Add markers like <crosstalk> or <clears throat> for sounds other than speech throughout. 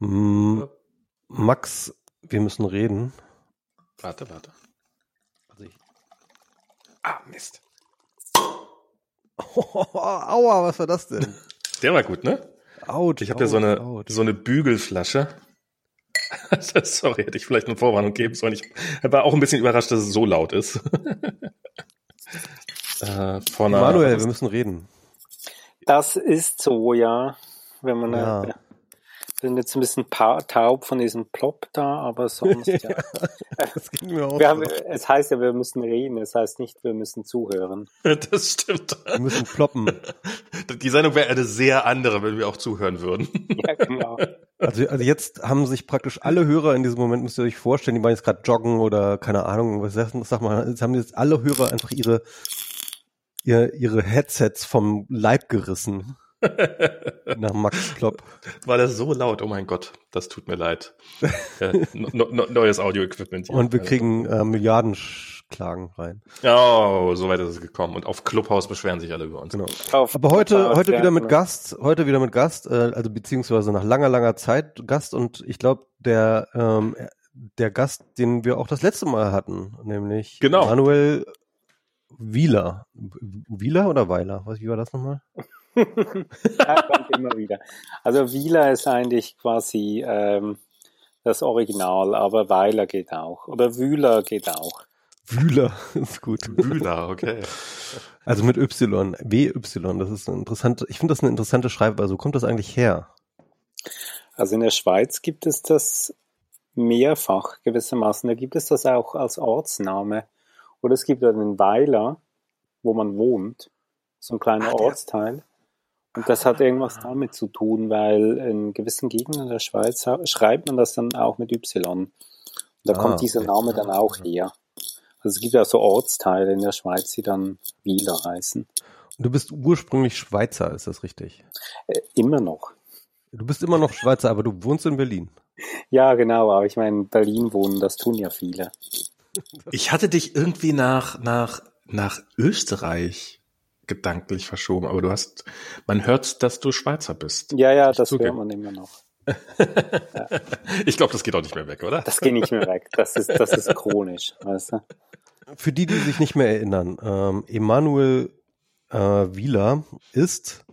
Max, wir müssen reden. Warte, warte. Also ich, Ah, Mist. <laughs> Aua, was war das denn? Der war gut, ne? Autsch, Ich habe ja so eine, so eine Bügelflasche. <laughs> Sorry, hätte ich vielleicht eine Vorwarnung geben sollen. Ich war auch ein bisschen überrascht, dass es so laut ist. <laughs> äh, Manuel, wir müssen reden. Das ist so, ja. Wenn man Ja. äh, bin jetzt ein bisschen taub von diesem Plop da, aber sonst ja. <laughs> Das ging mir auch Wir haben, es heißt ja, wir müssen reden. Es heißt nicht, wir müssen zuhören. das stimmt. Wir müssen ploppen. <laughs> Die Sendung wäre eine sehr andere, wenn wir auch zuhören würden. <laughs> Ja, genau. Also, also jetzt haben sich praktisch alle Hörer in diesem Moment, müsst ihr euch vorstellen, die waren jetzt gerade joggen oder keine Ahnung, was sag, sag mal, jetzt haben jetzt alle Hörer einfach ihre, ihr, ihre Headsets vom Leib gerissen. Nach Max Klopp. War das so laut? Oh mein Gott, das tut mir leid. <laughs> Äh, no, no, neues Audio-Equipment. hier. Und wir kriegen äh, Milliardenklagen rein. Oh, so weit ist es gekommen. Und auf Clubhouse beschweren sich alle über uns. Genau. Auf- Aber heute, heute ja, wieder mit genau. Gast, heute wieder mit Gast, äh, also beziehungsweise nach langer, langer Zeit Gast und ich glaube, der, ähm, der Gast, den wir auch das letzte Mal hatten, nämlich Genau. Manuel Wieler. Wieler oder Weiler? Was, wie war das nochmal? <laughs> Ja, kommt immer wieder. Also Wieler ist eigentlich quasi ähm, das Original, aber Weiler geht auch. Oder Wühler geht auch. Wühler, <laughs> ist gut. Bühler, okay. Also mit Y, WY, das ist eine interessante, ich finde das eine interessante Schreibweise. Wo kommt das eigentlich her? Also in der Schweiz gibt es das mehrfach gewissermaßen. Da gibt es das auch als Ortsname. Oder es gibt den Weiler, wo man wohnt. So ein kleiner Ah, der- Ortsteil. Und das hat irgendwas damit zu tun, weil in gewissen Gegenden der Schweiz schreibt man das dann auch mit Y. Und da Ah, kommt dieser okay. Name dann auch her. Also es gibt ja so Ortsteile in der Schweiz, die dann Wieler heißen. Und du bist ursprünglich Schweizer, ist das richtig? Äh, immer noch. Du bist immer noch Schweizer, aber du wohnst in Berlin. <laughs> Ja, genau, aber ich meine, in Berlin wohnen, das tun ja viele. Ich hatte dich irgendwie nach, nach, nach Österreich gedanklich verschoben, aber du hast, man hört, dass du Schweizer bist. Ja, ja, das hört man immer noch. <laughs> Ich glaube, das geht auch nicht mehr weg, oder? Das geht nicht mehr weg. Das ist, das ist chronisch, weißt du? Für die, die sich nicht mehr erinnern, ähm, Emanuel äh, Wieler ist,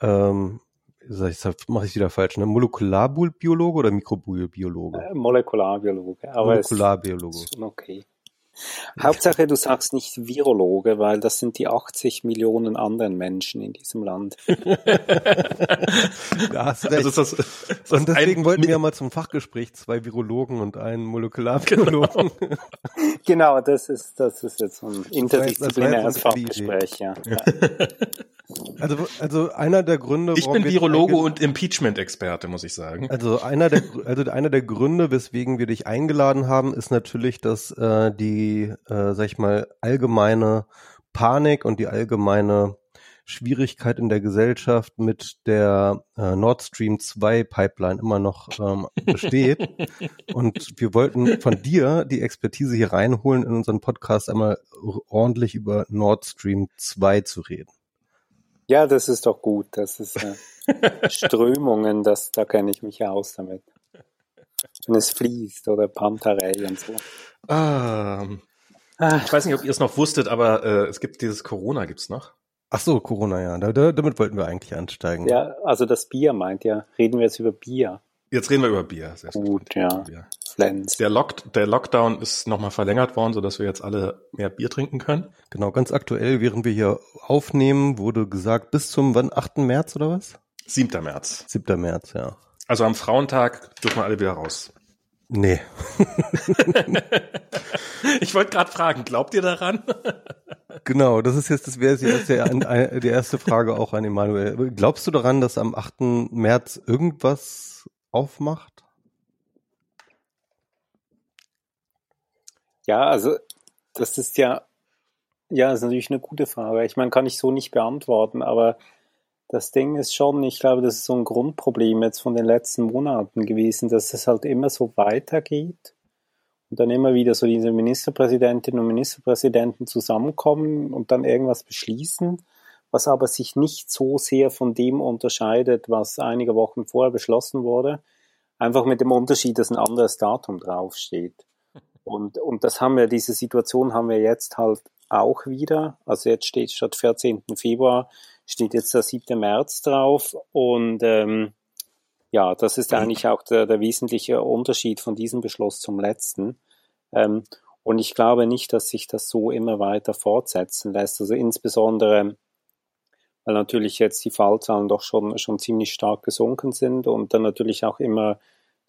ähm, sag ich, mache ich wieder falsch, ne? Molekularbiologe oder Mikrobiologe? Äh, Molekularbiologe. Aber Molekularbiologe. ist schon okay. <laughs> Hauptsache, du sagst nicht Virologe, weil das sind die 80 Millionen anderen Menschen in diesem Land. Da hast du recht. Also das, das und deswegen wollten wir ja mal zum Fachgespräch zwei Virologen und einen Molekularbiologen. <laughs> Genau, das ist, das ist jetzt ein interdisziplinäres Fachgespräch, ja. ja. Also, also einer der Gründe, Ich warum bin Virologe und Impeachment-Experte, muss ich sagen. Also einer der also einer der Gründe, weswegen wir dich eingeladen haben, ist natürlich, dass äh, die, äh, sag ich mal, allgemeine Panik und die allgemeine Schwierigkeit in der Gesellschaft mit der äh, Nord Stream 2 Pipeline immer noch ähm, besteht. <laughs> und wir wollten von dir die Expertise hier reinholen, in unseren Podcast einmal ordentlich über Nord Stream 2 zu reden. Ja, das ist doch gut. Das ist äh, <laughs> Strömungen, das, da kenne ich mich aus damit. Wenn es fließt oder Pantarei und so. Ähm, Ah, ich weiß nicht, ob ihr es noch wusstet, aber äh, es gibt dieses Corona gibt's noch. Ach so, Corona, ja. Da, da, damit wollten wir eigentlich ansteigen. ja, also das Bier meint ja. Reden wir jetzt über Bier. Jetzt reden wir über Bier. Sehr Gut, ja. Bier. Flens. Der, Lock, der Lockdown ist nochmal verlängert worden, sodass wir jetzt alle mehr Bier trinken können. Genau, ganz aktuell, während wir hier aufnehmen, wurde gesagt, bis zum wann, 8. März oder was? 7. März. 7. März, ja. Also am Frauentag dürfen wir alle wieder raus. Nee. <laughs> Ich wollte gerade fragen, glaubt ihr daran? <laughs> Genau, das ist jetzt, das wäre jetzt die erste, die erste Frage auch an Emanuel. Glaubst du daran, dass am 8. März irgendwas aufmacht? Ja, also das ist ja, ja, ist natürlich eine gute Frage. Ich meine, kann ich so nicht beantworten, aber das Ding ist schon, ich glaube, das ist so ein Grundproblem jetzt von den letzten Monaten gewesen, dass es halt immer so weitergeht und dann immer wieder so diese Ministerpräsidentinnen und Ministerpräsidenten zusammenkommen und dann irgendwas beschließen, was aber sich nicht so sehr von dem unterscheidet, was einige Wochen vorher beschlossen wurde. Einfach mit dem Unterschied, dass ein anderes Datum draufsteht. Und, und das haben wir, diese Situation haben wir jetzt halt auch wieder. Also jetzt steht statt 14. Februar, steht jetzt der 7. März drauf. Und ähm, ja, das ist eigentlich auch der, der wesentliche Unterschied von diesem Beschluss zum letzten. Ähm, und ich glaube nicht, dass sich das so immer weiter fortsetzen lässt. Also insbesondere, weil natürlich jetzt die Fallzahlen doch schon, schon ziemlich stark gesunken sind und dann natürlich auch immer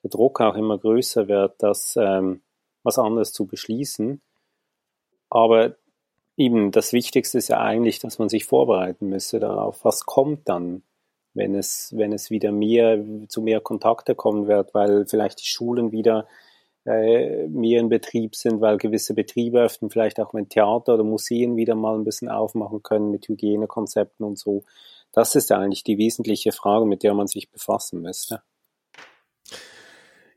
der Druck auch immer größer wird, das ähm, was anderes zu beschließen. Aber eben das Wichtigste ist ja eigentlich, dass man sich vorbereiten müsste darauf, was kommt dann, wenn es, wenn es wieder mehr zu mehr Kontakte kommen wird, weil vielleicht die Schulen wieder äh, mehr in Betrieb sind, weil gewisse Betriebe öffnen, vielleicht auch wenn Theater oder Museen wieder mal ein bisschen aufmachen können mit Hygienekonzepten und so. Das ist eigentlich die wesentliche Frage, mit der man sich befassen müsste.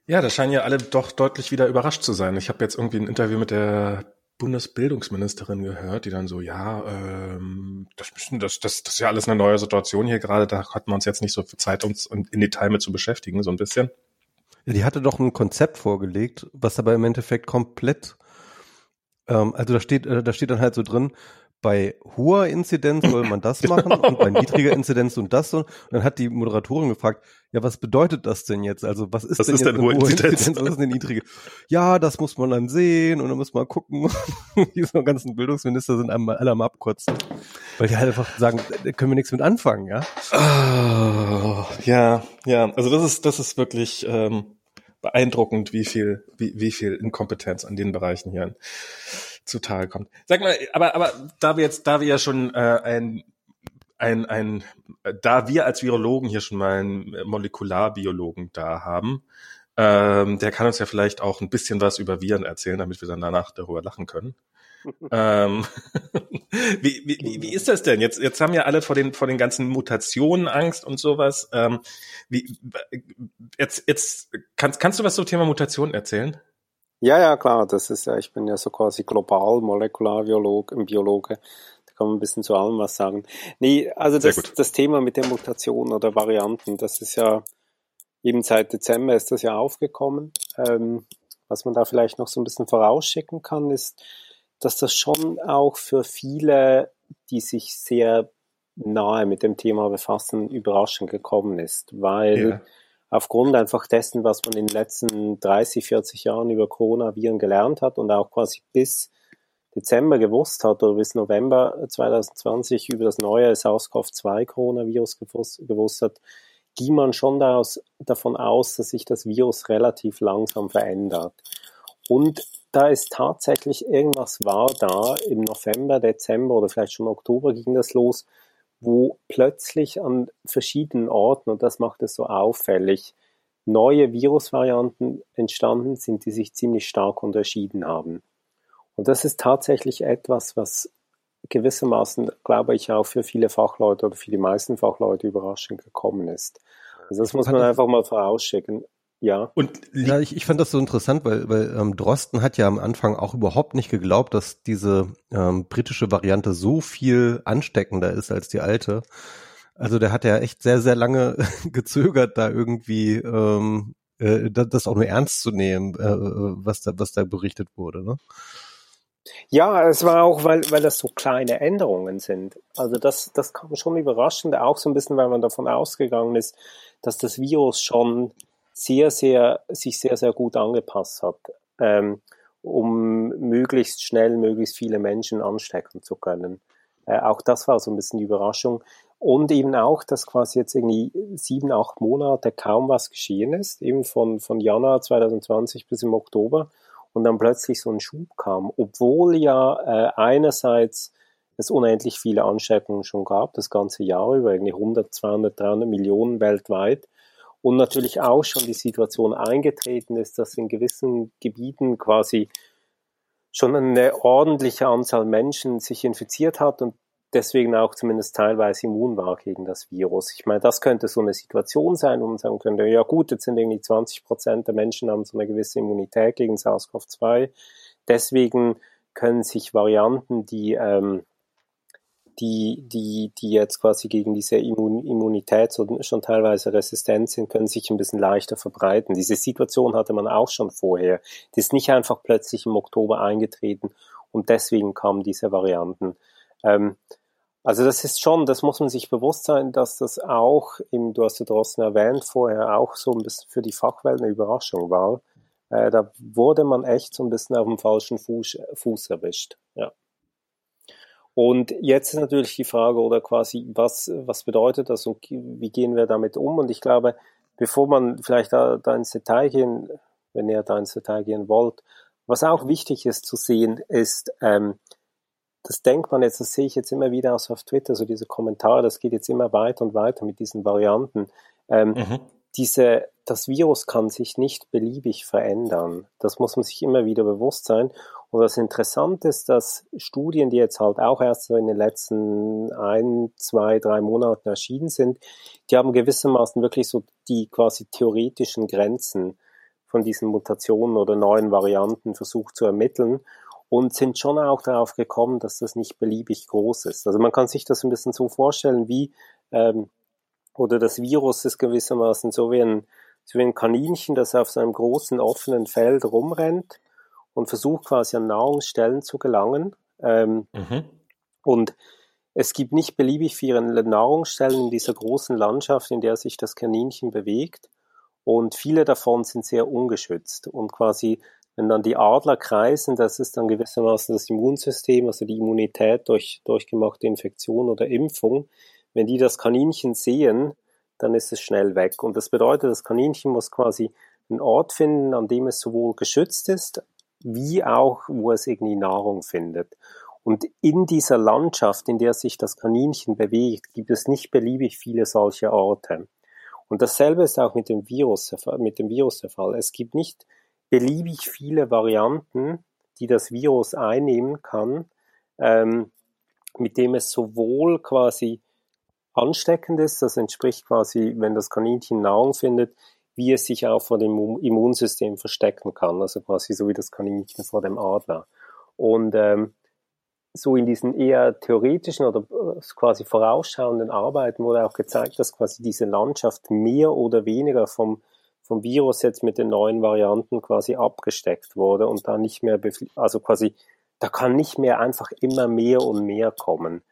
Ja, da scheinen ja alle doch deutlich wieder überrascht zu sein. Ich habe jetzt irgendwie ein Interview mit der Bundesbildungsministerin gehört, die dann so, ja, ähm, das, das, das, das ist ja alles eine neue Situation hier gerade, da hat man uns jetzt nicht so viel Zeit, uns in Detail mit zu beschäftigen, so ein bisschen. Die hatte doch ein Konzept vorgelegt, was aber im Endeffekt komplett, ähm, also da steht, äh, da steht dann halt so drin, bei hoher Inzidenz soll man das <laughs> machen genau. und bei niedriger Inzidenz und das und dann hat die Moderatorin gefragt, ja, was bedeutet das denn jetzt? Also was ist was denn ist jetzt denn hohe Inzidenz? Inzidenz? Was ist denn niedrige? Ja, das muss man dann sehen und dann muss man gucken. <laughs> Diese ganzen Bildungsminister sind einmal alle am abkotzen, weil die halt einfach sagen, da können wir nichts mit anfangen, ja? Oh, ja, ja, also das ist das ist wirklich ähm, beeindruckend, wie viel wie, wie viel Inkompetenz an den Bereichen hier zutage kommt. Sag mal, aber, aber da wir jetzt, da wir ja schon äh, ein ein, ein, da wir als Virologen hier schon mal einen Molekularbiologen da haben, ähm, der kann uns ja vielleicht auch ein bisschen was über Viren erzählen, damit wir dann danach darüber lachen können. <laughs> ähm, wie, wie, wie ist das denn? Jetzt, jetzt haben ja alle vor den, vor den ganzen Mutationen Angst und sowas. Ähm, wie, jetzt, jetzt kannst, kannst du was zum Thema Mutationen erzählen? Ja, ja, klar, das ist ja, ich bin ja so quasi global Molekularbiologe, Biologe. Da kann man ein bisschen zu allem was sagen. Nee, also das, das Thema mit den Mutationen oder Varianten, das ist ja eben seit Dezember ist das ja aufgekommen. Ähm, was man da vielleicht noch so ein bisschen vorausschicken kann, ist, dass das schon auch für viele, die sich sehr nahe mit dem Thema befassen, überraschend gekommen ist, weil ja aufgrund einfach dessen, was man in den letzten 30, 40 Jahren über Coronaviren gelernt hat und auch quasi bis Dezember gewusst hat oder bis November 2020 über das neue SARS-CoV-2 Coronavirus gewusst, gewusst hat, ging man schon daraus, davon aus, dass sich das Virus relativ langsam verändert. Und da ist tatsächlich irgendwas war da im November, Dezember oder vielleicht schon Oktober ging das los, wo plötzlich an verschiedenen Orten, und das macht es so auffällig, neue Virusvarianten entstanden sind, die sich ziemlich stark unterschieden haben. Und das ist tatsächlich etwas, was gewissermaßen, glaube ich, auch für viele Fachleute oder für die meisten Fachleute überraschend gekommen ist. Also das muss man einfach mal vorausschicken. Ja. Und ja, ich, ich fand das so interessant, weil, weil ähm, Drosten hat ja am Anfang auch überhaupt nicht geglaubt, dass diese ähm, britische Variante so viel ansteckender ist als die alte. Also der hat ja echt sehr, sehr lange <laughs> gezögert, da irgendwie ähm, äh, das auch nur ernst zu nehmen, äh, was da, was da berichtet wurde. Ne? Ja, es war auch, weil, weil das so kleine Änderungen sind. Also das, das kam schon überraschend, auch so ein bisschen, weil man davon ausgegangen ist, dass das Virus schon sehr, sehr, sich sehr, sehr gut angepasst hat, ähm, um möglichst schnell möglichst viele Menschen anstecken zu können. Äh, auch das war so ein bisschen die Überraschung. Und eben auch, dass quasi jetzt irgendwie sieben, acht Monate kaum was geschehen ist, eben von, von Januar 2020 bis im Oktober und dann plötzlich so ein Schub kam, obwohl ja äh, einerseits es unendlich viele Ansteckungen schon gab, das ganze Jahr über, irgendwie 100, 200, 300 Millionen weltweit, und natürlich auch schon die Situation eingetreten ist, dass in gewissen Gebieten quasi schon eine ordentliche Anzahl Menschen sich infiziert hat und deswegen auch zumindest teilweise immun war gegen das Virus. Ich meine, das könnte so eine Situation sein, wo man sagen könnte, ja gut, jetzt sind irgendwie 20 Prozent der Menschen haben so eine gewisse Immunität gegen SARS-CoV-2. Deswegen können sich Varianten, die ähm, die, die, die jetzt quasi gegen diese Immun Immunität schon teilweise resistent sind, können sich ein bisschen leichter verbreiten. Diese Situation hatte man auch schon vorher. Die ist nicht einfach plötzlich im Oktober eingetreten und deswegen kamen diese Varianten. Ähm, also das ist schon, das muss man sich bewusst sein, dass das auch, im, du hast ja draußen erwähnt vorher, auch so ein bisschen für die Fachwelt eine Überraschung war. Äh, da wurde man echt so ein bisschen auf dem falschen Fuß, Fuß erwischt. Ja. Und jetzt ist natürlich die Frage, oder quasi, was, was bedeutet das und wie gehen wir damit um? Und ich glaube, bevor man vielleicht da, da ins Detail gehen, wenn ihr da ins Detail gehen wollt, was auch wichtig ist zu sehen, ist, ähm, das denkt man jetzt, das sehe ich jetzt immer wieder aus auf Twitter, so diese Kommentare, das geht jetzt immer weiter und weiter mit diesen Varianten. Ähm, mhm. Diese, das Virus kann sich nicht beliebig verändern. Das muss man sich immer wieder bewusst sein. Und das Interessante ist, dass Studien, die jetzt halt auch erst in den letzten ein, zwei, drei Monaten erschienen sind, die haben gewissermaßen wirklich so die quasi theoretischen Grenzen von diesen Mutationen oder neuen Varianten versucht zu ermitteln und sind schon auch darauf gekommen, dass das nicht beliebig groß ist. Also man kann sich das ein bisschen so vorstellen, wie ähm, oder das Virus ist gewissermaßen so wie ein, so wie ein Kaninchen, das auf so einem großen offenen Feld rumrennt und versucht quasi an Nahrungsstellen zu gelangen. Ähm, mhm. Und es gibt nicht beliebig viele Nahrungsstellen in dieser großen Landschaft, in der sich das Kaninchen bewegt. Und viele davon sind sehr ungeschützt. Und quasi, wenn dann die Adler kreisen, das ist dann gewissermaßen das Immunsystem, also die Immunität durch durchgemachte Infektion oder Impfung. Wenn die das Kaninchen sehen, dann ist es schnell weg. Und das bedeutet, das Kaninchen muss quasi einen Ort finden, an dem es sowohl geschützt ist, wie auch, wo es irgendwie Nahrung findet. Und in dieser Landschaft, in der sich das Kaninchen bewegt, gibt es nicht beliebig viele solche Orte. Und dasselbe ist auch mit dem Virus, mit dem Virus der Fall. Es gibt nicht beliebig viele Varianten, die das Virus einnehmen kann, ähm, mit dem es sowohl quasi ansteckend ist, das entspricht quasi, wenn das Kaninchen Nahrung findet, wie es sich auch vor dem Immunsystem verstecken kann, also quasi so wie das Kaninchen vor dem Adler. Und ähm, so in diesen eher theoretischen oder äh, quasi vorausschauenden Arbeiten wurde auch gezeigt, dass quasi diese Landschaft mehr oder weniger vom, vom Virus jetzt mit den neuen Varianten quasi abgesteckt wurde und da nicht mehr, also quasi, da kann nicht mehr einfach immer mehr und mehr kommen.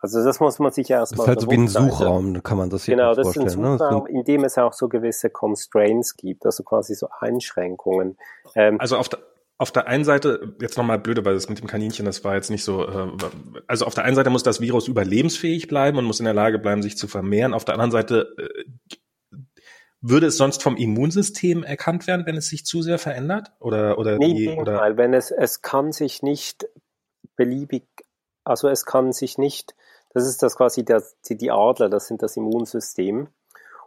Also das muss man sich erstmal. Das ist halt so wie ein Suchraum, da kann man das hier genau, das vorstellen. Genau, das ist ein Suchraum, ne? in dem es auch so gewisse Constraints gibt, also quasi so Einschränkungen. Ähm, also auf der, auf der einen Seite, jetzt nochmal blöde, weil das mit dem Kaninchen, das war jetzt nicht so, äh, also auf der einen Seite muss das Virus überlebensfähig bleiben und muss in der Lage bleiben, sich zu vermehren. Auf der anderen Seite äh, würde es sonst vom Immunsystem erkannt werden, wenn es sich zu sehr verändert? Oder, oder nee, die, oder? wenn es, es kann sich nicht beliebig, also es kann sich nicht das ist das quasi der, die Adler, das sind das Immunsystem.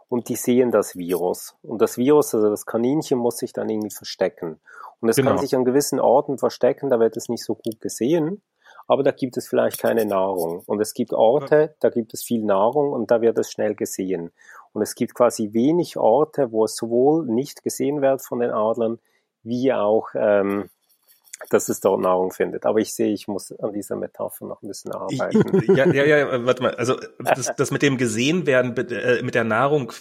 Und die sehen das Virus. Und das Virus, also das Kaninchen, muss sich dann irgendwie verstecken. Und es genau. kann sich an gewissen Orten verstecken, da wird es nicht so gut gesehen, aber da gibt es vielleicht keine Nahrung. Und es gibt Orte, da gibt es viel Nahrung und da wird es schnell gesehen. Und es gibt quasi wenig Orte, wo es sowohl nicht gesehen wird von den Adlern, wie auch ähm, dass es dort Nahrung findet. Aber ich sehe, ich muss an dieser Metapher noch ein bisschen arbeiten. <laughs> ja, ja, ja, warte mal. Also das, das mit dem gesehen werden, äh, mit der Nahrung,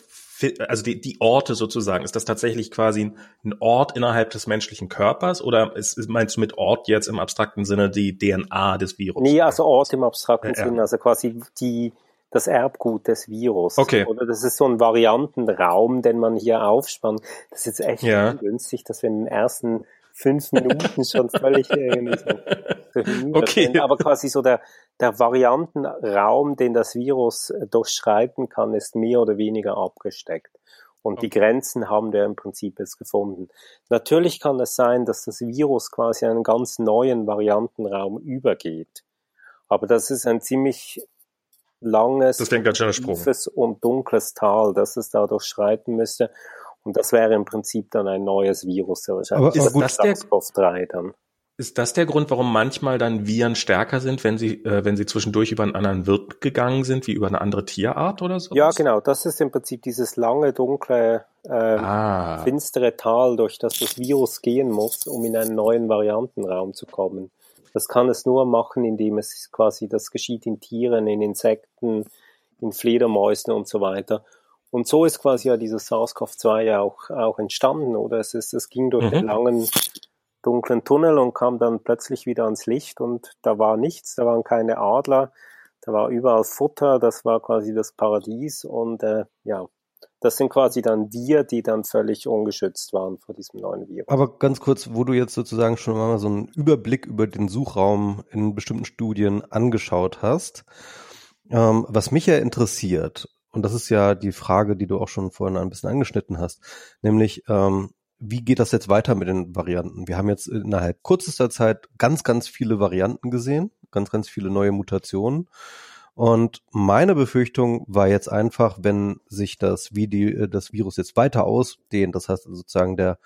also die, die Orte sozusagen, ist das tatsächlich quasi ein Ort innerhalb des menschlichen Körpers oder ist, meinst du mit Ort jetzt im abstrakten Sinne die DNA des Virus? Nee, also Ort im abstrakten ja, Sinne, also quasi die das Erbgut des Virus. Okay. Oder das ist so ein Variantenraum, den man hier aufspannt. Das ist jetzt echt ja. günstig, dass wir in den ersten fünf Minuten schon völlig irgendwie so <laughs> okay. Aber quasi so der, der Variantenraum, den das Virus äh, durchschreiten kann, ist mehr oder weniger abgesteckt. Und okay. die Grenzen haben wir im Prinzip jetzt gefunden. Natürlich kann es sein, dass das Virus quasi einen ganz neuen Variantenraum übergeht. Aber das ist ein ziemlich langes, tiefes und dunkles Tal, das es da durchschreiten müsste. Und das wäre im Prinzip dann ein neues Virus, wahrscheinlich. Aber, aber das SARS-CoV-3 dann. Ist das der Grund, warum manchmal dann Viren stärker sind, wenn sie, äh, wenn sie zwischendurch über einen anderen Wirt gegangen sind, wie über eine andere Tierart oder so? Ja, genau. Das ist im Prinzip dieses lange, dunkle, äh, ah. finstere Tal, durch das das Virus gehen muss, um in einen neuen Variantenraum zu kommen. Das kann es nur machen, indem es quasi, das geschieht in Tieren, in Insekten, in Fledermäusen und so weiter. Und so ist quasi ja dieses SARS-CoV-2 ja auch, auch entstanden, oder? Es, ist, es ging durch mhm. den langen, dunklen Tunnel und kam dann plötzlich wieder ans Licht und da war nichts, da waren keine Adler, da war überall Futter, das war quasi das Paradies und äh, ja, das sind quasi dann wir, die dann völlig ungeschützt waren vor diesem neuen Virus. Aber ganz kurz, wo du jetzt sozusagen schon mal so einen Überblick über den Suchraum in bestimmten Studien angeschaut hast, ähm, was mich ja interessiert, und das ist ja die Frage, die du auch schon vorhin ein bisschen angeschnitten hast, nämlich ähm, wie geht das jetzt weiter mit den Varianten? Wir haben jetzt innerhalb kürzester Zeit ganz, ganz viele Varianten gesehen, ganz, ganz viele neue Mutationen. Und meine Befürchtung war jetzt einfach, wenn sich das, wie die, das Virus jetzt weiter ausdehnt, das heißt sozusagen der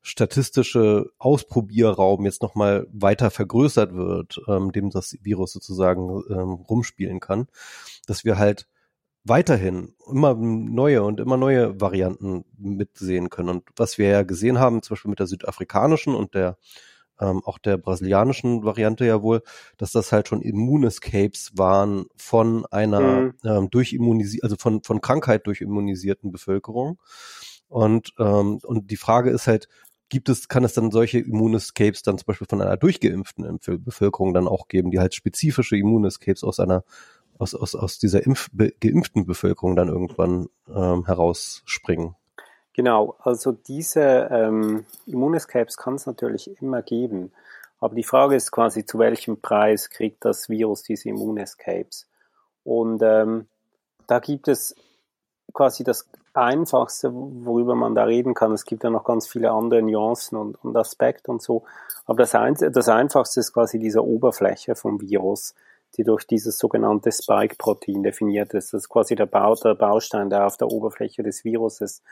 statistische Ausprobierraum jetzt nochmal weiter vergrößert wird, ähm, dem das Virus sozusagen ähm, rumspielen kann, dass wir halt weiterhin immer neue und immer neue Varianten mitsehen können. Und was wir ja gesehen haben, zum Beispiel mit der südafrikanischen und der ähm, auch der brasilianischen Variante ja wohl, dass das halt schon Immunescapes waren von einer mhm. ähm, durchimmunisi also von, von Krankheit durchimmunisierten Bevölkerung. Und, ähm, und die Frage ist halt, gibt es, kann es dann solche Immunescapes dann zum Beispiel von einer durchgeimpften Bevölkerung dann auch geben, die halt spezifische Immunescapes aus einer aus, aus, aus dieser Impf, be, geimpften Bevölkerung dann irgendwann ähm, herausspringen. Genau, also diese ähm, Immunescapes kann es natürlich immer geben. Aber die Frage ist quasi, zu welchem Preis kriegt das Virus diese Immunescapes? Und ähm, da gibt es quasi das Einfachste, worüber man da reden kann. Es gibt ja noch ganz viele andere Nuancen und, und Aspekte und so. Aber das, ein, das Einfachste ist quasi diese Oberfläche vom Virus die durch dieses sogenannte Spike-Protein definiert ist. Das ist quasi der, Bau, der Baustein, der auf der Oberfläche des Virus ist.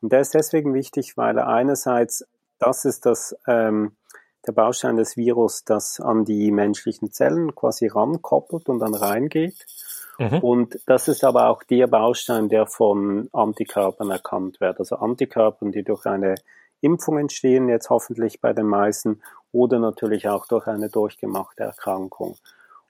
Und der ist deswegen wichtig, weil er einerseits, das ist das, ähm, der Baustein des Virus, das an die menschlichen Zellen quasi rankoppelt und dann reingeht. Mhm. Und das ist aber auch der Baustein, der von Antikörpern erkannt wird. Also Antikörpern, die durch eine Impfung entstehen, jetzt hoffentlich bei den meisten, oder natürlich auch durch eine durchgemachte Erkrankung.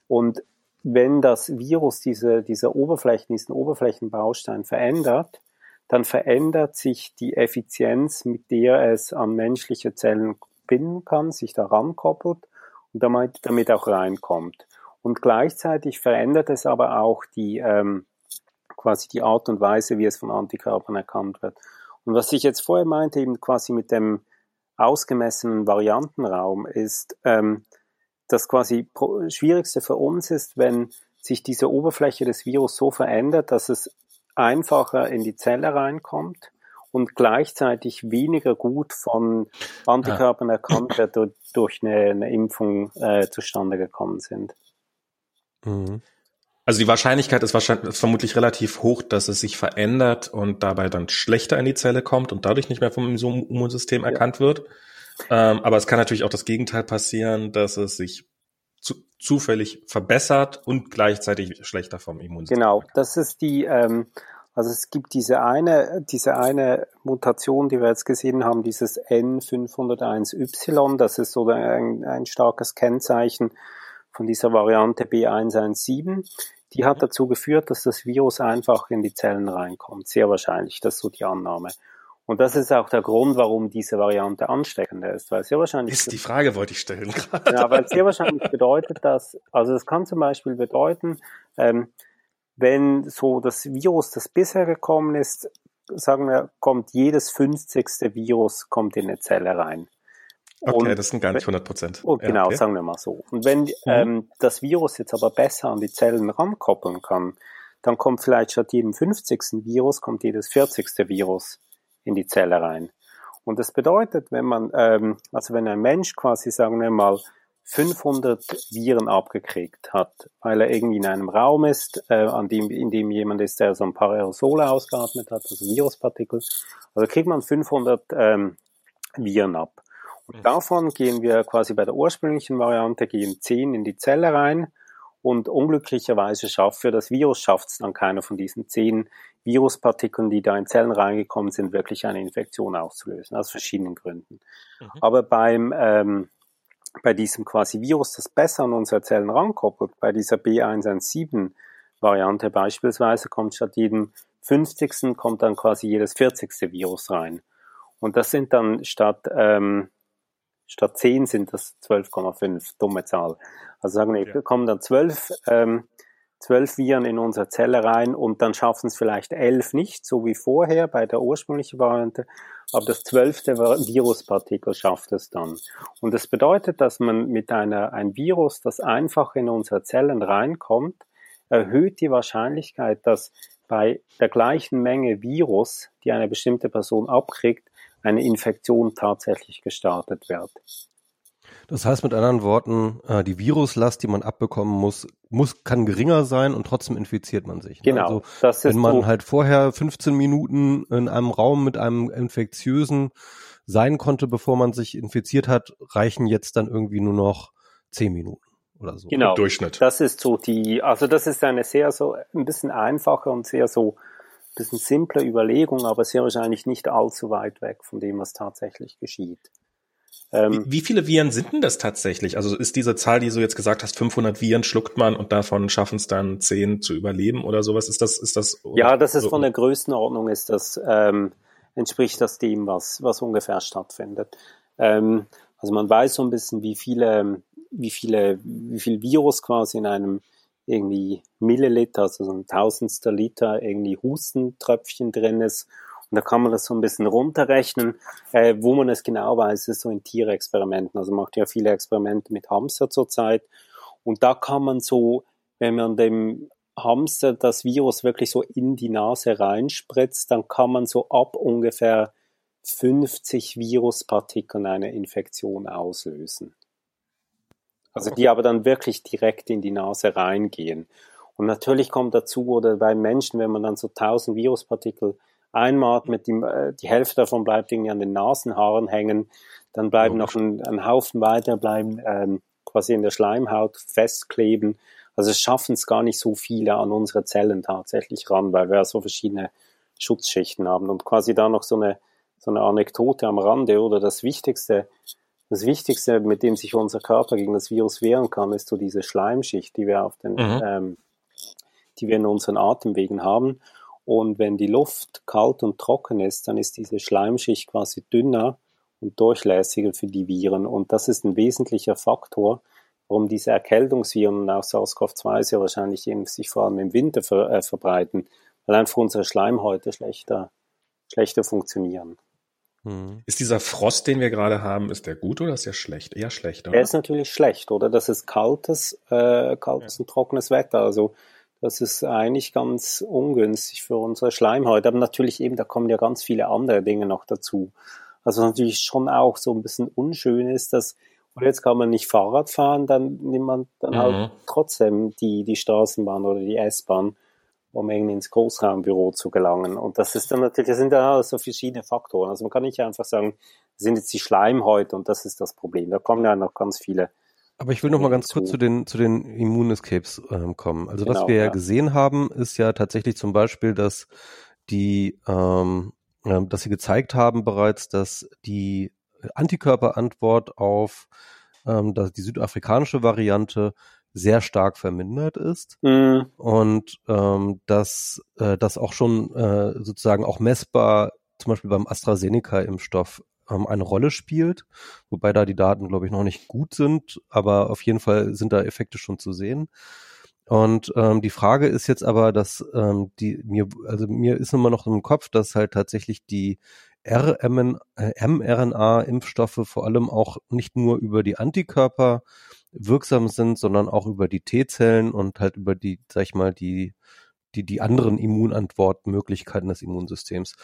Und wenn das Virus diese, diese Oberflächen, diesen Oberflächenbaustein verändert, dann verändert sich die Effizienz, mit der es an menschliche Zellen binden kann, sich daran koppelt und damit, damit auch reinkommt. Und gleichzeitig verändert es aber auch die, ähm, quasi die Art und Weise, wie es von Antikörpern erkannt wird. Und was ich jetzt vorher meinte, eben quasi mit dem ausgemessenen Variantenraum, ist, ähm, das quasi Schwierigste für uns ist, wenn sich diese Oberfläche des Virus so verändert, dass es einfacher in die Zelle reinkommt und gleichzeitig weniger gut von Antikörpern erkannt wird, durch, durch eine, eine Impfung äh, zustande gekommen sind. Mhm. Also die Wahrscheinlichkeit ist wahrscheinlich ist vermutlich relativ hoch, dass es sich verändert und dabei dann schlechter in die Zelle kommt und dadurch nicht mehr vom Immunsystem erkannt ja. wird. Ähm, aber es kann natürlich auch das Gegenteil passieren, dass es sich zu, zufällig verbessert und gleichzeitig schlechter vom Immunsystem. Genau, das ist die, ähm, also es gibt diese eine, diese eine Mutation, die wir jetzt gesehen haben, dieses N501Y, das ist so ein, ein starkes Kennzeichen von dieser Variante B117. Die hat dazu geführt, dass das Virus einfach in die Zellen reinkommt. Sehr wahrscheinlich, das ist so die Annahme. Und das ist auch der Grund, warum diese Variante ansteckender ist, weil sehr wahrscheinlich. Ist die Frage wollte ich stellen. <laughs> ja, weil sehr wahrscheinlich bedeutet das, also es kann zum Beispiel bedeuten, ähm, wenn so das Virus, das bisher gekommen ist, sagen wir, kommt jedes 50. Virus kommt in eine Zelle rein. Okay, und, das sind gar nicht 100 Prozent. Oh, genau, okay. sagen wir mal so. Und wenn mhm. ähm, das Virus jetzt aber besser an die Zellen rankoppeln kann, dann kommt vielleicht statt jedem 50. Virus, kommt jedes 40. Virus in die Zelle rein. Und das bedeutet, wenn man, ähm, also wenn ein Mensch quasi, sagen wir mal, 500 Viren abgekriegt hat, weil er irgendwie in einem Raum ist, äh, an dem, in dem jemand ist, der so ein paar Aerosole ausgeatmet hat, also Viruspartikel, also kriegt man 500 ähm, Viren ab. Und davon gehen wir quasi bei der ursprünglichen Variante, gehen 10 in die Zelle rein und unglücklicherweise schafft für das Virus schafft es dann keiner von diesen zehn Viruspartikeln, die da in Zellen reingekommen sind, wirklich eine Infektion auszulösen, aus verschiedenen Gründen. Mhm. Aber beim, ähm, bei diesem quasi Virus, das besser an unsere Zellen rankoppelt, bei dieser B117-Variante beispielsweise, kommt statt jedem 50. kommt dann quasi jedes 40. Virus rein. Und das sind dann statt, ähm, statt 10 sind das 12,5, dumme Zahl. Also sagen wir, ja. kommen dann 12, ähm, 12 Viren in unsere Zelle rein und dann schaffen es vielleicht 11 nicht, so wie vorher bei der ursprünglichen Variante, aber das zwölfte Viruspartikel schafft es dann. Und das bedeutet, dass man mit einer, ein Virus, das einfach in unsere Zellen reinkommt, erhöht die Wahrscheinlichkeit, dass bei der gleichen Menge Virus, die eine bestimmte Person abkriegt, eine Infektion tatsächlich gestartet wird. Das heißt mit anderen Worten, äh, die Viruslast, die man abbekommen muss, muss kann geringer sein und trotzdem infiziert man sich. Ne? Genau. Also, das ist wenn man halt vorher 15 Minuten in einem Raum mit einem infektiösen sein konnte, bevor man sich infiziert hat, reichen jetzt dann irgendwie nur noch 10 Minuten oder so. Genau. Durchschnitt. Das ist so die, also das ist eine sehr so ein bisschen einfache und sehr so ein bisschen simple Überlegung, aber sehr wahrscheinlich nicht allzu weit weg von dem, was tatsächlich geschieht. Ähm, wie, wie, viele Viren sind denn das tatsächlich? Also ist diese Zahl, die du jetzt gesagt hast, 500 Viren schluckt man und davon schaffen es dann 10 zu überleben oder sowas? Ist das, ist das? Ja, das ist so? von der Größenordnung ist das, ähm, entspricht das dem, was, was ungefähr stattfindet. Ähm, also man weiß so ein bisschen, wie viele, wie viele, wie viel Virus quasi in einem irgendwie Milliliter, also so ein Tausendstel Liter irgendwie Hustentröpfchen drin ist und da kann man das so ein bisschen runterrechnen. Äh, wo man es genau weiß, ist so in Tierexperimenten. Also macht ja viele Experimente mit Hamster zurzeit. Und da kann man so, wenn man dem Hamster das Virus wirklich so in die Nase reinspritzt, dann kann man so ab ungefähr 50 Viruspartikeln eine Infektion auslösen. Also die aber dann wirklich direkt in die Nase reingehen. Und natürlich kommt dazu, oder bei Menschen, wenn man dann so 1000 Viruspartikel einatmet, die, äh, die Hälfte davon bleibt irgendwie an den Nasenhaaren hängen, dann bleiben noch ein, ein Haufen weiter, bleiben ähm, quasi in der Schleimhaut festkleben. Also es schaffen es gar nicht so viele an unsere Zellen tatsächlich ran, weil wir so verschiedene Schutzschichten haben. Und quasi da noch so eine, so eine Anekdote am Rande oder das Wichtigste, das Wichtigste, mit dem sich unser Körper gegen das Virus wehren kann, ist so diese Schleimschicht, die wir auf den, mhm. ähm, die wir in unseren Atemwegen haben. Und wenn die Luft kalt und trocken ist, dann ist diese Schleimschicht quasi dünner und durchlässiger für die Viren. Und das ist ein wesentlicher Faktor, warum diese Erkältungsviren auch SARS-CoV-2 sehr wahrscheinlich eben sich vor allem im Winter ver, äh, verbreiten, weil einfach unsere Schleimhäute schlechter, schlechter funktionieren. Hm. Ist dieser Frost, den wir gerade haben, ist der gut oder ist der schlecht? Eher schlecht, oder? Der ist natürlich schlecht, oder? Das ist kaltes, äh, kaltes ja. und trockenes Wetter. Also das ist eigentlich ganz ungünstig für unsere Schleimhaut. Aber natürlich eben, da kommen ja ganz viele andere Dinge noch dazu. Also natürlich schon auch so ein bisschen unschön ist, dass, und jetzt kann man nicht Fahrrad fahren, dann nimmt man dann halt mhm. halt trotzdem die, die Straßenbahn oder die S-Bahn, um irgendwie ins Großraumbüro zu gelangen. Und das ist dann natürlich, das sind ja so verschiedene Faktoren. Also man kann nicht einfach sagen, sind jetzt die Schleimhäute und das ist das Problem. Da kommen ja noch ganz viele aber ich will noch mal ganz kurz zu den, zu den Immunescapes ähm, kommen. Also genau, was wir ja, gesehen haben, ist ja tatsächlich zum Beispiel, dass die, ähm, äh, dass sie gezeigt haben bereits, dass die Antikörperantwort auf ähm, dass die südafrikanische Variante sehr stark vermindert ist mhm. und ähm, dass äh, das auch schon äh, sozusagen auch messbar zum Beispiel beim AstraZeneca-Impfstoff ähm, eine Rolle spielt, wobei da die Daten, glaube ich, noch nicht gut sind, aber auf jeden Fall sind da Effekte schon zu sehen. Und ähm, die Frage ist jetzt aber, dass ähm, die mir, also mir ist immer noch im Kopf, dass halt tatsächlich die äh, mRNA-Impfstoffe vor allem auch nicht nur über die Antikörper wirksam sind, sondern auch über die T-Zellen und halt über die, sag ich mal, die, die, die anderen Immunantwortmöglichkeiten des Immunsystems.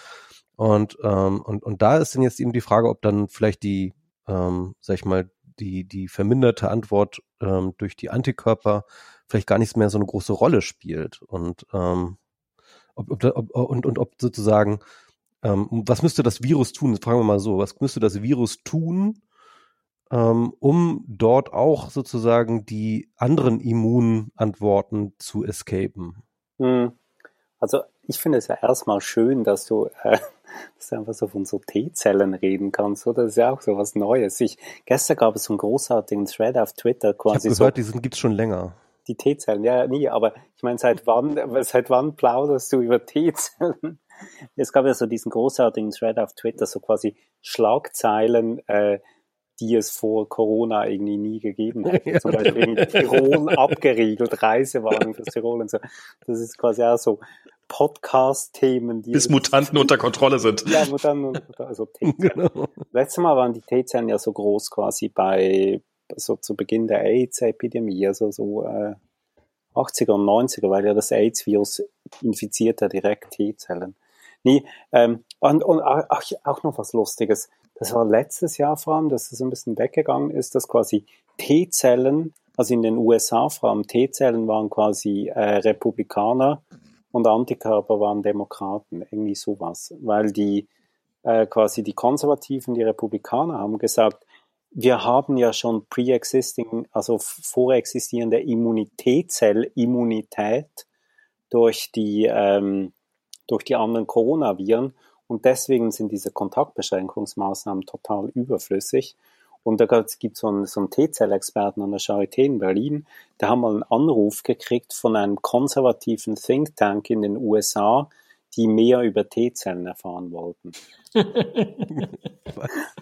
Und, ähm, und, und da ist dann jetzt eben die Frage, ob dann vielleicht die, ähm, sag ich mal, die, die verminderte Antwort ähm, durch die Antikörper vielleicht gar nicht mehr so eine große Rolle spielt. Und, ähm, ob, ob, ob, und, und ob sozusagen, ähm, was müsste das Virus tun? Fragen wir mal so, was müsste das Virus tun, ähm, um dort auch sozusagen die anderen Immunantworten zu escapen? Hm. Also ich finde es ja erstmal schön, dass du äh, <laughs> dass du einfach so von so T-Zellen reden kannst, oder? Das ist ja auch so was Neues. Ich, gestern gab es so einen großartigen Thread auf Twitter quasi. Ich habe gehört, so, die gibt's schon länger. Die T-Zellen, ja, nie, aber ich meine, seit wann, seit wann plauderst du über T-Zellen? <laughs> Es gab ja so diesen großartigen Thread auf Twitter, so quasi Schlagzeilen, äh, die es vor Corona irgendwie nie gegeben hat. <laughs> Ja, Zum Beispiel irgendwie Tirol abgeriegelt, Reisewarnung für Tirol und so. Das ist quasi auch so Podcast-Themen, die. Bis Mutanten unter Kontrolle sind. Ja, Mutanten, also <laughs> T-Zellen. Genau. Letztes Mal waren die T-Zellen ja so groß quasi bei, so zu Beginn der AIDS-Epidemie, also so, äh, 80er und 90er, weil ja das AIDS-Virus infiziert ja direkt T-Zellen. Nee, ähm, und, und ach, auch noch was Lustiges das war letztes Jahr vor allem, dass es ein bisschen weggegangen ist, dass quasi T-Zellen, also in den USA vor allem T-Zellen waren quasi äh, Republikaner und Antikörper waren Demokraten, irgendwie sowas, weil die äh, quasi die Konservativen, die Republikaner haben gesagt, wir haben ja schon pre-existing, also vorexistierende Immunitätzellimmunität durch die ähm, durch die anderen Coronaviren und deswegen sind diese Kontaktbeschränkungsmaßnahmen total überflüssig. Und da gibt es so einen, so einen T-Zell-Experten an der Charité in Berlin, der haben mal einen Anruf gekriegt von einem konservativen Think Tank in den USA, die mehr über T-Zellen erfahren wollten. <laughs>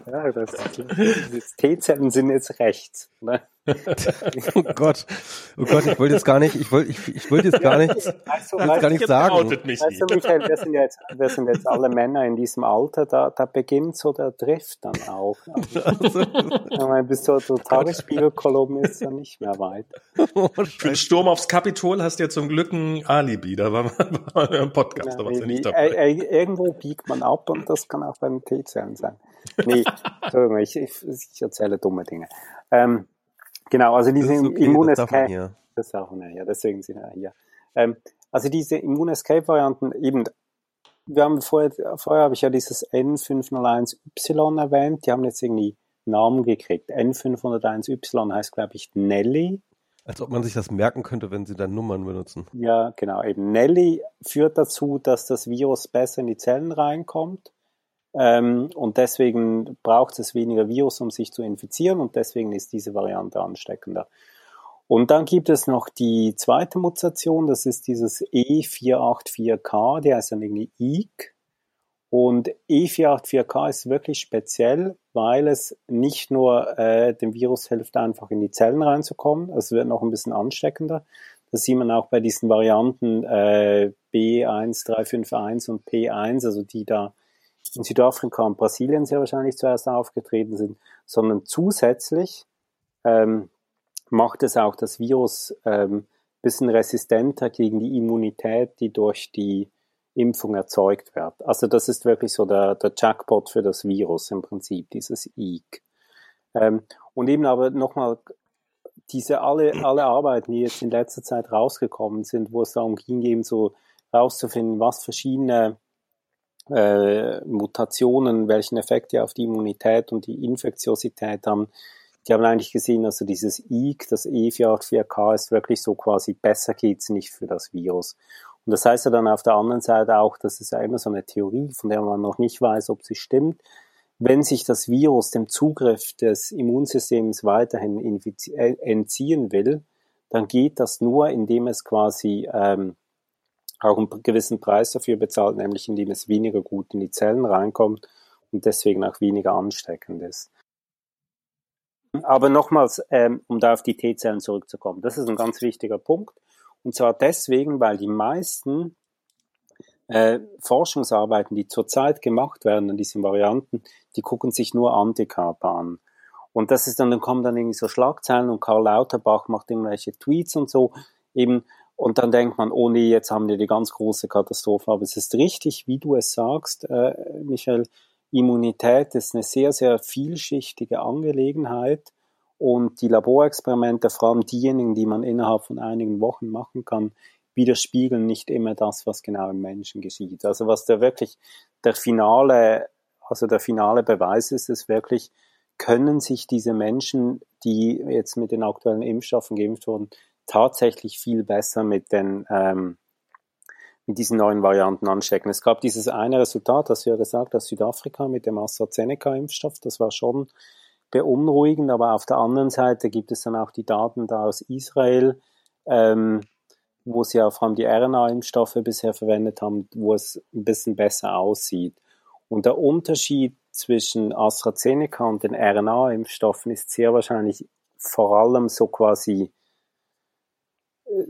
ja, das, das T-Zellen sind jetzt rechts. Ne? oh Gott, oh Gott, ich wollte jetzt gar nicht, ich wollte, ich, ich wollte jetzt gar nicht, weißt du, gar nicht sagen. Mich weißt du, Michael, wir sind, jetzt, wir sind jetzt alle Männer in diesem Alter, da, da beginnt so der Drift dann auch. Also, <laughs> ich meine, bis zur, zur Tagesspiegelkolumne ist ja nicht mehr weit. Oh, Für den Sturm aufs Kapitol hast du ja zum Glück ein Alibi, da war man im Podcast, ja, nicht dabei. Äh, äh, irgendwo biegt man ab und das kann auch bei den T-Zellen sein. Nee, <laughs> Entschuldigung, ich, ich, ich erzähle dumme Dinge. Ähm, Genau, also diese okay, Immunescape. Das, darf man ja, deswegen sind wir hier. Ähm, also diese Immunescape-Varianten, eben, wir haben vorher, vorher habe ich ja dieses N501Y erwähnt, die haben jetzt irgendwie Namen gekriegt. N501Y heißt, glaube ich, Nelly. Als ob man sich das merken könnte, wenn sie dann Nummern benutzen. Ja, genau. Eben Nelly führt dazu, dass das Virus besser in die Zellen reinkommt. Ähm, und deswegen braucht es weniger Virus, um sich zu infizieren und deswegen ist diese Variante ansteckender. Und dann gibt es noch die zweite Mutation, das ist dieses E484K, der heißt dann irgendwie EEK. Und E484K ist wirklich speziell, weil es nicht nur äh, dem Virus hilft, einfach in die Zellen reinzukommen, es wird noch ein bisschen ansteckender. Das sieht man auch bei diesen Varianten äh, B1351 und P1, also die da in Südafrika und Brasilien sehr wahrscheinlich zuerst aufgetreten sind, sondern zusätzlich ähm, macht es auch das Virus ähm, bisschen resistenter gegen die Immunität, die durch die Impfung erzeugt wird. Also das ist wirklich so der, der Jackpot für das Virus im Prinzip, dieses EEG. Ähm, und eben aber nochmal diese alle, alle Arbeiten, die jetzt in letzter Zeit rausgekommen sind, wo es darum ging, eben so rauszufinden, was verschiedene äh, Mutationen, welchen Effekt die auf die Immunität und die Infektiosität haben, die haben eigentlich gesehen, also dieses IG, das E484K ist wirklich so quasi besser geht's nicht für das Virus. Und das heißt ja dann auf der anderen Seite auch, das ist ja immer so eine Theorie, von der man noch nicht weiß, ob sie stimmt. Wenn sich das Virus dem Zugriff des Immunsystems weiterhin äh, entziehen will, dann geht das nur, indem es quasi ähm, auch einen gewissen Preis dafür bezahlt, nämlich indem es weniger gut in die Zellen reinkommt und deswegen auch weniger ansteckend ist. Aber nochmals, ähm, um da auf die T-Zellen zurückzukommen, das ist ein ganz wichtiger Punkt. Und zwar deswegen, weil die meisten äh, Forschungsarbeiten, die zurzeit gemacht werden an diesen Varianten, die gucken sich nur Antikörper an. Und das ist dann, dann kommen dann irgendwie so Schlagzeilen und Karl Lauterbach macht irgendwelche Tweets und so, eben, und dann denkt man, oh nee, jetzt haben wir die ganz große Katastrophe. Aber es ist richtig, wie du es sagst, äh, Michael, Immunität ist eine sehr, sehr vielschichtige Angelegenheit. Und die Laborexperimente, vor allem diejenigen, die man innerhalb von einigen Wochen machen kann, widerspiegeln nicht immer das, was genau im Menschen geschieht. Also was der wirklich der finale, also der finale Beweis ist, ist wirklich, können sich diese Menschen, die jetzt mit den aktuellen Impfstoffen geimpft wurden, tatsächlich viel besser mit den, ähm, mit diesen neuen Varianten anstecken. Es gab dieses eine Resultat, das du ja gesagt hast, Südafrika mit dem AstraZeneca-Impfstoff, das war schon beunruhigend, aber auf der anderen Seite gibt es dann auch die Daten da aus Israel, ähm, wo sie ja vor allem die RNA-Impfstoffe bisher verwendet haben, wo es ein bisschen besser aussieht. Und der Unterschied zwischen AstraZeneca und den RNA-Impfstoffen ist sehr wahrscheinlich vor allem so quasi äh,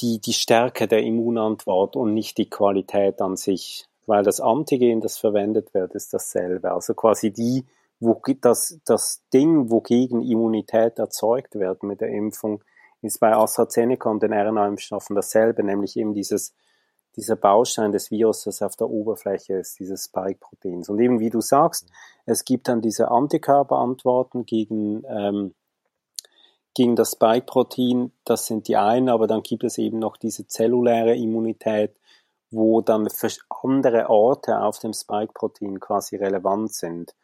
die, die Stärke der Immunantwort und nicht die Qualität an sich. Weil das Antigen, das verwendet wird, ist dasselbe. Also quasi die, wo das, das Ding, wogegen Immunität erzeugt wird mit der Impfung, ist bei AstraZeneca und den RNA-Impfstoffen dasselbe, nämlich eben dieses, dieser Baustein des Virus, das auf der Oberfläche ist, dieses Spike-Proteins. Und eben wie du sagst, es gibt dann diese Antikörperantworten gegen, ähm, gegen das Spike-Protein, das sind die einen, aber dann gibt es eben noch diese zelluläre Immunität, wo dann andere Orte auf dem Spike-Protein quasi relevant sind.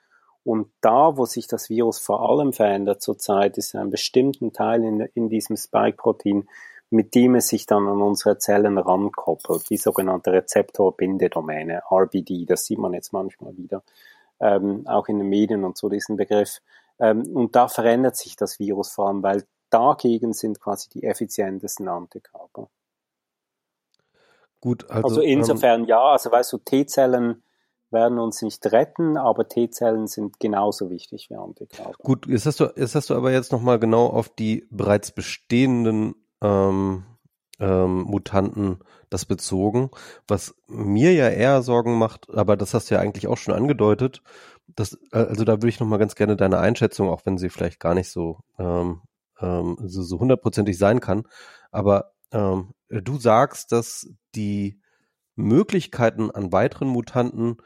Und da, wo sich das Virus vor allem verändert zurzeit, ist ein bestimmten Teil in, in diesem Spike-Protein, mit dem es sich dann an unsere Zellen rankoppelt, die sogenannte Rezeptorbindedomäne, RBD, das sieht man jetzt manchmal wieder, ähm, auch in den Medien und so diesen Begriff. Ähm, und da verändert sich das Virus vor allem, weil dagegen sind quasi die effizientesten Antikörper. Gut, also, also insofern ähm, ja, also weißt du, T-Zellen werden uns nicht retten, aber T-Zellen sind genauso wichtig wie Antikörper. Gut, jetzt hast du, jetzt hast du aber jetzt nochmal genau auf die bereits bestehenden ähm, ähm, Mutanten das bezogen, was mir ja eher Sorgen macht, aber das hast du ja eigentlich auch schon angedeutet, dass, äh, also da würde ich nochmal ganz gerne deine Einschätzung, auch wenn sie vielleicht gar nicht so ähm, ähm, so, so hundertprozentig sein kann, aber ähm, du sagst, dass die Möglichkeiten an weiteren Mutanten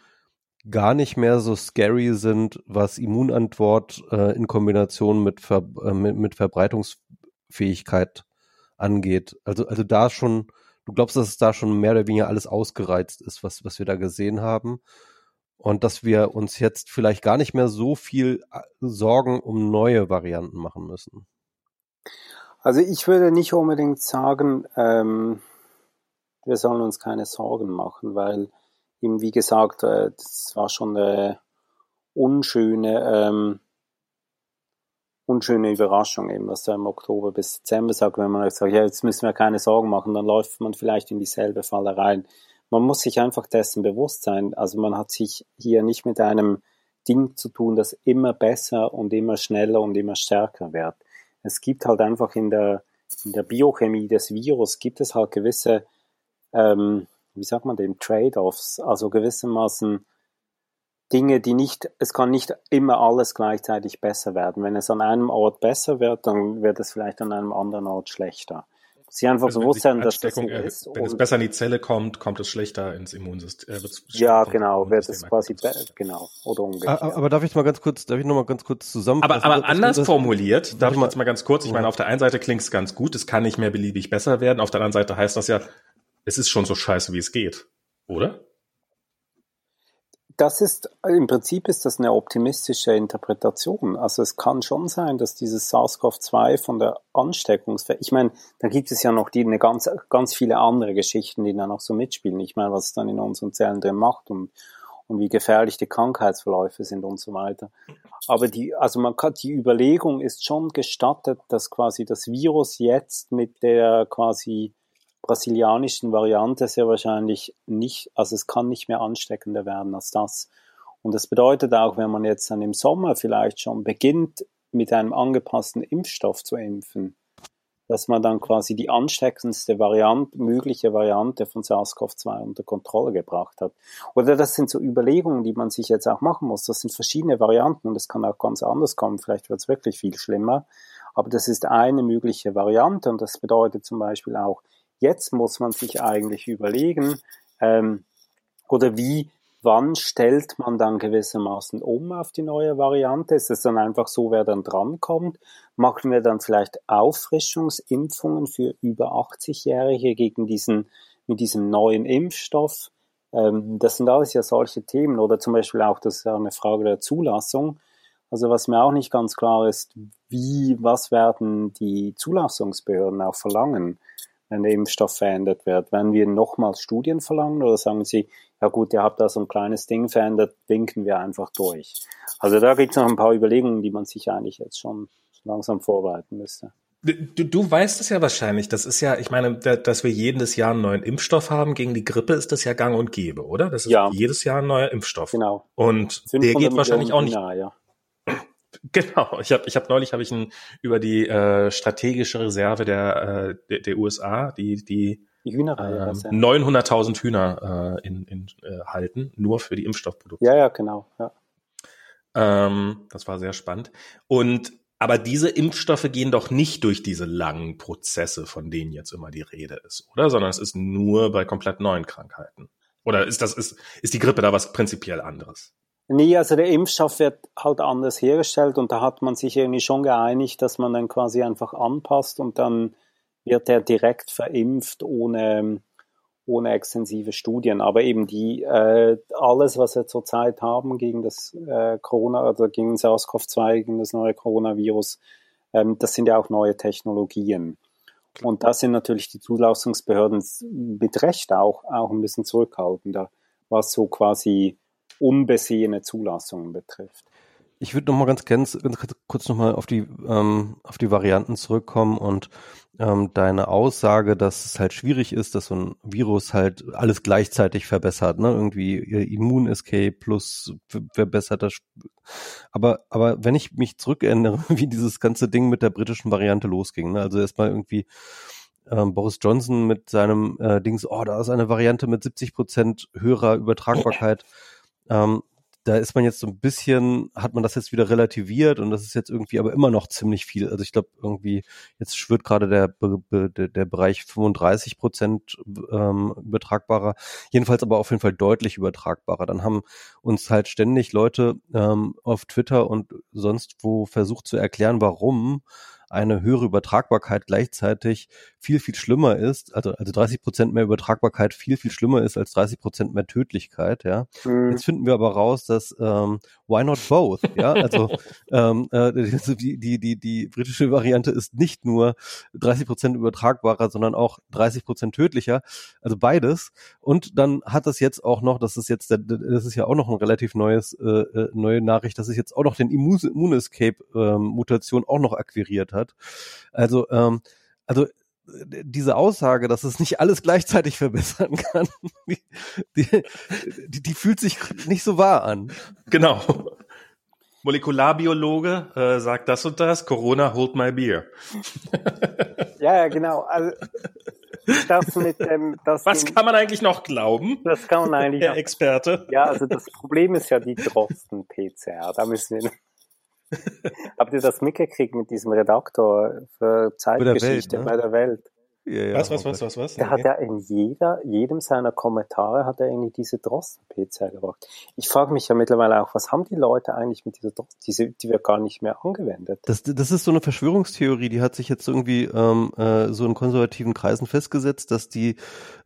gar nicht mehr so scary sind, was Immunantwort äh, in Kombination mit, Ver äh, mit, Verbreitungsfähigkeit angeht. Also, also da schon, du glaubst, dass es da schon mehr oder weniger alles ausgereizt ist, was, was wir da gesehen haben. Und dass wir uns jetzt vielleicht gar nicht mehr so viel äh, Sorgen um neue Varianten machen müssen. Also ich würde nicht unbedingt sagen, ähm, wir sollen uns keine Sorgen machen, weil eben wie gesagt, äh, das war schon eine unschöne, ähm, unschöne Überraschung eben, was da im Oktober bis Dezember sagt, wenn man sagt, ja, jetzt müssen wir keine Sorgen machen, dann läuft man vielleicht in dieselbe Falle rein. Man muss sich einfach dessen bewusst sein. Also man hat sich hier nicht mit einem Ding zu tun, das immer besser und immer schneller und immer stärker wird. Es gibt halt einfach in der, in der Biochemie des Virus gibt es halt gewisse ähm, wie sagt man dem, Trade-offs, also gewissermaßen Dinge, die nicht, es kann nicht immer alles gleichzeitig besser werden. Wenn es an einem Ort besser wird, dann wird es vielleicht an einem anderen Ort schlechter. Sie einfach also bewusst sein, dass das so ist. Wenn es besser in die Zelle kommt, kommt es schlechter ins Immunsystem. Äh, ja, genau, wird es quasi genau oder umgekehrt. Aber, aber darf ich mal ganz kurz, darf ich noch mal ganz kurz zusammenfassen? Aber, aber anders das, formuliert, darf ich jetzt mal ganz kurz. Ich meine, auf der einen Seite klingt es ganz gut, es kann nicht mehr beliebig besser werden. Auf der anderen Seite heißt das ja, es ist schon so scheiße, wie es geht, oder? Das ist, im Prinzip ist das eine optimistische Interpretation. Also es kann schon sein, dass dieses SARS-CoV-2 von der Ansteckungsfähigkeit, ich meine, da gibt es ja noch die, eine ganz, ganz viele andere Geschichten, die da noch so mitspielen. Ich meine, was es dann in unseren Zellen drin macht und, und wie gefährlich die Krankheitsverläufe sind und so weiter. Aber die, also man kann, die Überlegung ist schon gestattet, dass quasi das Virus jetzt mit der quasi brasilianischen Variante sehr wahrscheinlich nicht, also es kann nicht mehr ansteckender werden als das. Und das bedeutet auch, wenn man jetzt dann im Sommer vielleicht schon beginnt, mit einem angepassten Impfstoff zu impfen, dass man dann quasi die ansteckendste Variante, mögliche Variante von SARS-CoV-2 unter Kontrolle gebracht hat. Oder das sind so Überlegungen, die man sich jetzt auch machen muss. Das sind verschiedene Varianten und es kann auch ganz anders kommen. Vielleicht wird es wirklich viel schlimmer. Aber das ist eine mögliche Variante und das bedeutet zum Beispiel auch, Jetzt muss man sich eigentlich überlegen, ähm, oder wie, wann stellt man dann gewissermaßen um auf die neue Variante? Ist es dann einfach so, wer dann drankommt? Machen wir dann vielleicht Auffrischungsimpfungen für über 80-Jährige gegen diesen, mit diesem neuen Impfstoff? Ähm, das sind alles ja solche Themen oder zum Beispiel auch, das ist eine Frage der Zulassung. Also was mir auch nicht ganz klar ist, wie, was werden die Zulassungsbehörden auch verlangen? Wenn der Impfstoff verändert wird? Werden wir nochmals Studien verlangen oder sagen Sie, ja gut, ihr habt da so ein kleines Ding verändert, winken wir einfach durch? Also da gibt es noch ein paar Überlegungen, die man sich eigentlich jetzt schon langsam vorbereiten müsste. Du, du weißt es ja wahrscheinlich. Das ist ja, ich meine, dass wir jedes Jahr einen neuen Impfstoff haben gegen die Grippe, ist das ja gang und gäbe, oder? Das ist ja. jedes Jahr ein neuer Impfstoff. Genau. Und der geht wahrscheinlich auch nicht. Jahr, ja. Genau. Ich habe ich hab neulich habe ich ein, über die äh, strategische Reserve der, äh, der, der USA, die die, die Hühnerei, äh, 900.000 Hühner äh, in, in äh, halten, nur für die Impfstoffprodukte. Ja, ja, genau. Ja. Ähm, das war sehr spannend. Und aber diese Impfstoffe gehen doch nicht durch diese langen Prozesse, von denen jetzt immer die Rede ist, oder? Sondern es ist nur bei komplett neuen Krankheiten. Oder ist das, ist, ist die Grippe da was prinzipiell anderes? Nee, also der Impfstoff wird halt anders hergestellt und da hat man sich irgendwie schon geeinigt, dass man dann quasi einfach anpasst und dann wird er direkt verimpft ohne, ohne extensive Studien. Aber eben die, äh, alles, was wir zurzeit haben gegen das äh, Corona oder gegen SARS-CoV-2, gegen das neue Coronavirus, ähm, das sind ja auch neue Technologien. Und da sind natürlich die Zulassungsbehörden mit Recht auch, auch ein bisschen zurückhaltender, was so quasi unbesehene Zulassungen betrifft. Ich würde noch mal ganz, ganz, kurz noch mal auf die ähm, auf die Varianten zurückkommen und ähm, deine Aussage, dass es halt schwierig ist, dass so ein Virus halt alles gleichzeitig verbessert, ne? Irgendwie Immun-Escape plus verbesserter. Aber aber wenn ich mich zurückerinnere, <laughs> wie dieses ganze Ding mit der britischen Variante losging, ne? Also erstmal irgendwie ähm, Boris Johnson mit seinem äh, Dings, oh, da ist eine Variante mit 70 Prozent höherer Übertragbarkeit. Ähm, da ist man jetzt so ein bisschen, hat man das jetzt wieder relativiert und das ist jetzt irgendwie aber immer noch ziemlich viel. Also ich glaube irgendwie, jetzt schwirrt gerade der, der, Bereich 35 Prozent ähm, übertragbarer, jedenfalls aber auf jeden Fall deutlich übertragbarer. Dann haben uns halt ständig Leute ähm, auf Twitter und sonst wo versucht zu erklären, warum eine höhere Übertragbarkeit gleichzeitig viel, viel schlimmer ist, also, also 30 Prozent mehr Übertragbarkeit viel, viel schlimmer ist als 30 Prozent mehr Tödlichkeit, ja. Mhm. Jetzt finden wir aber raus, dass ähm, why not both, ja, also <laughs> ähm, äh, die, die, die, die britische Variante ist nicht nur 30 Prozent übertragbarer, sondern auch 30 Prozent tödlicher, also beides. Und dann hat das jetzt auch noch, das ist jetzt, das ist ja auch noch ein relativ neues, äh, äh neue Nachricht, dass es jetzt auch noch den Immun Escape ähm, Mutation auch noch akquiriert hat hat. Also, ähm, also diese Aussage, dass es nicht alles gleichzeitig verbessern kann, <laughs> die, die, die, fühlt sich nicht so wahr an. Genau. Molekularbiologe äh, sagt das und das, Corona hold my beer. ja, ja, genau. Also das mit dem, das Was kann man eigentlich noch glauben? Das kann man eigentlich. Herr Experte. Ja, also das Problem ist ja die Drosten-PCR. Da müssen wir Habt ihr das mitgekriegt mit diesem Redaktor für Zeitgeschichte bei der Welt? Ne? Bei der Welt? Ja, ja, was, was, was, was, was? Der hat ja in jeder, jedem seiner Kommentare hat er irgendwie diese Drosten-PCR gebracht. Ich frage mich ja mittlerweile auch, was haben die Leute eigentlich mit dieser Drosten, diese, die wird gar nicht mehr angewendet. Das, das ist so eine Verschwörungstheorie, die hat sich jetzt irgendwie ähm, äh, so in konservativen Kreisen festgesetzt, dass die,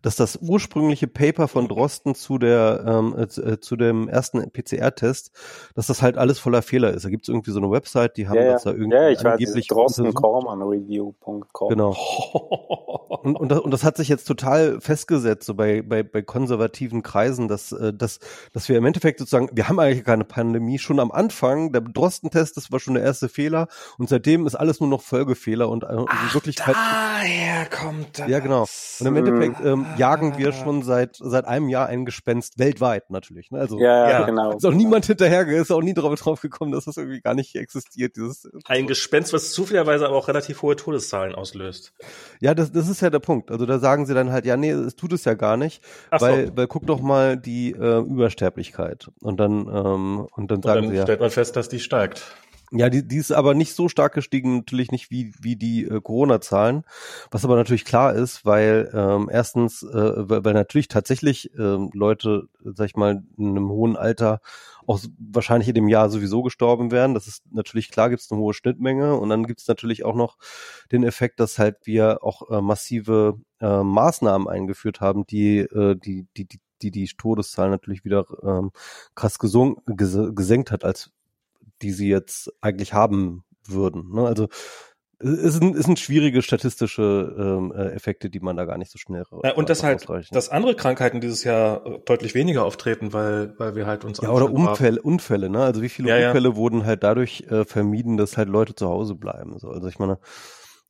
dass das ursprüngliche Paper von Drosten zu der, ähm, äh, zu dem ersten PCR-Test, dass das halt alles voller Fehler ist. Da gibt es irgendwie so eine Website, die haben ja, das da irgendwie ja, ich angeblich weiß, drosten-corman-review.com. Genau. <laughs> und, und, das, und das hat sich jetzt total festgesetzt, so bei, bei, bei konservativen Kreisen, dass, äh, dass, dass wir im Endeffekt sozusagen, wir haben eigentlich keine Pandemie, schon am Anfang, der Drostentest, das war schon der erste Fehler und seitdem ist alles nur noch Folgefehler und, äh, und Ach, in Wirklichkeit. Daher kommt das. Ja, genau. Und im Endeffekt ähm, jagen wir schon seit, seit einem Jahr ein Gespenst weltweit natürlich. Ne? Also, ja, ja, genau. Ist auch niemand hinterher, ist auch nie drauf, drauf gekommen, dass das irgendwie gar nicht existiert. Dieses, ein Gespenst, was zufälligerweise aber auch relativ hohe Todeszahlen auslöst. Ja, das, das ist ja der Punkt. Also da sagen sie dann halt, ja, nee, es tut es ja gar nicht, Ach weil, so. weil guck doch mal die äh, Übersterblichkeit. Und dann, ähm, und dann sagen und dann sie ja. stellt man fest, dass die steigt. Ja, die, die ist aber nicht so stark gestiegen, natürlich nicht wie, wie die äh, Corona-Zahlen. Was aber natürlich klar ist, weil ähm, erstens, äh, weil, weil natürlich tatsächlich ähm, Leute, sag ich mal, in einem hohen Alter auch wahrscheinlich in dem Jahr sowieso gestorben wären. Das ist natürlich klar, gibt es eine hohe Schnittmenge. Und dann gibt es natürlich auch noch den Effekt, dass halt wir auch äh, massive äh, Maßnahmen eingeführt haben, die, äh, die, die, die die die Todeszahl natürlich wieder ähm, krass gesung, ges gesenkt hat, als die sie jetzt eigentlich haben würden. Ne? Also es sind, es sind schwierige statistische ähm, äh, Effekte, die man da gar nicht so schnell ja, Und das halt, dass andere Krankheiten dieses Jahr äh, deutlich weniger auftreten, weil, weil wir halt uns Ja, oder Unfälle, Unfälle, ne? Also wie viele ja, Unfälle ja. wurden halt dadurch äh, vermieden, dass halt Leute zu Hause bleiben. So, also ich meine,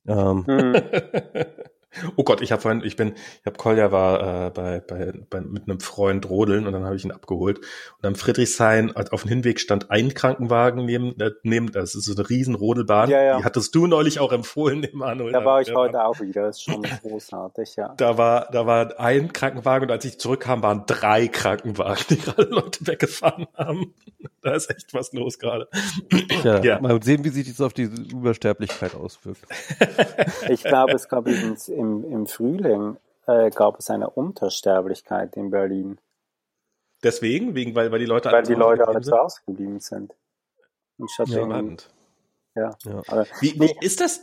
ähm, hm. <laughs> <laughs> Oh Gott, ich habe vorhin, ich bin, ich habe Kolja war äh, bei, bei, bei mit einem Freund rodeln und dann habe ich ihn abgeholt und am Friedrichshain auf dem Hinweg stand ein Krankenwagen neben, äh, neben das ist so eine riesen Rodelbahn. Ja, ja. Die hattest du neulich auch empfohlen, dem Manuel. Da war ich heute war, auch wieder, das ist schon großartig, ja. Da war, da war ein Krankenwagen und als ich zurückkam, waren drei Krankenwagen, die gerade Leute weggefahren haben. <laughs> Da ist echt was los gerade. Ja, ja. Mal sehen, wie sich das auf die Übersterblichkeit auswirkt. Ich glaube, es gab übrigens im, im Frühling äh, gab es eine Untersterblichkeit in Berlin. Deswegen? Wegen, weil, weil die Leute weil alle die Leute alle zu Hause geblieben sind. Und statt ja, ja. ja. Aber, wie, wie ist das?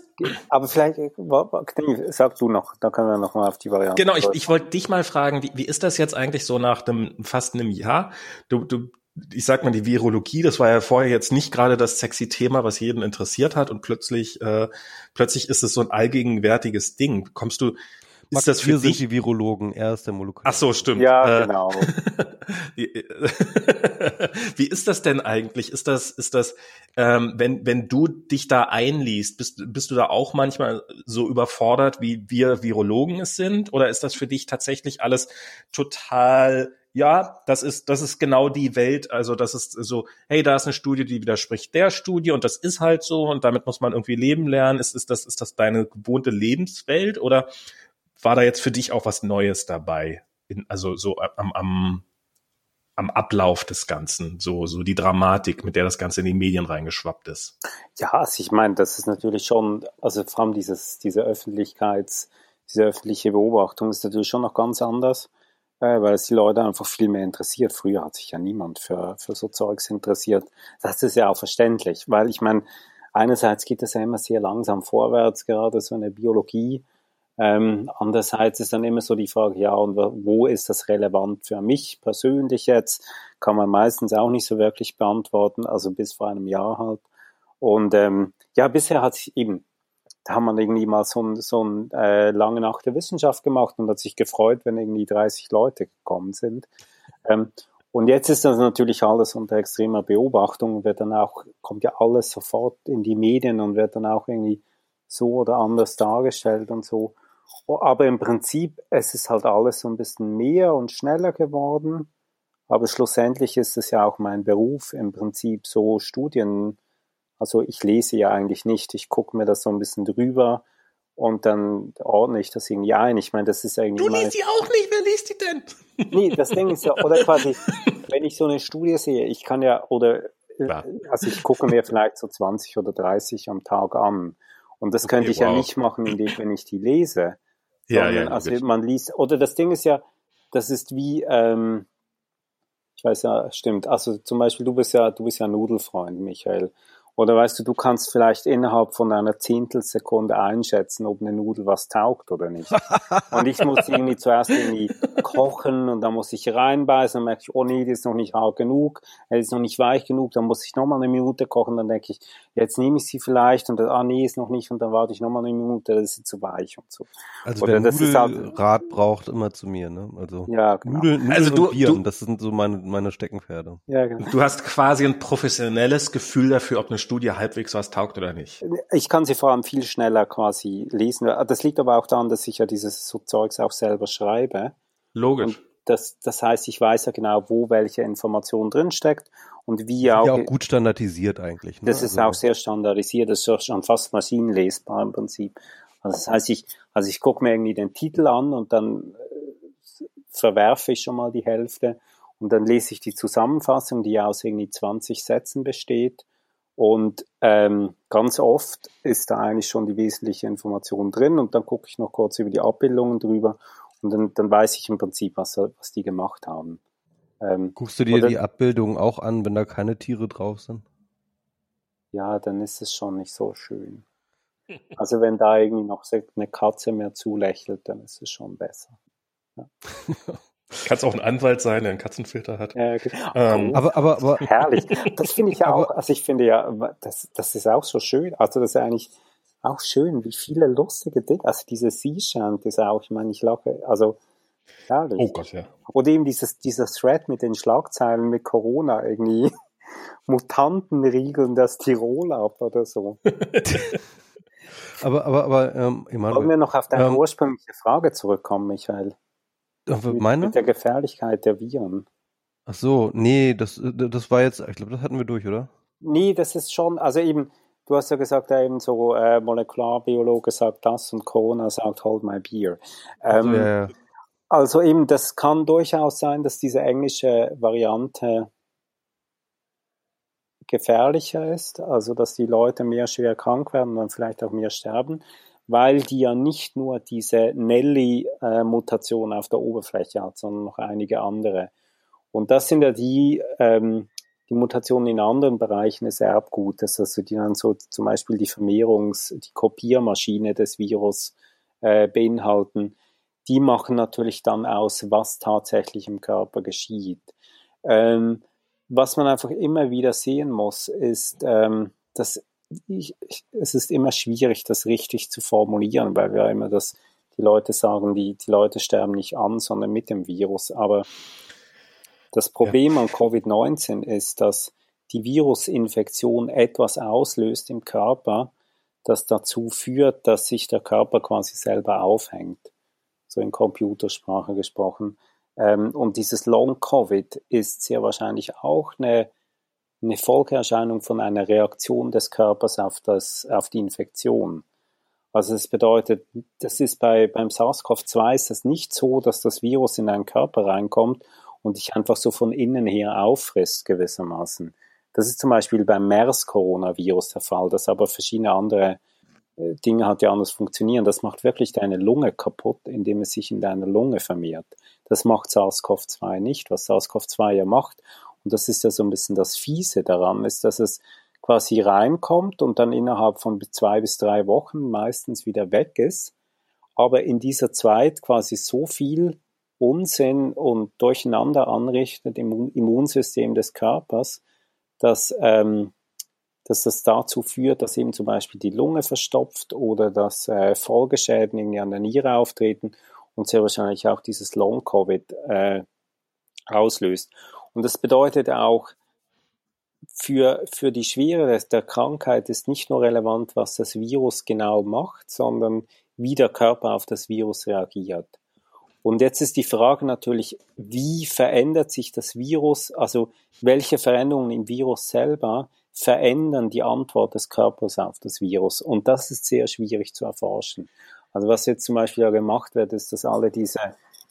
Aber vielleicht, sag du noch, da können wir noch mal auf die Variante. Genau, ich, ich wollte dich mal fragen, wie, wie ist das jetzt eigentlich so nach dem fast einem Jahr? Du, du, ich sag mal, die Virologie, das war ja vorher jetzt nicht gerade das sexy Thema, was jeden interessiert hat und plötzlich, äh, plötzlich ist es so ein allgegenwärtiges Ding. Kommst du, ist das für wir dich? sind die Virologen, er ist der Molekular. Ach so, stimmt. Ja, äh, genau. <laughs> <laughs> Wie ist das denn eigentlich? Ist das, ist das, ähm, wenn, wenn du dich da einliest, bist, bist du da auch manchmal so überfordert, wie wir Virologen es sind? Oder ist das für dich tatsächlich alles total ja, das ist, das ist genau die Welt. Also das ist so, hey, da ist eine Studie, die widerspricht der Studie und das ist halt so und damit muss man irgendwie leben lernen. Ist, ist das, ist das deine gewohnte Lebenswelt oder war da jetzt für dich auch was Neues dabei? In, also so am, am, am Ablauf des Ganzen, so, so die Dramatik, mit der das Ganze in die Medien reingeschwappt ist. Ja, also ich meine, das ist natürlich schon, also vor allem dieses, diese Öffentlichkeits, diese öffentliche Beobachtung ist natürlich schon noch ganz anders weil es die Leute einfach viel mehr interessiert. Früher hat sich ja niemand für, für so Zeugs interessiert. Das ist ja auch verständlich, weil ich meine, einerseits geht es ja immer sehr langsam vorwärts, gerade so in der Biologie. Ähm, andererseits ist dann immer so die Frage, ja, und wo ist das relevant für mich persönlich jetzt? Kann man meistens auch nicht so wirklich beantworten, also bis vor einem Jahr halt. Und ähm, ja, bisher hat sich eben da haben wir irgendwie mal so ein, so ein äh, lange Nacht der Wissenschaft gemacht und hat sich gefreut, wenn irgendwie 30 Leute gekommen sind. Ähm, und jetzt ist das natürlich alles unter extremer Beobachtung und wird dann auch, kommt ja alles sofort in die Medien und wird dann auch irgendwie so oder anders dargestellt und so. Aber im Prinzip, es ist halt alles so ein bisschen mehr und schneller geworden. Aber schlussendlich ist es ja auch mein Beruf, im Prinzip so Studien also ich lese ja eigentlich nicht. Ich gucke mir das so ein bisschen drüber und dann ordne ich das irgendwie ein. Ich meine, das ist eigentlich. Du liest die auch nicht, wer liest die denn? Nee, das Ding ist ja, oder <laughs> quasi, wenn ich so eine Studie sehe, ich kann ja, oder Klar. also ich gucke mir vielleicht so 20 oder 30 am Tag an. Und das okay, könnte ich wow. ja nicht machen, indem wenn ich die lese. Ja, ja. Also man liest, oder das Ding ist ja, das ist wie, ähm, ich weiß ja, stimmt. Also zum Beispiel, du bist ja, du bist ja Nudelfreund, Michael. Oder weißt du, du kannst vielleicht innerhalb von einer Zehntelsekunde einschätzen, ob eine Nudel was taugt oder nicht. und ich muss irgendwie zuerst irgendwie kochen und dann muss ich reinbeißen, dann merke ich, oh nee, die ist noch nicht hart genug, die ist noch nicht weich genug, dann muss ich nochmal eine Minute kochen, dann denke ich, jetzt nehme ich sie vielleicht und dann, ah nee, ist noch nicht und dann warte ich nochmal eine Minute, das ist sie zu weich und so. Also oder wer Nudelrat halt, braucht immer zu mir, ne? Also ja, genau. Nudeln, Nudeln also du, und Bier, du, das sind so meine, meine Steckenpferde. Ja, genau. Du hast quasi ein professionelles Gefühl dafür, ob eine Studie halbwegs was taugt oder nicht? Ich kann sie vor allem viel schneller quasi lesen. Das liegt aber auch daran, dass ich ja dieses so Zeugs auch selber schreibe. Logisch. das, das heißt, ich weiß ja genau, wo welche Information drinsteckt und wie auch. Ja, auch gut standardisiert eigentlich. Ne? Das ist also. auch sehr standardisiert, das ist schon fast maschinenlesbar im Prinzip. Also das heißt, ich, also ich gucke mir irgendwie den Titel an und dann äh, verwerfe ich schon mal die Hälfte und dann lese ich die Zusammenfassung, die aus irgendwie 20 Sätzen besteht und ähm, ganz oft ist da eigentlich schon die wesentliche Information drin und dann gucke ich noch kurz über die Abbildungen drüber und dann, dann weiß ich im Prinzip, was, was die gemacht haben. Ähm, Guckst du dir oder, die Abbildungen auch an, wenn da keine Tiere drauf sind? Ja, dann ist es schon nicht so schön. <laughs> Also wenn da irgendwie noch eine Katze mehr zulächelt, dann ist es schon besser. Ja. <laughs> Kannst auch ein Anwalt sein, der einen Katzenfilter hat. Ja, genau. Ähm. Aber, aber, aber. Herrlich. Das finde ich ja auch, also ich finde ja, das, das ist auch so schön. Also das ist eigentlich, auch schön, wie viele lustige Dinge, also diese Sea Shant ist auch, ich meine, ich lache, also Herrlich. Oh Gott, ja. Oder eben dieses, dieser Thread mit den Schlagzeilen mit Corona irgendwie. <laughs> Mutanten riegeln das Tirol ab oder so. <laughs> aber, aber, aber, ähm, Wollen wir noch auf deine ähm, ursprüngliche Frage zurückkommen, Michael? Meine? Mit der Gefährlichkeit der Viren. Ach so, nee, das, das war jetzt, ich glaube, das hatten wir durch, oder? Nee, das ist schon, also eben, du hast ja gesagt, ja, eben so, äh, Molekularbiologe sagt das und Corona sagt, hold my beer. Ähm, also, ja, ja. Also eben, das kann durchaus sein, dass diese englische Variante gefährlicher ist, also dass die Leute mehr schwer krank werden und dann vielleicht auch mehr sterben, weil die ja nicht nur diese Nelly-Mutation auf der Oberfläche hat, sondern noch einige andere. Und das sind ja die, ähm, die Mutationen in anderen Bereichen des Erbgutes, also die dann so zum Beispiel die Vermehrungs-, die Kopiermaschine des Virus äh, beinhalten die machen natürlich dann aus, was tatsächlich im Körper geschieht. Ähm, was man einfach immer wieder sehen muss, ist, ähm, dass ich, es ist immer schwierig, das richtig zu formulieren, weil wir immer das, die Leute sagen, die, die Leute sterben nicht an, sondern mit dem Virus. Aber das Problem ja. an Covid-19 ist, dass die Virusinfektion etwas auslöst im Körper, das dazu führt, dass sich der Körper quasi selber aufhängt so in Computersprache gesprochen. Ähm, und dieses Long-Covid ist sehr wahrscheinlich auch eine, eine Folgeerscheinung von einer Reaktion des Körpers auf, das, auf die Infektion. Also es bedeutet, das ist bei, beim SARS-CoV-2 ist das nicht so, dass das Virus in deinen Körper reinkommt und dich einfach so von innen her auffrisst gewissermaßen. Das ist zum Beispiel beim MERS-Coronavirus der Fall, das aber verschiedene andere Dinge hat ja anders funktionieren. Das macht wirklich deine Lunge kaputt, indem es sich in deiner Lunge vermehrt. Das macht SARS-CoV-2 nicht. Was SARS-CoV-2 ja macht, und das ist ja so ein bisschen das Fiese daran, ist, dass es quasi reinkommt und dann innerhalb von zwei bis drei Wochen meistens wieder weg ist, aber in dieser Zeit quasi so viel Unsinn und Durcheinander anrichtet im Immunsystem des Körpers, dass ähm, dass das dazu führt, dass eben zum Beispiel die Lunge verstopft oder dass äh, Folgeschäden irgendwie an der Niere auftreten und sehr wahrscheinlich auch dieses Long-Covid äh, auslöst. Und das bedeutet auch, für, für die Schwere der Krankheit ist nicht nur relevant, was das Virus genau macht, sondern wie der Körper auf das Virus reagiert. Und jetzt ist die Frage natürlich, wie verändert sich das Virus, also welche Veränderungen im Virus selber verändern die Antwort des Körpers auf das Virus. Und das ist sehr schwierig zu erforschen. Also was jetzt zum Beispiel ja gemacht wird, ist, dass alle diese,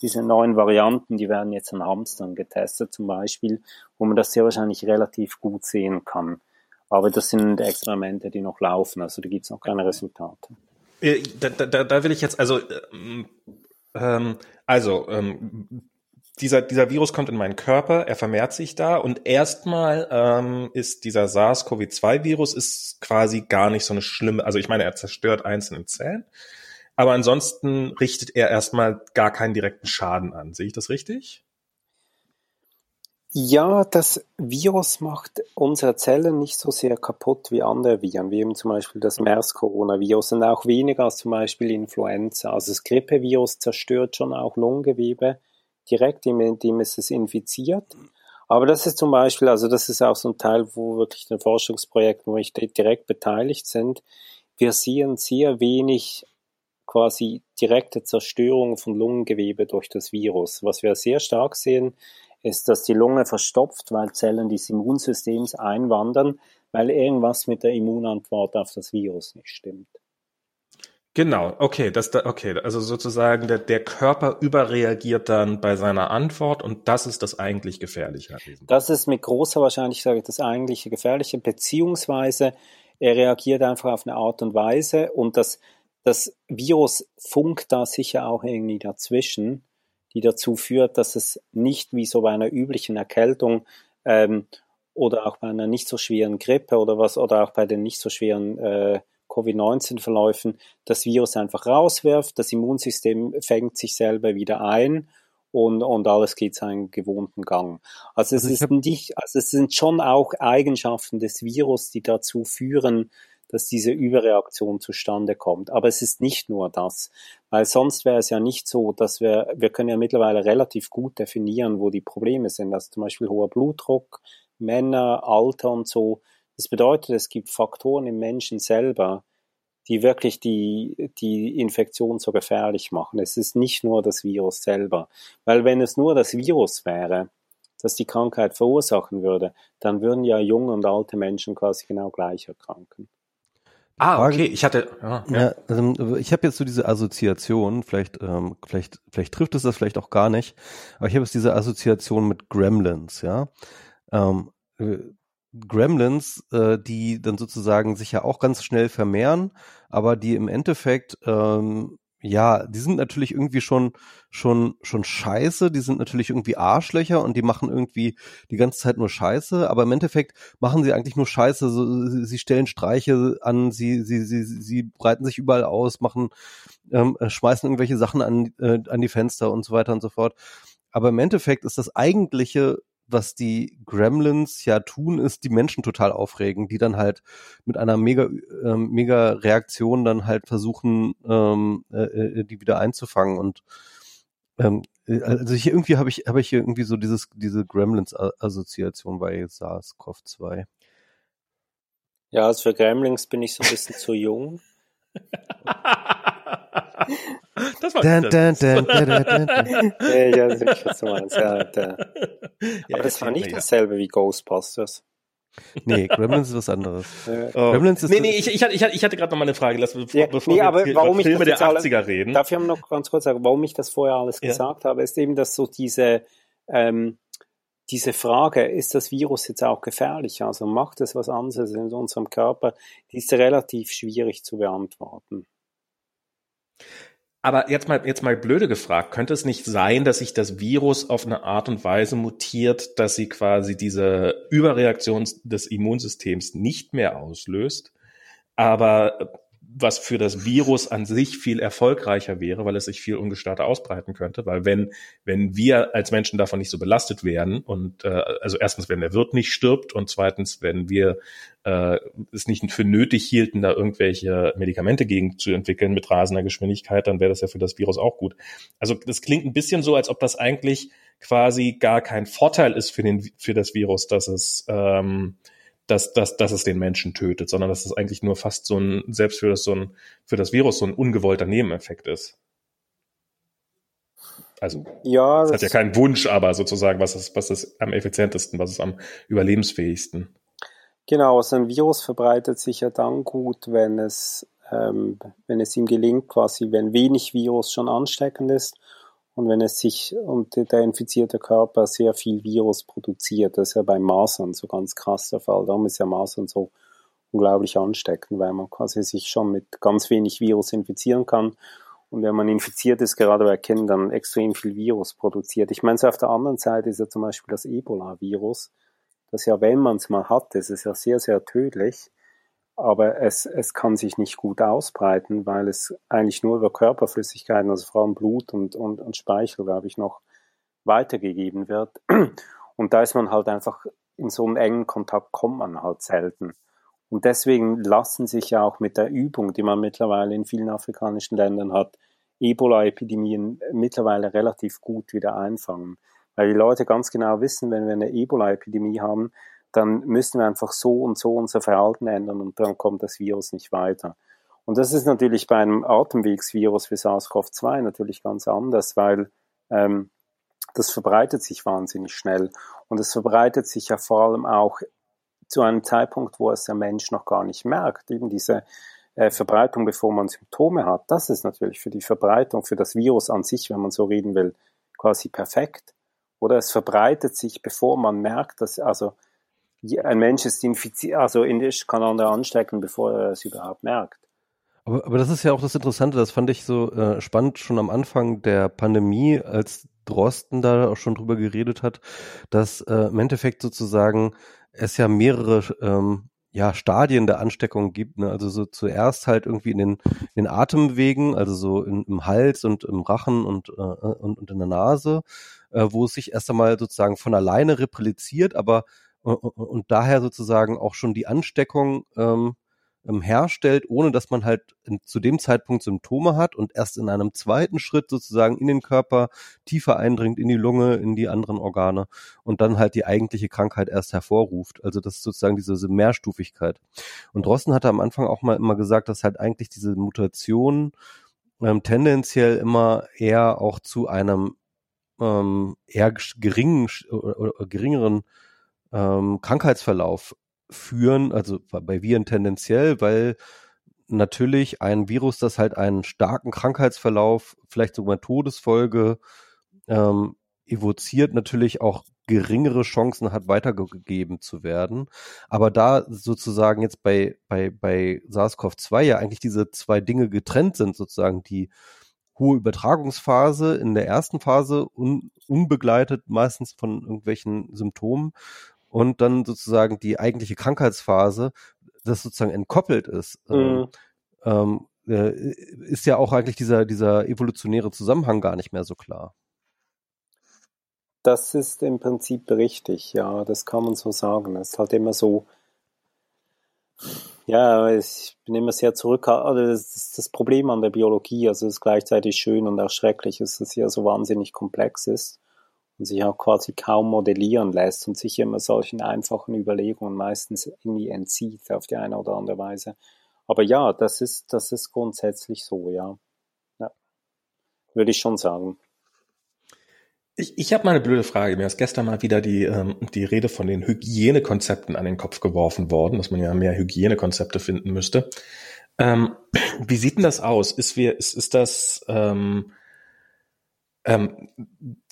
diese neuen Varianten, die werden jetzt an Hamstern getestet zum Beispiel, wo man das sehr wahrscheinlich relativ gut sehen kann. Aber das sind Experimente, die noch laufen, also da gibt es noch keine Resultate. Äh, da, da, da will ich jetzt, also, ähm, also ähm, dieser, dieser Virus kommt in meinen Körper, er vermehrt sich da und erstmal ähm, ist dieser SARS-CoV-2-Virus ist quasi gar nicht so eine schlimme, also ich meine, er zerstört einzelne Zellen, aber ansonsten richtet er erstmal gar keinen direkten Schaden an. Sehe ich das richtig? Ja, das Virus macht unsere Zellen nicht so sehr kaputt wie andere Viren, wie eben zum Beispiel das MERS-Coronavirus und auch weniger als zum Beispiel Influenza. Also das Grippevirus zerstört schon auch Lungengewebe direkt, indem es es infiziert. Aber das ist zum Beispiel, also das ist auch so ein Teil, wo wirklich ein Forschungsprojekt, wo wir direkt beteiligt sind. Wir sehen sehr wenig quasi direkte Zerstörung von Lungengewebe durch das Virus. Was wir sehr stark sehen, ist, dass die Lunge verstopft, weil Zellen des Immunsystems einwandern, weil irgendwas mit der Immunantwort auf das Virus nicht stimmt. Genau, okay, das da, okay, also sozusagen der, der Körper überreagiert dann bei seiner Antwort und das ist das eigentlich Gefährliche. Das ist mit großer Wahrscheinlichkeit das eigentliche Gefährliche, beziehungsweise er reagiert einfach auf eine Art und Weise und das, das Virus funkt da sicher auch irgendwie dazwischen, die dazu führt, dass es nicht wie so bei einer üblichen Erkältung ähm, oder auch bei einer nicht so schweren Grippe oder was oder auch bei den nicht so schweren äh, Covid-19-Verläufen das Virus einfach rauswirft, das Immunsystem fängt sich selber wieder ein und, und alles geht seinen gewohnten Gang. Also es, also ist nicht, also es sind schon auch Eigenschaften des Virus, die dazu führen, dass diese Überreaktion zustande kommt. Aber es ist nicht nur das, weil sonst wäre es ja nicht so, dass wir, wir können ja mittlerweile relativ gut definieren, wo die Probleme sind. Also zum Beispiel hoher Blutdruck, Männer, Alter und so. Das bedeutet, es gibt Faktoren im Menschen selber, die wirklich die, die Infektion so gefährlich machen. Es ist nicht nur das Virus selber. Weil wenn es nur das Virus wäre, das die Krankheit verursachen würde, dann würden ja junge und alte Menschen quasi genau gleich erkranken. Ah, okay, ich hatte, ja, ja. ja also ich habe jetzt so diese Assoziation, vielleicht, ähm, vielleicht, vielleicht trifft es das vielleicht auch gar nicht, aber ich habe jetzt diese Assoziation mit Gremlins, ja. Ähm, äh, Gremlins, äh, die dann sozusagen sich ja auch ganz schnell vermehren, aber die im Endeffekt ähm, ja, die sind natürlich irgendwie schon, schon, schon scheiße, die sind natürlich irgendwie Arschlöcher und die machen irgendwie die ganze Zeit nur Scheiße, aber im Endeffekt machen sie eigentlich nur Scheiße, so, sie, stellen Streiche an, sie, sie, sie, sie breiten sich überall aus, machen, ähm, äh, schmeißen irgendwelche Sachen an, äh, an die Fenster und so weiter und so fort. Aber im Endeffekt ist das eigentliche was die Gremlins ja tun, ist die Menschen total aufregen, die dann halt mit einer mega, äh, mega Reaktion dann halt versuchen, ähm, äh, äh, die wieder einzufangen und ähm, äh, also hier irgendwie habe ich habe ich hier irgendwie so dieses diese Gremlins Assoziation bei SARS-CoV-2. Ja, also für Gremlins bin ich so ein bisschen zu jung. <laughs> Das war dun, dun, dun, dun, dun, <laughs> Ja, ja, das ist was du meinst. Ja, der. <laughs> Aber das war nicht dasselbe wie Ghostbusters. Nee, Gremlins ist was anderes. <laughs> Oh. Gremlins ist nee, nee, ich, ich hatte, ich hatte, gerade noch mal eine Frage, lass, bevor, ja, bevor nee, wir aber warum ich Filme der 80er alle, reden. Darf ich noch ganz kurz sagen, warum ich das vorher alles ja. gesagt habe, ist eben, dass so diese, ähm, diese Frage, ist das Virus jetzt auch gefährlich? Also macht es was anderes in unserem Körper? Die ist relativ schwierig zu beantworten. Aber jetzt mal, jetzt mal blöde gefragt, könnte es nicht sein, dass sich das Virus auf eine Art und Weise mutiert, dass sie quasi diese Überreaktion des Immunsystems nicht mehr auslöst, aber was für das Virus an sich viel erfolgreicher wäre, weil es sich viel ungestörter ausbreiten könnte. Weil wenn, wenn wir als Menschen davon nicht so belastet werden und äh, also erstens, wenn der Wirt nicht stirbt und zweitens, wenn wir äh, es nicht für nötig hielten, da irgendwelche Medikamente gegen zu entwickeln mit rasender Geschwindigkeit, dann wäre das ja für das Virus auch gut. Also das klingt ein bisschen so, als ob das eigentlich quasi gar kein Vorteil ist für, den, für das Virus, dass es ähm, dass, dass, dass es den Menschen tötet, sondern dass es eigentlich nur fast so ein, selbst für das, so ein, für das Virus so ein ungewollter Nebeneffekt ist. Also, ja, es hat ja keinen Wunsch, aber sozusagen, was ist, was ist am effizientesten, was ist am überlebensfähigsten. Genau, also ein Virus verbreitet sich ja dann gut, wenn es, ähm, wenn es ihm gelingt, quasi, wenn wenig Virus schon ansteckend ist und wenn es sich und der infizierte Körper sehr viel Virus produziert, das ist ja bei Masern so ganz krass der Fall. Darum ist ja Masern so unglaublich ansteckend, weil man quasi sich schon mit ganz wenig Virus infizieren kann. Und wenn man infiziert ist, gerade bei Kindern, extrem viel Virus produziert. Ich meine, so auf der anderen Seite ist ja zum Beispiel das Ebola-Virus, das ja, wenn man es mal hat, ist es ja sehr, sehr tödlich aber es, es kann sich nicht gut ausbreiten, weil es eigentlich nur über Körperflüssigkeiten, also vor allem Blut und, und, und Speichel, glaube ich, noch weitergegeben wird. Und da ist man halt einfach in so einen engen Kontakt kommt man halt selten. Und deswegen lassen sich ja auch mit der Übung, die man mittlerweile in vielen afrikanischen Ländern hat, Ebola-Epidemien mittlerweile relativ gut wieder einfangen. Weil die Leute ganz genau wissen, wenn wir eine Ebola-Epidemie haben, dann müssen wir einfach so und so unser Verhalten ändern und dann kommt das Virus nicht weiter. Und das ist natürlich bei einem Atemwegsvirus wie SARS-CoV-2 natürlich ganz anders, weil ähm, das verbreitet sich wahnsinnig schnell. Und es verbreitet sich ja vor allem auch zu einem Zeitpunkt, wo es der Mensch noch gar nicht merkt. Eben diese äh, Verbreitung, bevor man Symptome hat, das ist natürlich für die Verbreitung, für das Virus an sich, wenn man so reden will, quasi perfekt. Oder es verbreitet sich, bevor man merkt, dass, also ein Mensch ist infiziert, also indisch kann andere anstecken, bevor er es überhaupt merkt. Aber, aber das ist ja auch das Interessante, das fand ich so äh, spannend schon am Anfang der Pandemie, als Drosten da auch schon drüber geredet hat, dass äh, im Endeffekt sozusagen es ja mehrere ähm, ja, Stadien der Ansteckung gibt. Ne? Also so zuerst halt irgendwie in den, in den Atemwegen, also so in, im Hals und im Rachen und, äh, und, und in der Nase, äh, wo es sich erst einmal sozusagen von alleine repliziert, aber und, daher sozusagen auch schon die Ansteckung ähm, ähm, herstellt, ohne dass man halt zu dem Zeitpunkt Symptome hat und erst in einem zweiten Schritt sozusagen in den Körper tiefer eindringt, in die Lunge, in die anderen Organe und dann halt die eigentliche Krankheit erst hervorruft. Also das ist sozusagen diese, diese Mehrstufigkeit. Und Drosten hatte am Anfang auch mal immer gesagt, dass halt eigentlich diese Mutation ähm, tendenziell immer eher auch zu einem ähm, eher geringen oder geringeren ähm, Krankheitsverlauf führen, also bei Viren tendenziell, weil natürlich ein Virus, das halt einen starken Krankheitsverlauf, vielleicht sogar Todesfolge ähm, evoziert, natürlich auch geringere Chancen hat, weitergegeben zu werden. Aber da sozusagen jetzt bei, bei, bei SARS-CoV-2 ja eigentlich diese zwei Dinge getrennt sind, sozusagen die hohe Übertragungsphase in der ersten Phase un, unbegleitet meistens von irgendwelchen Symptomen und dann sozusagen die eigentliche Krankheitsphase, das sozusagen entkoppelt ist, ähm, mhm. ähm, äh, ist ja auch eigentlich dieser, dieser evolutionäre Zusammenhang gar nicht mehr so klar. Das ist im Prinzip richtig, ja, das kann man so sagen. Es ist halt immer so, ja, ich bin immer sehr zurückhaltend. Also das ist das Problem an der Biologie. Also es ist gleichzeitig schön und auch schrecklich, dass es ja so wahnsinnig komplex ist und sich auch quasi kaum modellieren lässt und sich immer solchen einfachen Überlegungen meistens irgendwie entzieht auf die eine oder andere Weise. Aber ja, das ist, das ist grundsätzlich so, ja. ja. Würde ich schon sagen. Ich, ich habe mal eine blöde Frage. Mir ist gestern mal wieder die, ähm, die Rede von den Hygienekonzepten an den Kopf geworfen worden, dass man ja mehr Hygienekonzepte finden müsste. Ähm, <clears throat> wie sieht denn das aus? Ist, wir, ist, ist das ähm, ähm,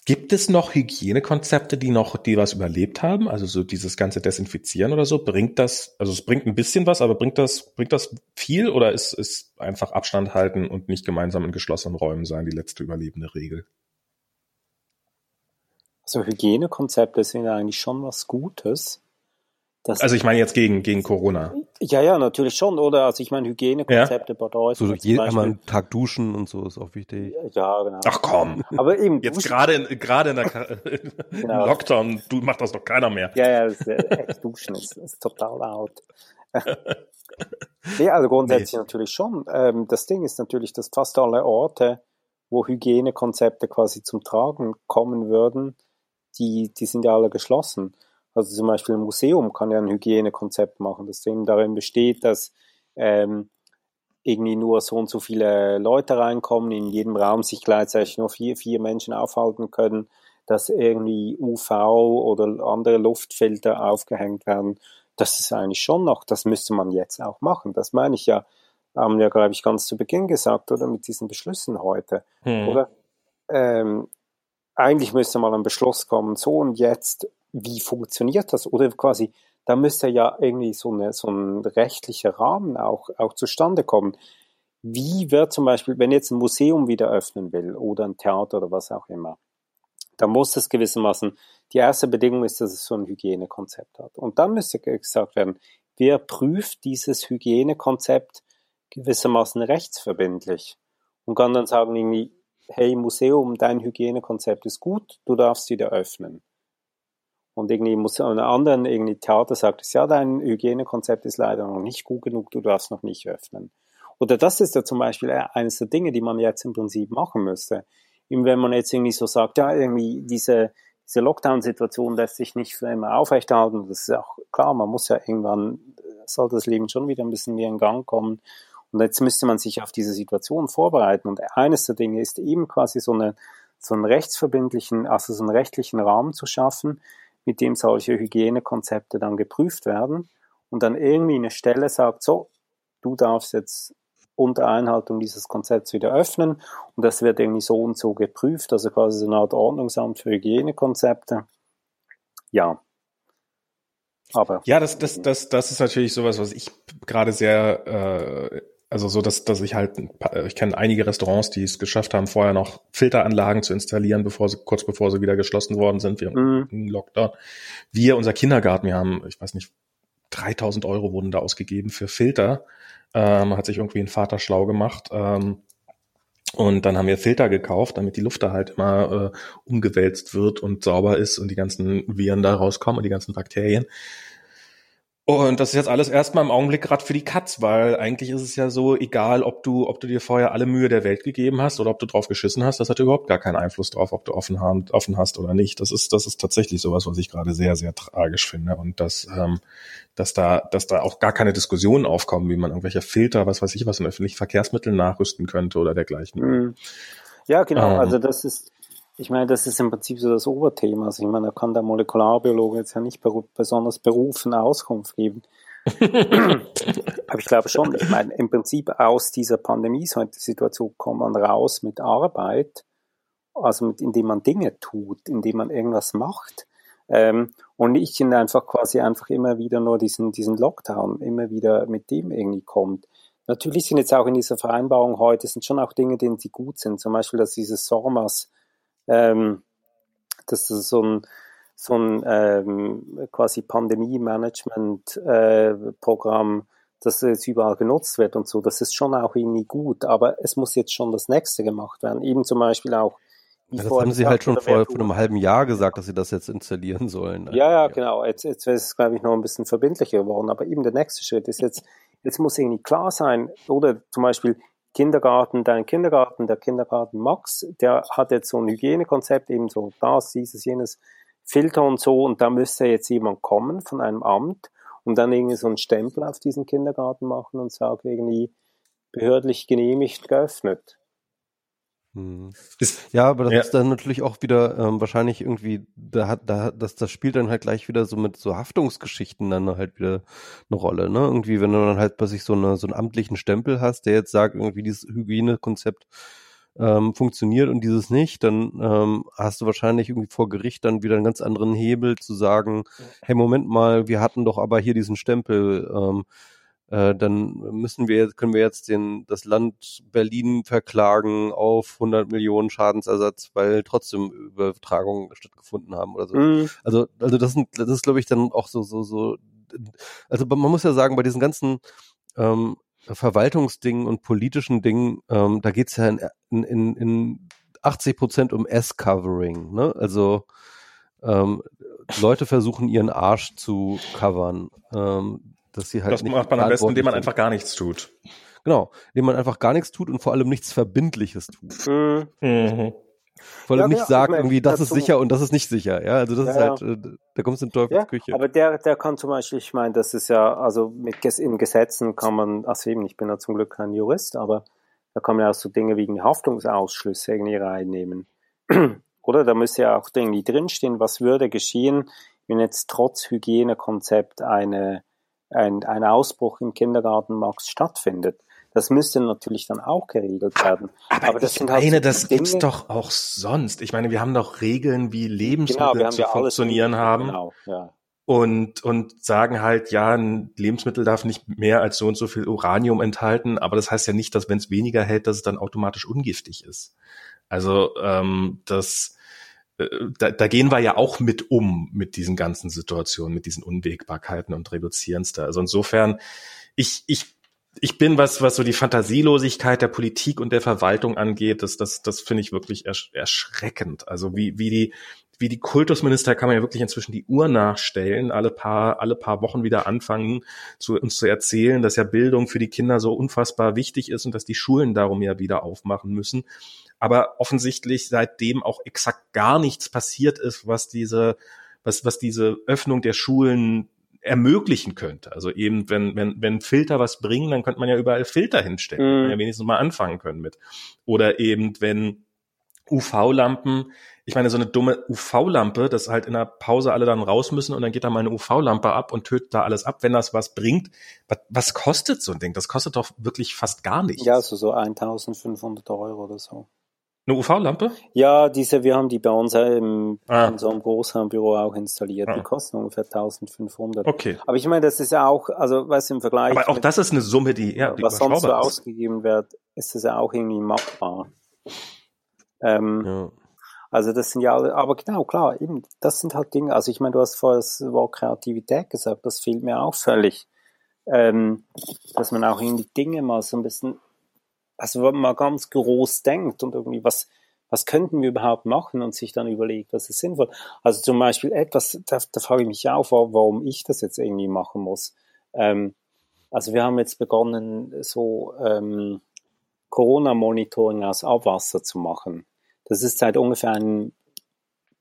Gibt es noch Hygienekonzepte, die noch, die was überlebt haben? Also so dieses ganze Desinfizieren oder so, bringt das, also es bringt ein bisschen was, aber bringt das, bringt das viel oder ist, ist einfach Abstand halten und nicht gemeinsam in geschlossenen Räumen sein die letzte überlebende Regel? Also Hygienekonzepte sind eigentlich schon was Gutes. Das also ich meine jetzt gegen, gegen Corona. Ja, ja, natürlich schon, oder? Also ich meine Hygienekonzepte ja. bedeutet. So je, einmal einen Tag duschen und so ist auch wichtig. Ja, genau. Ach komm. Aber eben. Jetzt gerade gerade in der <laughs> genau. Lockdown, du machst das doch keiner mehr. Ja, ja, das, echt duschen ist, ist total laut. nee, also grundsätzlich nee. natürlich schon. Ähm, das Ding ist natürlich, dass fast alle Orte, wo Hygienekonzepte quasi zum Tragen kommen würden, die, die sind ja alle geschlossen. Also zum Beispiel ein Museum kann ja ein Hygienekonzept machen, das eben darin besteht, dass ähm, irgendwie nur so und so viele Leute reinkommen, in jedem Raum sich gleichzeitig nur vier, vier Menschen aufhalten können, dass irgendwie UV oder andere Luftfilter aufgehängt werden. Das ist eigentlich schon noch, das müsste man jetzt auch machen. Das meine ich ja, haben ja, glaube ich, ganz zu Beginn gesagt, oder mit diesen Beschlüssen heute, hm. oder? Ähm, eigentlich müsste mal ein Beschluss kommen, so und jetzt wie funktioniert das? Oder quasi, da müsste ja irgendwie so, eine, so ein rechtlicher Rahmen auch, auch zustande kommen. Wie wird zum Beispiel, wenn jetzt ein Museum wieder öffnen will oder ein Theater oder was auch immer, dann muss es gewissermaßen, die erste Bedingung ist, dass es so ein Hygienekonzept hat. Und dann müsste gesagt werden, wer prüft dieses Hygienekonzept gewissermaßen rechtsverbindlich und kann dann sagen irgendwie, hey Museum, dein Hygienekonzept ist gut, du darfst wieder öffnen. Und irgendwie muss einer anderen irgendwie Theater sagt es, ja, dein Hygienekonzept ist leider noch nicht gut genug, du darfst noch nicht öffnen. Oder das ist ja zum Beispiel eines der Dinge, die man jetzt im Prinzip machen müsste. Eben wenn man jetzt irgendwie so sagt, ja, irgendwie diese, diese Lockdown-Situation lässt sich nicht für immer aufrechterhalten. Das ist auch klar, man muss ja irgendwann, soll das Leben schon wieder ein bisschen mehr in Gang kommen. Und jetzt müsste man sich auf diese Situation vorbereiten. Und eines der Dinge ist eben quasi so, eine, so einen rechtsverbindlichen, also so einen rechtlichen Rahmen zu schaffen, mit dem solche Hygienekonzepte dann geprüft werden und dann irgendwie eine Stelle sagt, so, du darfst jetzt unter Einhaltung dieses Konzepts wieder öffnen und das wird irgendwie so und so geprüft, also quasi so eine Art Ordnungsamt für Hygienekonzepte. Ja. Aber. Ja, das, das, das, das ist natürlich sowas, was ich gerade sehr äh, also so, dass, dass ich halt, ich kenne einige Restaurants, die es geschafft haben, vorher noch Filteranlagen zu installieren, bevor sie, kurz bevor sie wieder geschlossen worden sind, wir mhm. im Lockdown. Wir, unser Kindergarten, wir haben, ich weiß nicht, 3000 Euro wurden da ausgegeben für Filter. Ähm, hat sich irgendwie ein Vater schlau gemacht. Ähm, und dann haben wir Filter gekauft, damit die Luft da halt immer äh, umgewälzt wird und sauber ist und die ganzen Viren da rauskommen und die ganzen Bakterien. Und das ist jetzt alles erstmal im Augenblick gerade für die Katz, weil eigentlich ist es ja so, egal ob du, ob du dir vorher alle Mühe der Welt gegeben hast oder ob du drauf geschissen hast, das hat überhaupt gar keinen Einfluss drauf, ob du offen, offen hast oder nicht. Das ist, das ist tatsächlich sowas, was ich gerade sehr, sehr tragisch finde. Und dass, ähm, dass da, dass da auch gar keine Diskussionen aufkommen, wie man irgendwelche Filter, was weiß ich, was in öffentlichen Verkehrsmitteln nachrüsten könnte oder dergleichen. Mhm. Ja, genau. Ähm. Also das ist, ich meine, das ist im Prinzip so das Oberthema. Also ich meine, da kann der Molekularbiologe jetzt ja nicht besonders berufen Auskunft geben. <coughs> Aber ich glaube schon, ich meine, im Prinzip aus dieser Pandemie-Situation kommt man raus mit Arbeit, also mit, indem man Dinge tut, indem man irgendwas macht. Ähm, und nicht in einfach quasi einfach immer wieder nur diesen, diesen Lockdown, immer wieder mit dem irgendwie kommt. Natürlich sind jetzt auch in dieser Vereinbarung heute, sind schon auch Dinge, denen sie gut sind. Zum Beispiel, dass dieses SORMAS ähm, dass das so ein, so ein ähm, quasi Pandemie-Management-Programm, äh, das jetzt überall genutzt wird und so, das ist schon auch irgendwie gut, aber es muss jetzt schon das nächste gemacht werden. Eben zum Beispiel auch ja, das haben sie halt schon vor, vor einem halben Jahr gesagt, dass sie das jetzt installieren sollen. Ja, ja, genau. Jetzt, jetzt ist es, glaube ich, noch ein bisschen verbindlicher geworden. Aber eben der nächste Schritt ist jetzt, jetzt muss irgendwie klar sein, oder zum Beispiel, Kindergarten, dein Kindergarten, der Kindergarten Max, der hat jetzt so ein Hygienekonzept, eben so das, dieses, jenes Filter und so, und da müsste jetzt jemand kommen von einem Amt und dann irgendwie so einen Stempel auf diesen Kindergarten machen und sagen, irgendwie behördlich genehmigt geöffnet. Hm. ja, aber das ja. ist dann natürlich auch wieder ähm, wahrscheinlich irgendwie, da hat, da, das, das spielt dann halt gleich wieder so mit so Haftungsgeschichten dann halt wieder eine Rolle, ne? Irgendwie, wenn du dann halt bei sich so, eine, so einen amtlichen Stempel hast, der jetzt sagt, irgendwie dieses Hygienekonzept ähm, funktioniert und dieses nicht, dann ähm, hast du wahrscheinlich irgendwie vor Gericht dann wieder einen ganz anderen Hebel zu sagen, hey, Moment mal, wir hatten doch aber hier diesen Stempel, ähm, äh, dann müssen wir jetzt, können wir jetzt den, das Land Berlin verklagen auf 100 Millionen Schadensersatz, weil trotzdem Übertragungen stattgefunden haben oder so. Mhm. Also, also das, sind, das ist, glaube ich, dann auch so, so, so, also man muss ja sagen, bei diesen ganzen ähm, Verwaltungsdingen und politischen Dingen, ähm, da geht's ja in, in, in 80 Prozent um S-Covering, ne? Also ähm, Leute versuchen ihren Arsch zu covern. Ähm, dass sie halt das macht man am besten, indem man einfach gar nichts tut. Genau, indem man einfach gar nichts tut und vor allem nichts Verbindliches tut. Mhm. mhm. Vor allem ja, nicht ja, sagt irgendwie, das ist sicher und das ist nicht sicher. Ja, also das ja, ist halt, äh, da kommst du in Teufelsküche. Ja, aber der, der kann zum Beispiel, ich meine, das ist ja, also mit in Gesetzen kann man, also eben, ich bin ja zum Glück kein Jurist, aber da kann man ja auch so Dinge wie Haftungsausschlüsse irgendwie reinnehmen. <clears throat> Oder da müsste ja auch irgendwie drinstehen, was würde geschehen, wenn jetzt trotz Hygienekonzept eine ein, ein Ausbruch im Kindergarten Max stattfindet. Das müsste natürlich dann auch geregelt werden. Aber, Aber das ich sind halt meine, so das Dinge, gibt's doch auch sonst. Ich meine, wir haben doch Regeln, wie Lebensmittel genau, zu funktionieren haben. Genau, ja. Und, und sagen halt, ja, ein Lebensmittel darf nicht mehr als so und so viel Uranium enthalten, aber das heißt ja nicht, dass wenn es weniger hält, dass es dann automatisch ungiftig ist. Also ähm, das, da, da gehen wir ja auch mit um mit diesen ganzen Situationen, mit diesen Unwägbarkeiten und reduzieren es da. Also insofern, ich, ich, ich bin, was, was so die Fantasielosigkeit der Politik und der Verwaltung angeht, das, das, das finde ich wirklich ersch erschreckend. Also wie, wie die, wie die Kultusminister kann man ja wirklich inzwischen die Uhr nachstellen, alle paar, alle paar Wochen wieder anfangen, zu, uns zu erzählen, dass ja Bildung für die Kinder so unfassbar wichtig ist und dass die Schulen darum ja wieder aufmachen müssen aber offensichtlich seitdem auch exakt gar nichts passiert ist, was diese, was, was diese Öffnung der Schulen ermöglichen könnte. Also eben, wenn, wenn, wenn Filter was bringen, dann könnte man ja überall Filter hinstellen, mm. ja wenigstens mal anfangen können mit. Oder eben, wenn UV-Lampen, ich meine, so eine dumme UV-Lampe, dass halt in der Pause alle dann raus müssen und dann geht da mal eine UV-Lampe ab und tötet da alles ab, wenn das was bringt. Was, was kostet so ein Ding? Das kostet doch wirklich fast gar nichts. Ja, so, so 1500 Euro oder so. Eine UV-Lampe? Ja, diese, wir haben die bei uns im, ah. in unserem Großraumbüro auch installiert. Ah. Die kosten ungefähr 1500. Okay. Aber ich meine, das ist ja auch, also, weißt du, im Vergleich. Aber auch das ist eine Summe, die, ja, die was sonst so ausgegeben wird, ist das ja auch irgendwie machbar. Ähm, ja. Also das sind ja alle, aber genau, klar, eben, das sind halt Dinge, also ich meine, du hast vorher das Wort Kreativität gesagt, das fehlt mir auch völlig. Ähm, dass man auch irgendwie Dinge mal so ein bisschen also wenn man ganz groß denkt und irgendwie was, was könnten wir überhaupt machen und sich dann überlegt, was ist sinnvoll. Also zum Beispiel etwas, da, da frage ich mich auch, warum ich das jetzt irgendwie machen muss. Ähm, also wir haben jetzt begonnen, so ähm, Corona-Monitoring aus Abwasser zu machen. Das ist seit ungefähr ein,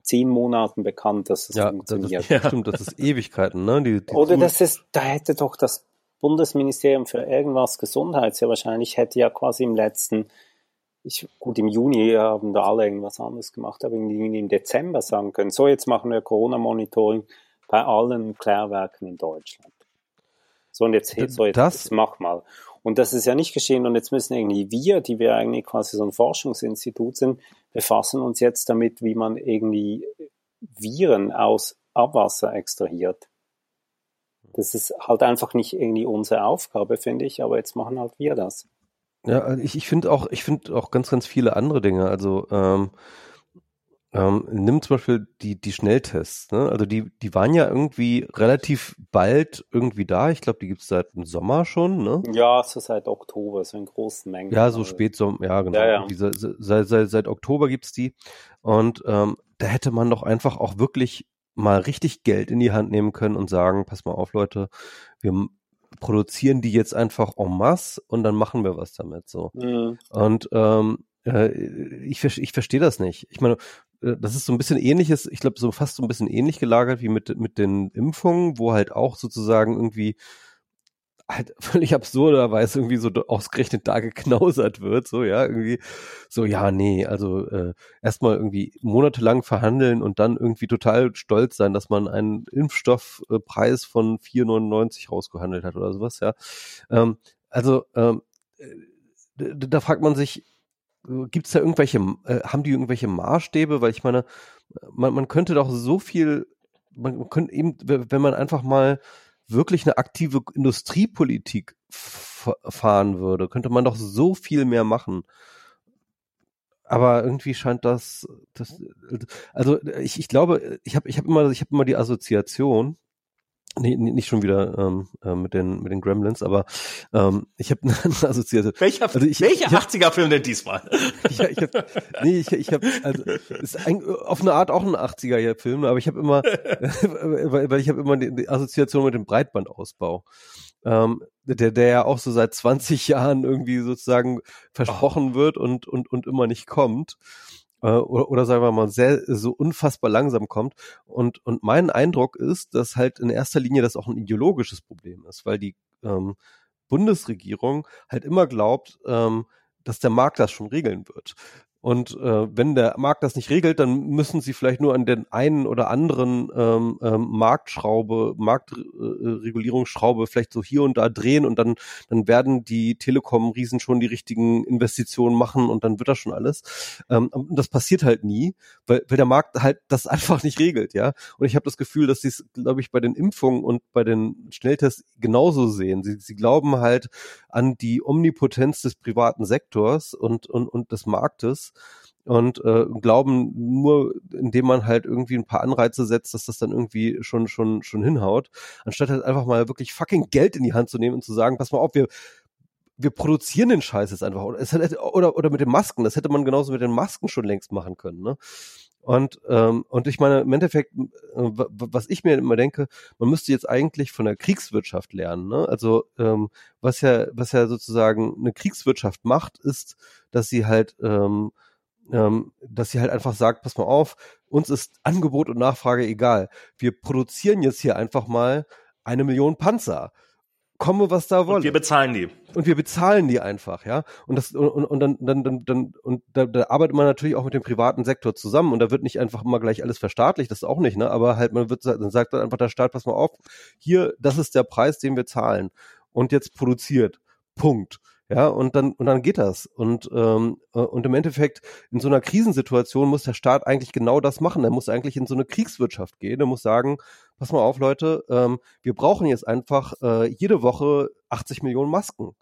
zehn Monaten bekannt, dass es ja, funktioniert. Das, ja, stimmt, das ist Ewigkeiten, ne? Die, die Oder das ist, da hätte doch das Bundesministerium für irgendwas Gesundheit ja wahrscheinlich hätte ja quasi im letzten ich, gut, im Juni haben da alle irgendwas anderes gemacht, aber irgendwie im Dezember sagen können, so jetzt machen wir Corona-Monitoring bei allen Klärwerken in Deutschland. So und jetzt, so jetzt, das, jetzt mach mal. Und das ist ja nicht geschehen und jetzt müssen irgendwie wir, die wir eigentlich quasi so ein Forschungsinstitut sind, befassen uns jetzt damit, wie man irgendwie Viren aus Abwasser extrahiert. Das ist halt einfach nicht irgendwie unsere Aufgabe, finde ich, aber jetzt machen halt wir das. Ja, also ich, ich finde auch, ich finde auch ganz, ganz viele andere Dinge. Also ähm, ähm, nimm zum Beispiel die, die Schnelltests, ne? Also die, die waren ja irgendwie relativ bald irgendwie da. Ich glaube, die gibt's seit dem Sommer schon, ne? Ja, so seit Oktober, so in großen Mengen. Ja, so Spätsommer, ja, genau. Ja, ja. Diese, seit, seit, seit Oktober gibt's die. Und ähm, da hätte man doch einfach auch wirklich mal richtig Geld in die Hand nehmen können und sagen, pass mal auf, Leute, wir produzieren die jetzt einfach en masse und dann machen wir was damit so. Mhm. Und ähm, äh, ich, ich verstehe das nicht. Ich meine, äh, das ist so ein bisschen ähnliches, ich glaube, so fast so ein bisschen ähnlich gelagert wie mit, mit den Impfungen, wo halt auch sozusagen irgendwie halt <laughs> völlig absurderweise irgendwie so ausgerechnet da geknausert wird, so ja, irgendwie so, ja, nee, also äh, erstmal irgendwie monatelang verhandeln und dann irgendwie total stolz sein, dass man einen Impfstoffpreis von 4,99 rausgehandelt hat oder sowas, ja. Ähm, also ähm, äh, da fragt man sich, gibt es da irgendwelche, äh, haben die irgendwelche Maßstäbe? Weil ich meine, man, man könnte doch so viel, man könnte eben, wenn man einfach mal wirklich eine aktive Industriepolitik fahren würde, könnte man doch so viel mehr machen. Aber irgendwie scheint das, das also ich, ich glaube, ich habe ich hab immer, ich habe immer die Assoziation, Nee, nicht schon wieder ähm, äh, mit den mit den Gremlins, aber ähm, ich habe eine <laughs> Assoziation. Welcher, also ich, welcher 80er-Film denn diesmal? <laughs> ja, ich hab, nee, ich, ich habe also ist ein, auf eine Art auch ein 80er-Film, aber ich habe immer, <laughs> weil, weil ich habe immer die, die Assoziation mit dem Breitbandausbau. Ähm, der, der ja auch so seit 20 Jahren irgendwie sozusagen versprochen oh. wird und, und, und immer nicht kommt äh, oder, oder sagen wir mal sehr so unfassbar langsam kommt. Und, und mein Eindruck ist, dass halt in erster Linie das auch ein ideologisches Problem ist, weil die ähm, Bundesregierung halt immer glaubt, ähm, dass der Markt das schon regeln wird. Und äh, wenn der Markt das nicht regelt, dann müssen sie vielleicht nur an den einen oder anderen ähm, ähm, Marktschraube, Marktregulierungsschraube vielleicht so hier und da drehen und dann, dann werden die Telekom-Riesen schon die richtigen Investitionen machen und dann wird das schon alles. Ähm, das passiert halt nie, weil, weil der Markt halt das <laughs> einfach nicht regelt, ja. Und ich habe das Gefühl, dass sie es, glaube ich, bei den Impfungen und bei den Schnelltests genauso sehen. Sie, sie glauben halt an die Omnipotenz des privaten Sektors und, und, und des Marktes und äh, glauben nur, indem man halt irgendwie ein paar Anreize setzt, dass das dann irgendwie schon schon schon hinhaut, anstatt halt einfach mal wirklich fucking Geld in die Hand zu nehmen und zu sagen, pass mal auf, wir wir produzieren den Scheiß jetzt einfach oder, oder oder mit den Masken, das hätte man genauso mit den Masken schon längst machen können, ne? Und ähm, und ich meine im Endeffekt, äh, was ich mir immer denke, man müsste jetzt eigentlich von der Kriegswirtschaft lernen, ne? Also ähm, was ja was ja sozusagen eine Kriegswirtschaft macht, ist, dass sie halt ähm, ähm, dass sie halt einfach sagt, pass mal auf, uns ist Angebot und Nachfrage egal. Wir produzieren jetzt hier einfach mal eine Million Panzer. Komme, was da wolle. Und wir bezahlen die. Und wir bezahlen die einfach, ja. Und das und, und dann dann dann dann und da, da arbeitet man natürlich auch mit dem privaten Sektor zusammen und da wird nicht einfach immer gleich alles verstaatlicht, das auch nicht, ne? Aber halt man wird dann sagt dann einfach der Staat, pass mal auf, hier, das ist der Preis, den wir zahlen und jetzt produziert. Punkt. Ja, und dann, und dann geht das. Und, ähm, äh, und im Endeffekt, in so einer Krisensituation muss der Staat eigentlich genau das machen. Er muss eigentlich in so eine Kriegswirtschaft gehen. Er muss sagen, pass mal auf, Leute, ähm, wir brauchen jetzt einfach äh, jede Woche 80 Millionen Masken.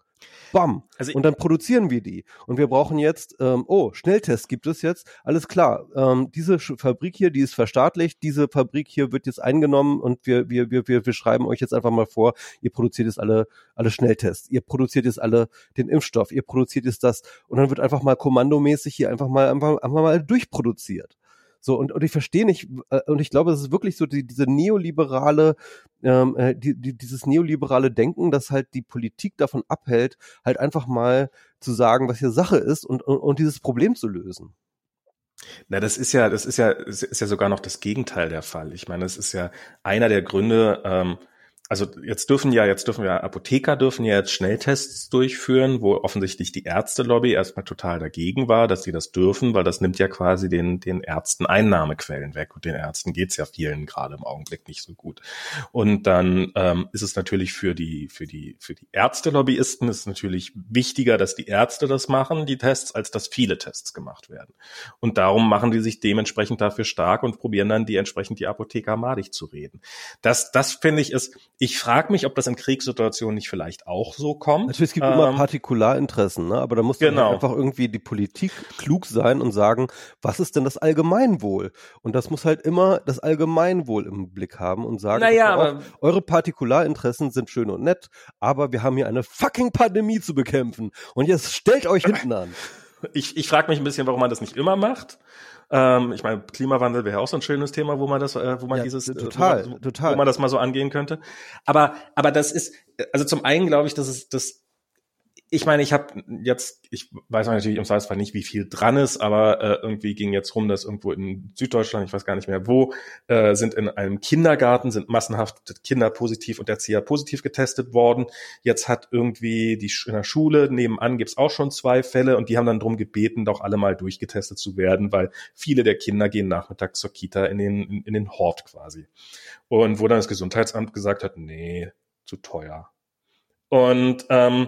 Bam. Also und dann produzieren wir die. Und wir brauchen jetzt, ähm, oh, Schnelltest gibt es jetzt. Alles klar. Ähm, diese Fabrik hier, die ist verstaatlicht. Diese Fabrik hier wird jetzt eingenommen und wir, wir, wir, wir, wir schreiben euch jetzt einfach mal vor, ihr produziert jetzt alle, alle Schnelltests. Ihr produziert jetzt alle den Impfstoff. Ihr produziert jetzt das. Und dann wird einfach mal kommandomäßig hier einfach mal, einfach, einfach mal durchproduziert. So, und, und ich verstehe nicht, äh, und ich glaube, es ist wirklich so die, diese neoliberale, ähm, äh, die, die, dieses neoliberale Denken, das halt die Politik davon abhält, halt einfach mal zu sagen, was hier Sache ist und, und, und dieses Problem zu lösen. Na, das ist ja, das ist ja, ist ja sogar noch das Gegenteil der Fall. Ich meine, es ist ja einer der Gründe, ähm, also jetzt dürfen ja, jetzt dürfen ja Apotheker dürfen ja jetzt Schnelltests durchführen, wo offensichtlich die Ärztelobby erstmal total dagegen war, dass sie das dürfen, weil das nimmt ja quasi den, den Ärzten Einnahmequellen weg und den Ärzten geht's ja vielen gerade im Augenblick nicht so gut. Und dann ähm, ist es natürlich für die, für die, für die Ärztelobbyisten ist natürlich wichtiger, dass die Ärzte das machen, die Tests, als dass viele Tests gemacht werden. Und darum machen die sich dementsprechend dafür stark und probieren dann die entsprechend die Apotheker madig zu reden. Das, das finde ich ist, ich frage mich, ob das in Kriegssituationen nicht vielleicht auch so kommt. Natürlich, es gibt ähm, immer Partikularinteressen, ne? aber da muss halt genau. einfach irgendwie die Politik klug sein und sagen, was ist denn das Allgemeinwohl? Und das muss halt immer das Allgemeinwohl im Blick haben und sagen, naja, aber, eure Partikularinteressen sind schön und nett, aber wir haben hier eine fucking Pandemie zu bekämpfen. Und jetzt stellt euch <laughs> hinten an. Ich, ich frage mich ein bisschen, warum man das nicht immer macht. Ähm, ich meine, Klimawandel wäre auch so ein schönes Thema, wo man das, äh, wo man ja, dieses, total, äh, wo man, total. wo man das mal so angehen könnte. Aber, aber das ist, also zum einen glaube ich, dass es, das ich meine, ich habe jetzt, ich weiß natürlich im Zweifelsfall nicht, wie viel dran ist, aber äh, irgendwie ging jetzt rum, dass irgendwo in Süddeutschland, ich weiß gar nicht mehr wo, äh, sind in einem Kindergarten, sind massenhaft Kinder positiv und Erzieher positiv getestet worden. Jetzt hat irgendwie die in der Schule nebenan gibt's auch schon zwei Fälle und die haben dann drum gebeten, doch alle mal durchgetestet zu werden, weil viele der Kinder gehen nachmittags zur Kita in den, in, in den Hort quasi. Und wo dann das Gesundheitsamt gesagt hat, nee, zu teuer. Und ähm,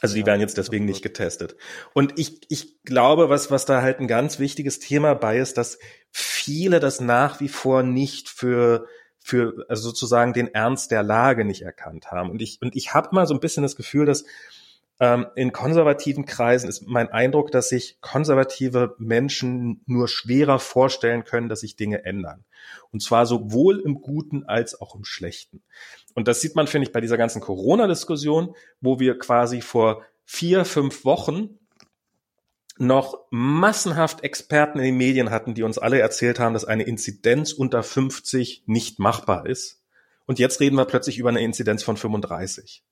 also die werden jetzt deswegen nicht getestet. Und ich, ich glaube, was, was da halt ein ganz wichtiges Thema bei ist, dass viele das nach wie vor nicht für für also sozusagen den Ernst der Lage nicht erkannt haben. Und ich, und ich habe mal so ein bisschen das Gefühl, dass ähm, in konservativen Kreisen ist mein Eindruck, dass sich konservative Menschen nur schwerer vorstellen können, dass sich Dinge ändern. Und zwar sowohl im Guten als auch im Schlechten. Und das sieht man, finde ich, bei dieser ganzen Corona-Diskussion, wo wir quasi vor vier, fünf Wochen noch massenhaft Experten in den Medien hatten, die uns alle erzählt haben, dass eine Inzidenz unter 50 nicht machbar ist. Und jetzt reden wir plötzlich über eine Inzidenz von 35.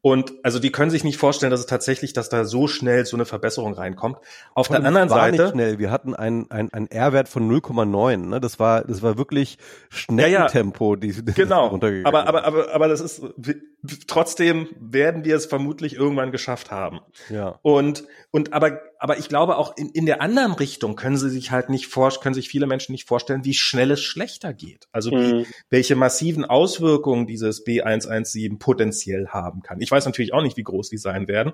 Und also die können sich nicht vorstellen, dass es tatsächlich, dass da so schnell so eine Verbesserung reinkommt. Auf der anderen war Seite. Nicht schnell. Wir hatten einen ein R-Wert von 0,9. Ne? Das war, das war wirklich Schnelltempo, ja, ja. die genau. Aber, aber, aber, aber das ist trotzdem werden wir es vermutlich irgendwann geschafft haben. Ja. Und und aber aber ich glaube auch in, in der anderen Richtung können sie sich halt nicht vor, können sich viele Menschen nicht vorstellen, wie schnell es schlechter geht. Also mhm. wie, welche massiven Auswirkungen dieses B117 potenziell haben kann. Ich weiß natürlich auch nicht, wie groß die sein werden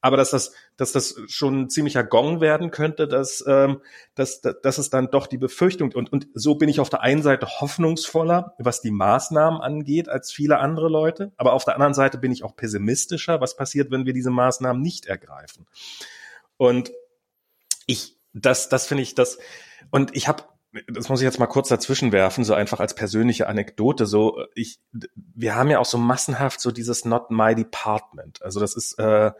aber dass das, dass das schon ein ziemlicher Gong werden könnte, dass, ähm, dass, dass es dann doch die Befürchtung und, und so bin ich auf der einen Seite hoffnungsvoller, was die Maßnahmen angeht, als viele andere Leute, aber auf der anderen Seite bin ich auch pessimistischer, was passiert, wenn wir diese Maßnahmen nicht ergreifen. Und ich, das, das finde ich, das, und ich habe das muss ich jetzt mal kurz dazwischen werfen, so einfach als persönliche Anekdote. So, ich, wir haben ja auch so massenhaft so dieses Not My Department. Also das ist äh,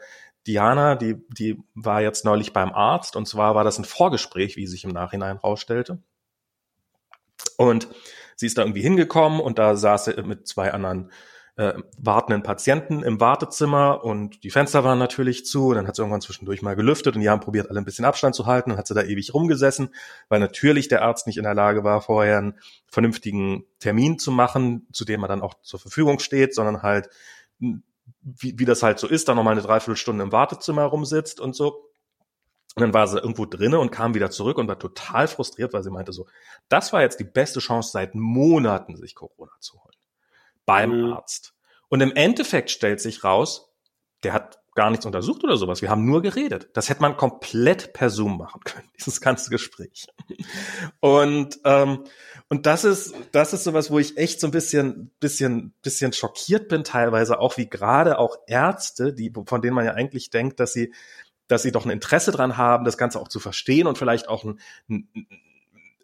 Diana, die, die war jetzt neulich beim Arzt und zwar war das ein Vorgespräch, wie sich im Nachhinein rausstellte. Und sie ist da irgendwie hingekommen und da saß sie mit zwei anderen äh, wartenden Patienten im Wartezimmer und die Fenster waren natürlich zu. Und dann hat sie irgendwann zwischendurch mal gelüftet und die haben probiert, alle ein bisschen Abstand zu halten und hat sie da ewig rumgesessen, weil natürlich der Arzt nicht in der Lage war, vorher einen vernünftigen Termin zu machen, zu dem er dann auch zur Verfügung steht, sondern halt wie, wie das halt so ist, da nochmal eine Dreiviertelstunde im Wartezimmer rumsitzt und so. Und dann war sie irgendwo drinne und kam wieder zurück und war total frustriert, weil sie meinte so, das war jetzt die beste Chance seit Monaten, sich Corona zu holen. Beim mhm. Arzt. Und im Endeffekt stellt sich raus, der hat gar nichts untersucht oder sowas. Wir haben nur geredet. Das hätte man komplett per Zoom machen können, <laughs> dieses ganze Gespräch. Und ähm, und das ist das ist sowas, wo ich echt so ein bisschen bisschen bisschen schockiert bin teilweise auch wie gerade auch Ärzte, die von denen man ja eigentlich denkt, dass sie dass sie doch ein Interesse dran haben, das Ganze auch zu verstehen und vielleicht auch ein, ein,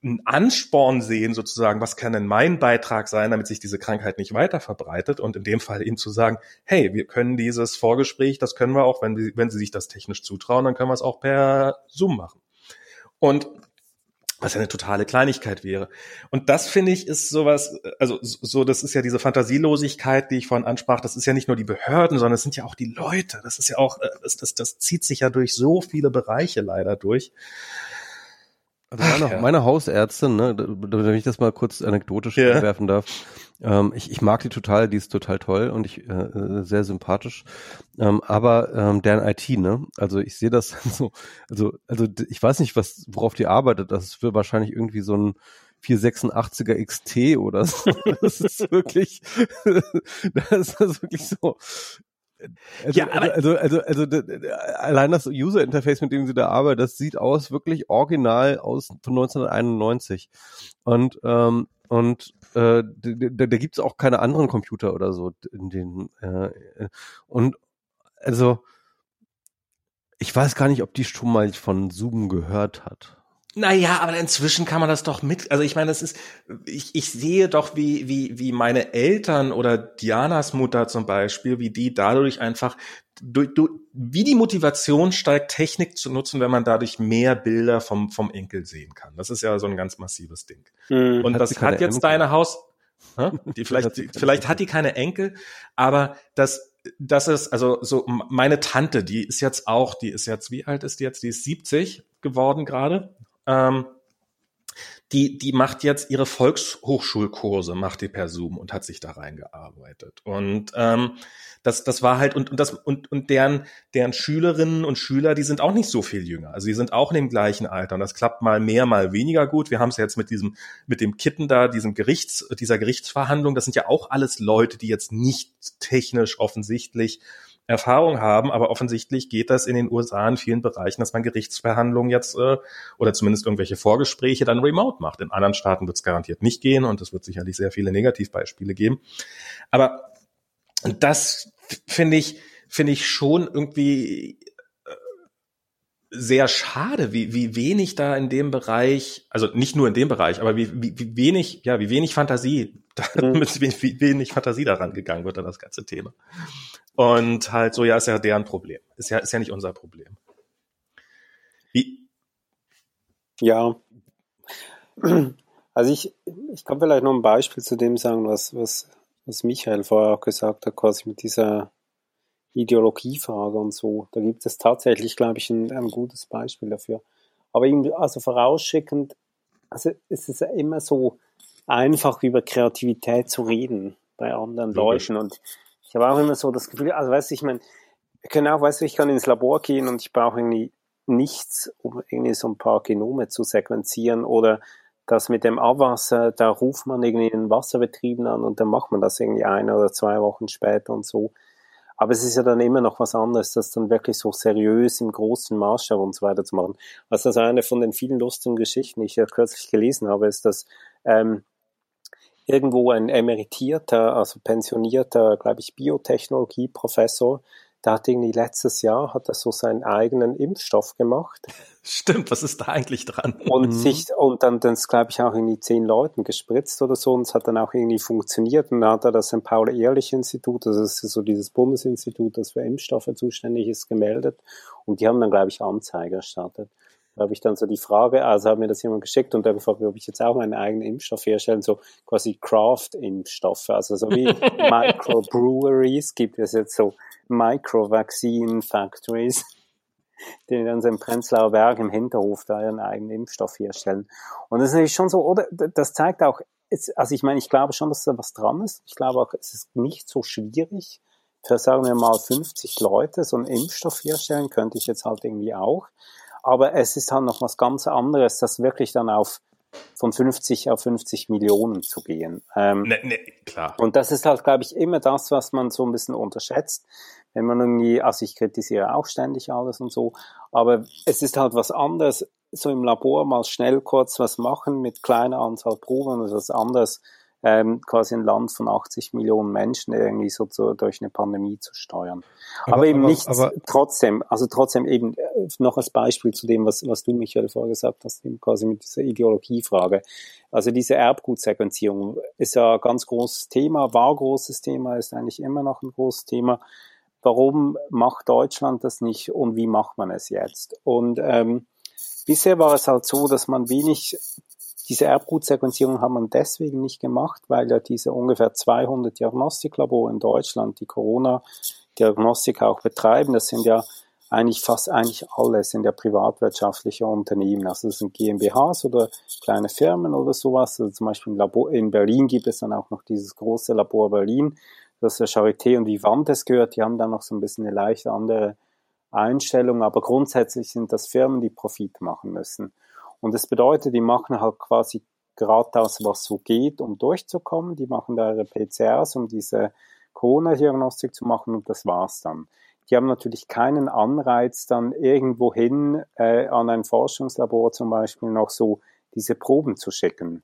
ein Ansporn sehen, sozusagen, was kann denn mein Beitrag sein, damit sich diese Krankheit nicht weiter verbreitet und in dem Fall ihnen zu sagen, hey, wir können dieses Vorgespräch, das können wir auch, wenn, wenn sie sich das technisch zutrauen, dann können wir es auch per Zoom machen. Und was ja eine totale Kleinigkeit wäre. Und das finde ich ist sowas, also so, das ist ja diese Fantasielosigkeit, die ich vorhin ansprach, das ist ja nicht nur die Behörden, sondern es sind ja auch die Leute. Das ist ja auch, äh, das, das, das zieht sich ja durch so viele Bereiche leider durch. Also meine, Ach, ja. meine Hausärztin, ne, wenn ich das mal kurz anekdotisch ja. werfen darf, ähm, ich, ich mag die total, die ist total toll und ich äh, sehr sympathisch. Ähm, aber ähm, deren IT, ne? Also ich sehe das <laughs> so, also, also ich weiß nicht, was, worauf die arbeitet. Das ist für wahrscheinlich irgendwie so ein 486er XT oder so. <laughs> Das ist wirklich, <laughs> das ist wirklich so. Also, ja, also, also, also, also allein das User Interface, mit dem sie da arbeitet, das sieht aus wirklich original aus von 1991. Und ähm, und äh, da, da gibt es auch keine anderen Computer oder so in den äh, und also ich weiß gar nicht, ob die schon mal von Zoom gehört hat. Naja, aber inzwischen kann man das doch mit, also ich meine, das ist, ich, ich sehe doch, wie, wie, wie meine Eltern oder Dianas Mutter zum Beispiel, wie die dadurch einfach, du, du, wie die Motivation steigt, Technik zu nutzen, wenn man dadurch mehr Bilder vom, vom Enkel sehen kann. Das ist ja so ein ganz massives Ding. Hm. Und hat das hat jetzt Enkel? deine Haus, die vielleicht, <laughs> die, vielleicht hat die keine Enkel, aber das, das ist, also so meine Tante, die ist jetzt auch, die ist jetzt, wie alt ist die jetzt? Die ist 70 geworden gerade ähm, die, die macht jetzt ihre Volkshochschulkurse, macht die per Zoom und hat sich da reingearbeitet. Und ähm, das, das war halt, und, und das, und, und deren, deren Schülerinnen und Schüler, die sind auch nicht so viel jünger. Also die sind auch in dem gleichen Alter. Und das klappt mal mehr, mal weniger gut. Wir haben es jetzt mit diesem, mit dem Kitten da, diesem Gerichts, dieser Gerichtsverhandlung. Das sind ja auch alles Leute, die jetzt nicht technisch offensichtlich Erfahrung haben, aber offensichtlich geht das in den USA in vielen Bereichen, dass man Gerichtsverhandlungen jetzt äh, oder zumindest irgendwelche Vorgespräche dann remote macht. In anderen Staaten wird es garantiert nicht gehen und es wird sicherlich sehr viele Negativbeispiele geben. Aber das finde ich, finde ich schon irgendwie äh, sehr schade, wie, wie wenig da in dem Bereich, also nicht nur in dem Bereich, aber wie, wie, wie wenig, ja, wie wenig Fantasie, <laughs> mhm. wie wenig Fantasie daran gegangen wird an das ganze Thema. Und halt so, ja, ist ja deren Problem. Ist ja, ist ja nicht unser Problem. Wie? Ja. Also ich, ich kann vielleicht noch ein Beispiel zu dem sagen, was, was, was Michael vorher auch gesagt hat, quasi mit dieser Ideologiefrage und so. Da gibt es tatsächlich, glaube ich, ein, ein gutes Beispiel dafür. Aber irgendwie, also vorausschickend, also es ist ja immer so einfach über Kreativität zu reden bei anderen Logisch. Leuten und ich habe auch immer so das Gefühl, also weißt du, ich meine, auch, weißt du, ich kann ins Labor gehen und ich brauche irgendwie nichts, um irgendwie so ein paar Genome zu sequenzieren oder das mit dem Abwasser, da ruft man irgendwie einen Wasserbetrieb an und dann macht man das irgendwie eine oder zwei Wochen später und so. Aber es ist ja dann immer noch was anderes, das dann wirklich so seriös im großen Maßstab und so weiter zu machen. Also das eine von den vielen lustigen Geschichten, die ich ja kürzlich gelesen habe, ist, dass ähm, irgendwo ein emeritierter, also pensionierter, glaube ich, Biotechnologieprofessor, der hat irgendwie letztes Jahr, hat er so seinen eigenen Impfstoff gemacht. <laughs> Stimmt, was ist da eigentlich dran? Und mhm. sich, und dann, dann glaube ich, auch irgendwie zehn Leuten gespritzt oder so, und es hat dann auch irgendwie funktioniert, und dann hat er das St. Paul-Ehrlich-Institut, das ist so dieses Bundesinstitut, das für Impfstoffe zuständig ist, gemeldet, und die haben dann, glaube ich, Anzeige erstattet. Da habe ich dann so die Frage, also hat mir das jemand geschickt und der gefragt, ob ich jetzt auch meinen eigenen Impfstoff herstellen, so quasi Craft-Impfstoffe, also so wie <laughs> Microbreweries gibt es jetzt so Micro-Vaccine-Factories, <laughs> die dann so im Prenzlauer Berg im Hinterhof da ihren eigenen Impfstoff herstellen. Und das ist schon so, oder das zeigt auch, also ich meine, ich glaube schon, dass da was dran ist. Ich glaube auch, es ist nicht so schwierig, für sagen wir mal 50 Leute so einen Impfstoff herstellen, könnte ich jetzt halt irgendwie auch. Aber es ist halt noch was ganz anderes, das wirklich dann auf von 50 auf 50 Millionen zu gehen. Ähm, ne, ne, klar. Und das ist halt, glaube ich, immer das, was man so ein bisschen unterschätzt. Wenn man irgendwie, also ich kritisiere auch ständig alles und so, aber es ist halt was anderes, so im Labor mal schnell kurz was machen mit kleiner Anzahl Proben und was anderes, ähm, quasi ein Land von 80 Millionen Menschen irgendwie so zu, durch eine Pandemie zu steuern. Aber, aber eben aber, nicht aber, trotzdem, also trotzdem eben äh, noch als Beispiel zu dem, was, was du, Michael, vorher gesagt hast, eben quasi mit dieser Ideologiefrage. Also diese Erbgutsequenzierung ist ja ein ganz großes Thema, war großes Thema, ist eigentlich immer noch ein großes Thema. Warum macht Deutschland das nicht und wie macht man es jetzt? Und ähm, bisher war es halt so, dass man wenig diese Erbgutsequenzierung hat man deswegen nicht gemacht, weil ja diese ungefähr 200 Diagnostiklabore in Deutschland die Corona-Diagnostik auch betreiben, das sind ja eigentlich fast eigentlich alle sind ja privatwirtschaftliche Unternehmen. Also das sind GmbHs oder kleine Firmen oder sowas. Also zum Beispiel in Berlin gibt es dann auch noch dieses große Labor Berlin, das der Charité und Vivantes gehört. Die haben dann noch so ein bisschen eine leicht andere Einstellung, aber grundsätzlich sind das Firmen, die Profit machen müssen. Und das bedeutet, die machen halt quasi gerade das, was so geht, um durchzukommen. Die machen da ihre PCRs, um diese Corona-Diagnostik zu machen und das war's dann. Die haben natürlich keinen Anreiz, dann irgendwohin äh, an ein Forschungslabor zum Beispiel noch so diese Proben zu schicken.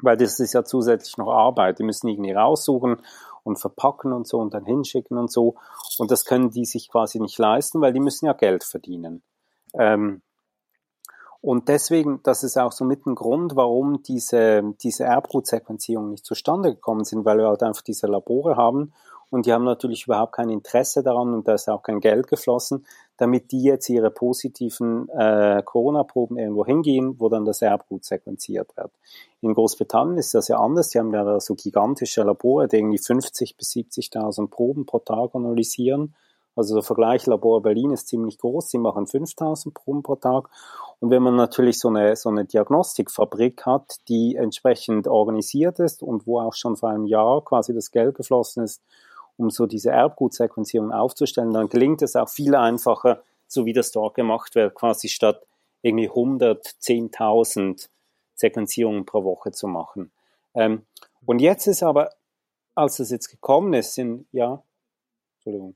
Weil das ist ja zusätzlich noch Arbeit. Die müssen irgendwie raussuchen und verpacken und so und dann hinschicken und so. Und das können die sich quasi nicht leisten, weil die müssen ja Geld verdienen. Ähm, und deswegen, das ist auch so mit ein Grund, warum diese, diese Erbgutsequenzierungen nicht zustande gekommen sind, weil wir halt einfach diese Labore haben und die haben natürlich überhaupt kein Interesse daran und da ist auch kein Geld geflossen, damit die jetzt ihre positiven äh, Corona-Proben irgendwo hingehen, wo dann das Erbgut sequenziert wird. In Großbritannien ist das ja anders, die haben ja so gigantische Labore, die irgendwie 50 bis 70.000 Proben pro Tag analysieren. Also der Vergleich Labor Berlin ist ziemlich groß, sie machen 5000 Proben pro Tag und wenn man natürlich so eine, so eine Diagnostikfabrik hat, die entsprechend organisiert ist und wo auch schon vor einem Jahr quasi das Geld geflossen ist, um so diese Erbgutsequenzierung aufzustellen, dann gelingt es auch viel einfacher, so wie das dort gemacht wird, quasi statt irgendwie 110.000 Sequenzierungen pro Woche zu machen. Ähm, und jetzt ist aber, als es jetzt gekommen ist, sind, ja, Entschuldigung.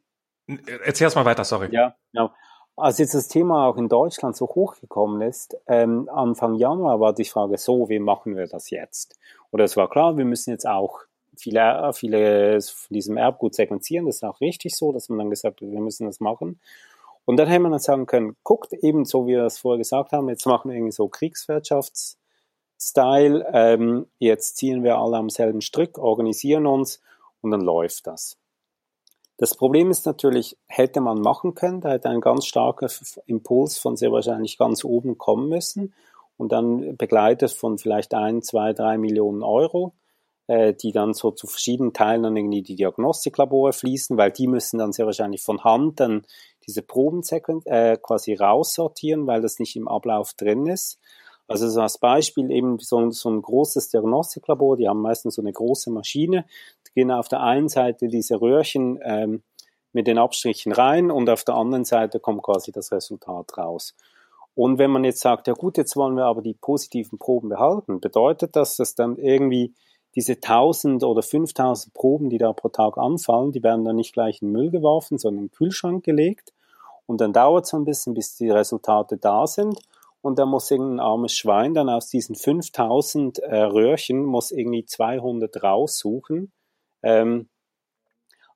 Erzähl erst mal weiter, sorry. Ja, genau. Als jetzt das Thema auch in Deutschland so hochgekommen ist, ähm, Anfang Januar war die Frage so, wie machen wir das jetzt? Oder es war klar, wir müssen jetzt auch viele, viele von diesem Erbgut sequenzieren. Das ist auch richtig so, dass man dann gesagt hat, wir müssen das machen. Und dann hätte man dann sagen können, guckt eben so, wie wir das vorher gesagt haben, jetzt machen wir irgendwie so Kriegswirtschaftsstyle, ähm, jetzt ziehen wir alle am selben Strick, organisieren uns und dann läuft das. Das Problem ist natürlich, hätte man machen können, da hätte ein ganz starker Impuls von sehr wahrscheinlich ganz oben kommen müssen und dann begleitet von vielleicht ein, zwei, drei Millionen Euro, äh, die dann so zu verschiedenen Teilen dann irgendwie die Diagnostiklabore fließen, weil die müssen dann sehr wahrscheinlich von Hand dann diese Proben äh, quasi raussortieren, weil das nicht im Ablauf drin ist. Also so als Beispiel eben so, so ein großes Diagnostiklabor, die haben meistens so eine große Maschine, gehen auf der einen Seite diese Röhrchen ähm, mit den Abstrichen rein und auf der anderen Seite kommt quasi das Resultat raus. Und wenn man jetzt sagt, ja gut, jetzt wollen wir aber die positiven Proben behalten, bedeutet das, dass dann irgendwie diese 1000 oder 5000 Proben, die da pro Tag anfallen, die werden dann nicht gleich in den Müll geworfen, sondern in den Kühlschrank gelegt. Und dann dauert es ein bisschen, bis die Resultate da sind und da muss irgendein armes Schwein dann aus diesen 5000 äh, Röhrchen muss irgendwie 200 raussuchen. Ähm,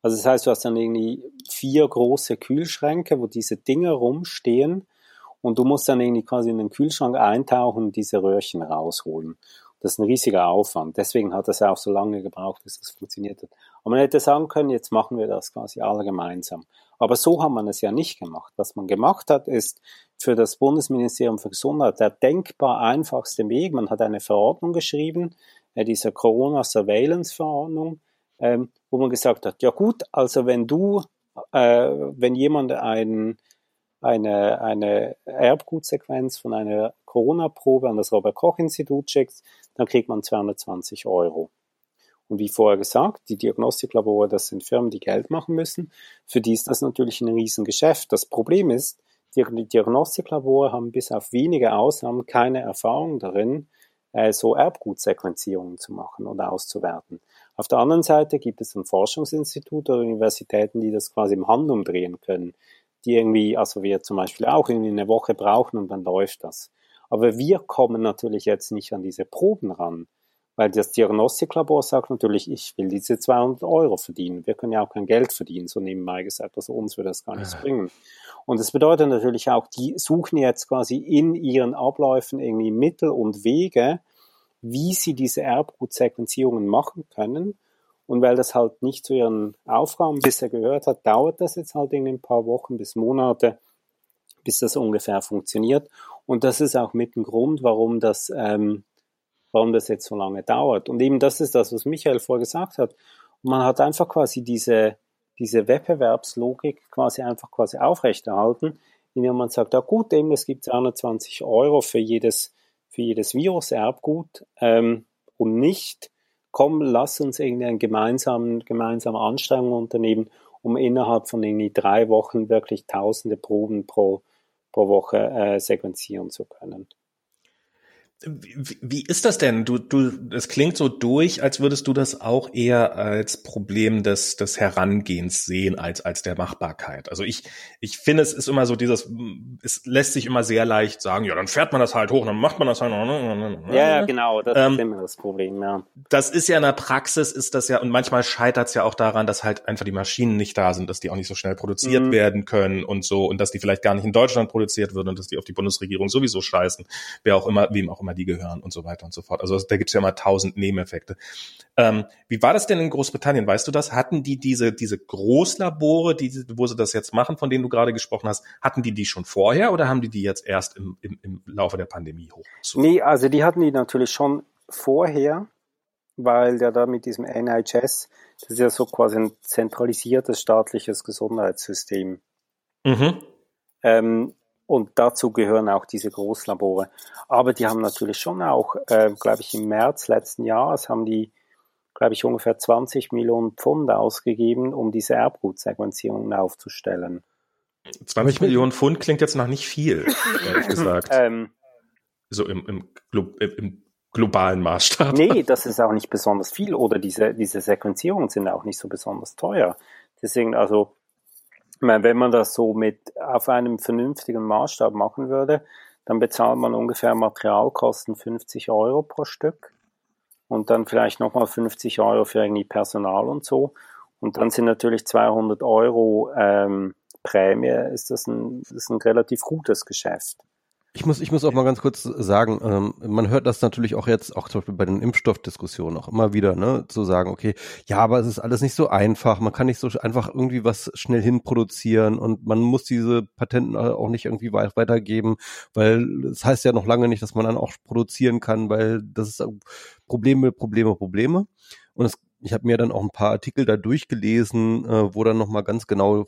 also das heißt, du hast dann irgendwie vier große Kühlschränke, wo diese Dinger rumstehen und du musst dann irgendwie quasi in den Kühlschrank eintauchen und diese Röhrchen rausholen. Das ist ein riesiger Aufwand. Deswegen hat das ja auch so lange gebraucht, bis das funktioniert hat. Aber man hätte sagen können, jetzt machen wir das quasi alle gemeinsam. Aber so hat man es ja nicht gemacht. Was man gemacht hat, ist für das Bundesministerium für Gesundheit der denkbar einfachste Weg. Man hat eine Verordnung geschrieben, äh, diese Corona-Surveillance-Verordnung, ähm, wo man gesagt hat, ja gut, also wenn du, äh, wenn jemand ein, eine, eine Erbgutsequenz von einer Corona-Probe an das Robert-Koch-Institut schickt, dann kriegt man 220 Euro. Und wie vorher gesagt, die Diagnostiklabore, das sind Firmen, die Geld machen müssen. Für die ist das natürlich ein Riesengeschäft. Das Problem ist, die Diagnostiklabore haben bis auf wenige Ausnahmen keine Erfahrung darin, äh, so Erbgutsequenzierungen zu machen oder auszuwerten. Auf der anderen Seite gibt es ein Forschungsinstitut oder Universitäten, die das quasi im Hand umdrehen können, die irgendwie, also wir zum Beispiel auch irgendwie eine Woche brauchen und dann läuft das. Aber wir kommen natürlich jetzt nicht an diese Proben ran, weil das Diagnostiklabor sagt natürlich, ich will diese 200 Euro verdienen. Wir können ja auch kein Geld verdienen, so nebenbei gesagt. Also uns würde das gar nichts ja. bringen. Und das bedeutet natürlich auch, die suchen jetzt quasi in ihren Abläufen irgendwie Mittel und Wege, wie sie diese Erbgutsequenzierungen machen können. Und weil das halt nicht zu ihren Aufgaben bisher gehört hat, dauert das jetzt halt in ein paar Wochen bis Monate, bis das ungefähr funktioniert. Und das ist auch mit ein Grund, warum das, ähm, warum das jetzt so lange dauert. Und eben das ist das, was Michael vorher gesagt hat. man hat einfach quasi diese, diese Wettbewerbslogik quasi einfach quasi aufrechterhalten, indem man sagt, ja gut, eben es gibt 220 Euro für jedes, für jedes Virus-Erbgut ähm, und nicht, komm, lass uns irgendwie eine gemeinsame, gemeinsame Anstrengung unternehmen, um innerhalb von irgendwie drei Wochen wirklich tausende Proben pro, pro Woche äh, sequenzieren zu können. Wie, wie ist das denn? Du, du, es klingt so durch, als würdest du das auch eher als Problem des, des Herangehens sehen, als, als der Machbarkeit. Also ich, ich finde, es ist immer so dieses, es lässt sich immer sehr leicht sagen, ja, dann fährt man das halt hoch, dann macht man das halt. Ja, ja genau, das ähm, ist immer das Problem, ja. Das ist ja in der Praxis, ist das ja, und manchmal scheitert es ja auch daran, dass halt einfach die Maschinen nicht da sind, dass die auch nicht so schnell produziert mhm. werden können und so, und dass die vielleicht gar nicht in Deutschland produziert würden und dass die auf die Bundesregierung sowieso scheißen, wer auch immer, wem auch immer immer die gehören und so weiter und so fort. Also da gibt's ja immer tausend Nebeneffekte. Ähm, wie war das denn in Großbritannien? Weißt du das? Hatten die diese, diese Großlabore, die, wo sie das jetzt machen, von denen du gerade gesprochen hast, hatten die die schon vorher oder haben die die jetzt erst im, im, im Laufe der Pandemie hoch? Nee, also die hatten die natürlich schon vorher, weil der da mit diesem NHS, das ist ja so quasi ein zentralisiertes staatliches Gesundheitssystem. Mhm. Ähm, und dazu gehören auch diese Großlabore. Aber die haben natürlich schon auch, äh, glaube ich, im März letzten Jahres haben die, glaube ich, ungefähr 20 Millionen Pfund ausgegeben, um diese Erbgutsequenzierungen aufzustellen. 20 Millionen Pfund klingt jetzt noch nicht viel, <laughs> ehrlich gesagt. ähm, so im, im, im globalen Maßstab. Nee, <laughs> das ist auch nicht besonders viel. Oder diese, diese Sequenzierungen sind auch nicht so besonders teuer. Deswegen, also wenn man das so mit auf einem vernünftigen Maßstab machen würde, dann bezahlt man ungefähr Materialkosten 50 Euro pro Stück und dann vielleicht nochmal 50 Euro für irgendwie Personal und so. Und dann sind natürlich 200 Euro ähm, Prämie, ist das ein, ist ein relativ gutes Geschäft. Ich muss, ich muss auch mal ganz kurz sagen, ähm, man hört das natürlich auch jetzt, auch zum Beispiel bei den Impfstoffdiskussionen auch immer wieder, ne, zu sagen, okay, ja, aber es ist alles nicht so einfach, man kann nicht so einfach irgendwie was schnell hinproduzieren und man muss diese Patenten auch nicht irgendwie weitergeben, weil es das heißt ja noch lange nicht, dass man dann auch produzieren kann, weil das ist Probleme, Probleme, Probleme. Und es, ich habe mir dann auch ein paar Artikel da durchgelesen, äh, wo dann nochmal ganz genau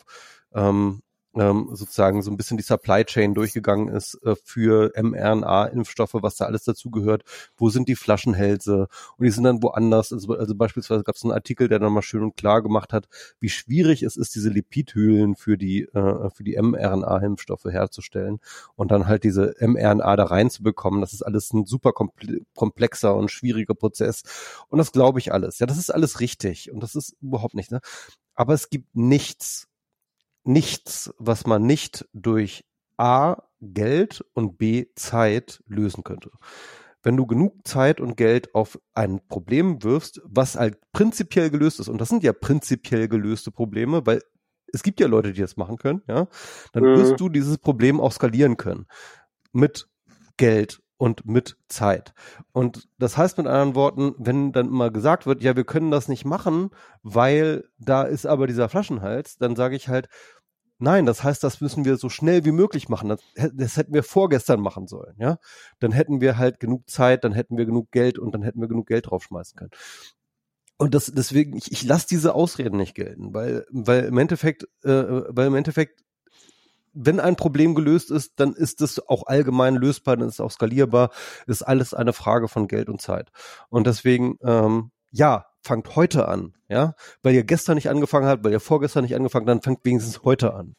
ähm, ähm, sozusagen so ein bisschen die Supply Chain durchgegangen ist äh, für mRNA-Impfstoffe, was da alles dazugehört. Wo sind die Flaschenhälse? Und die sind dann woanders. Also, also beispielsweise gab es einen Artikel, der dann mal schön und klar gemacht hat, wie schwierig es ist, diese Lipidhüllen für die äh, für die mRNA-Impfstoffe herzustellen und dann halt diese mRNA da reinzubekommen. Das ist alles ein super komplexer und schwieriger Prozess. Und das glaube ich alles. Ja, das ist alles richtig und das ist überhaupt nicht. Ne? Aber es gibt nichts, nichts, was man nicht durch A, Geld und B, Zeit lösen könnte. Wenn du genug Zeit und Geld auf ein Problem wirfst, was halt prinzipiell gelöst ist, und das sind ja prinzipiell gelöste Probleme, weil es gibt ja Leute, die das machen können, ja, dann mhm. wirst du dieses Problem auch skalieren können. Mit Geld und mit Zeit. Und das heißt mit anderen Worten, wenn dann immer gesagt wird, ja, wir können das nicht machen, weil da ist aber dieser Flaschenhals, dann sage ich halt, nein, das heißt, das müssen wir so schnell wie möglich machen. Das, das, hätten wir vorgestern machen sollen, ja. Dann hätten wir halt genug Zeit, dann hätten wir genug Geld und dann hätten wir genug Geld draufschmeißen können. Und das, deswegen, ich, ich lasse diese Ausreden nicht gelten, weil, weil im Endeffekt, äh, weil im Endeffekt wenn ein Problem gelöst ist, dann ist es auch allgemein lösbar, dann ist es auch skalierbar, ist alles eine Frage von Geld und Zeit. Und deswegen, ähm, ja, fangt heute an, ja, weil ihr gestern nicht angefangen habt, weil ihr vorgestern nicht angefangen habt, dann fangt wenigstens heute an.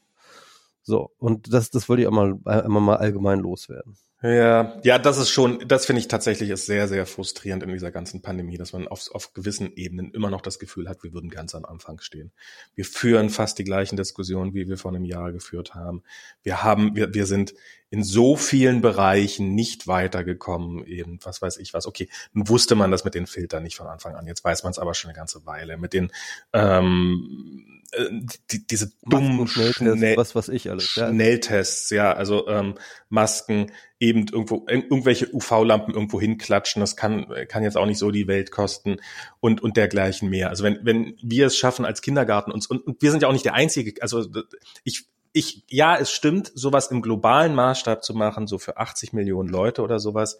So, und das, das wollte ich einmal, einmal mal allgemein loswerden. Ja, ja, das ist schon, das finde ich tatsächlich ist sehr, sehr frustrierend in dieser ganzen Pandemie, dass man auf, auf gewissen Ebenen immer noch das Gefühl hat, wir würden ganz am Anfang stehen. Wir führen fast die gleichen Diskussionen, wie wir vor einem Jahr geführt haben. Wir haben, wir, wir sind in so vielen Bereichen nicht weitergekommen, eben, was weiß ich was. Okay, nun wusste man das mit den Filtern nicht von Anfang an. Jetzt weiß man es aber schon eine ganze Weile. Mit den, ähm, äh, die, diese dummen Schnelltests, was was ich alles. Ja. Schnelltests, ja, also ähm, Masken, eben irgendwo irgendwelche UV-Lampen irgendwo hinklatschen, das kann kann jetzt auch nicht so die Welt kosten und und dergleichen mehr. Also wenn wenn wir es schaffen als Kindergarten uns und, und wir sind ja auch nicht der einzige, also ich ich ja, es stimmt, sowas im globalen Maßstab zu machen, so für 80 Millionen Leute oder sowas,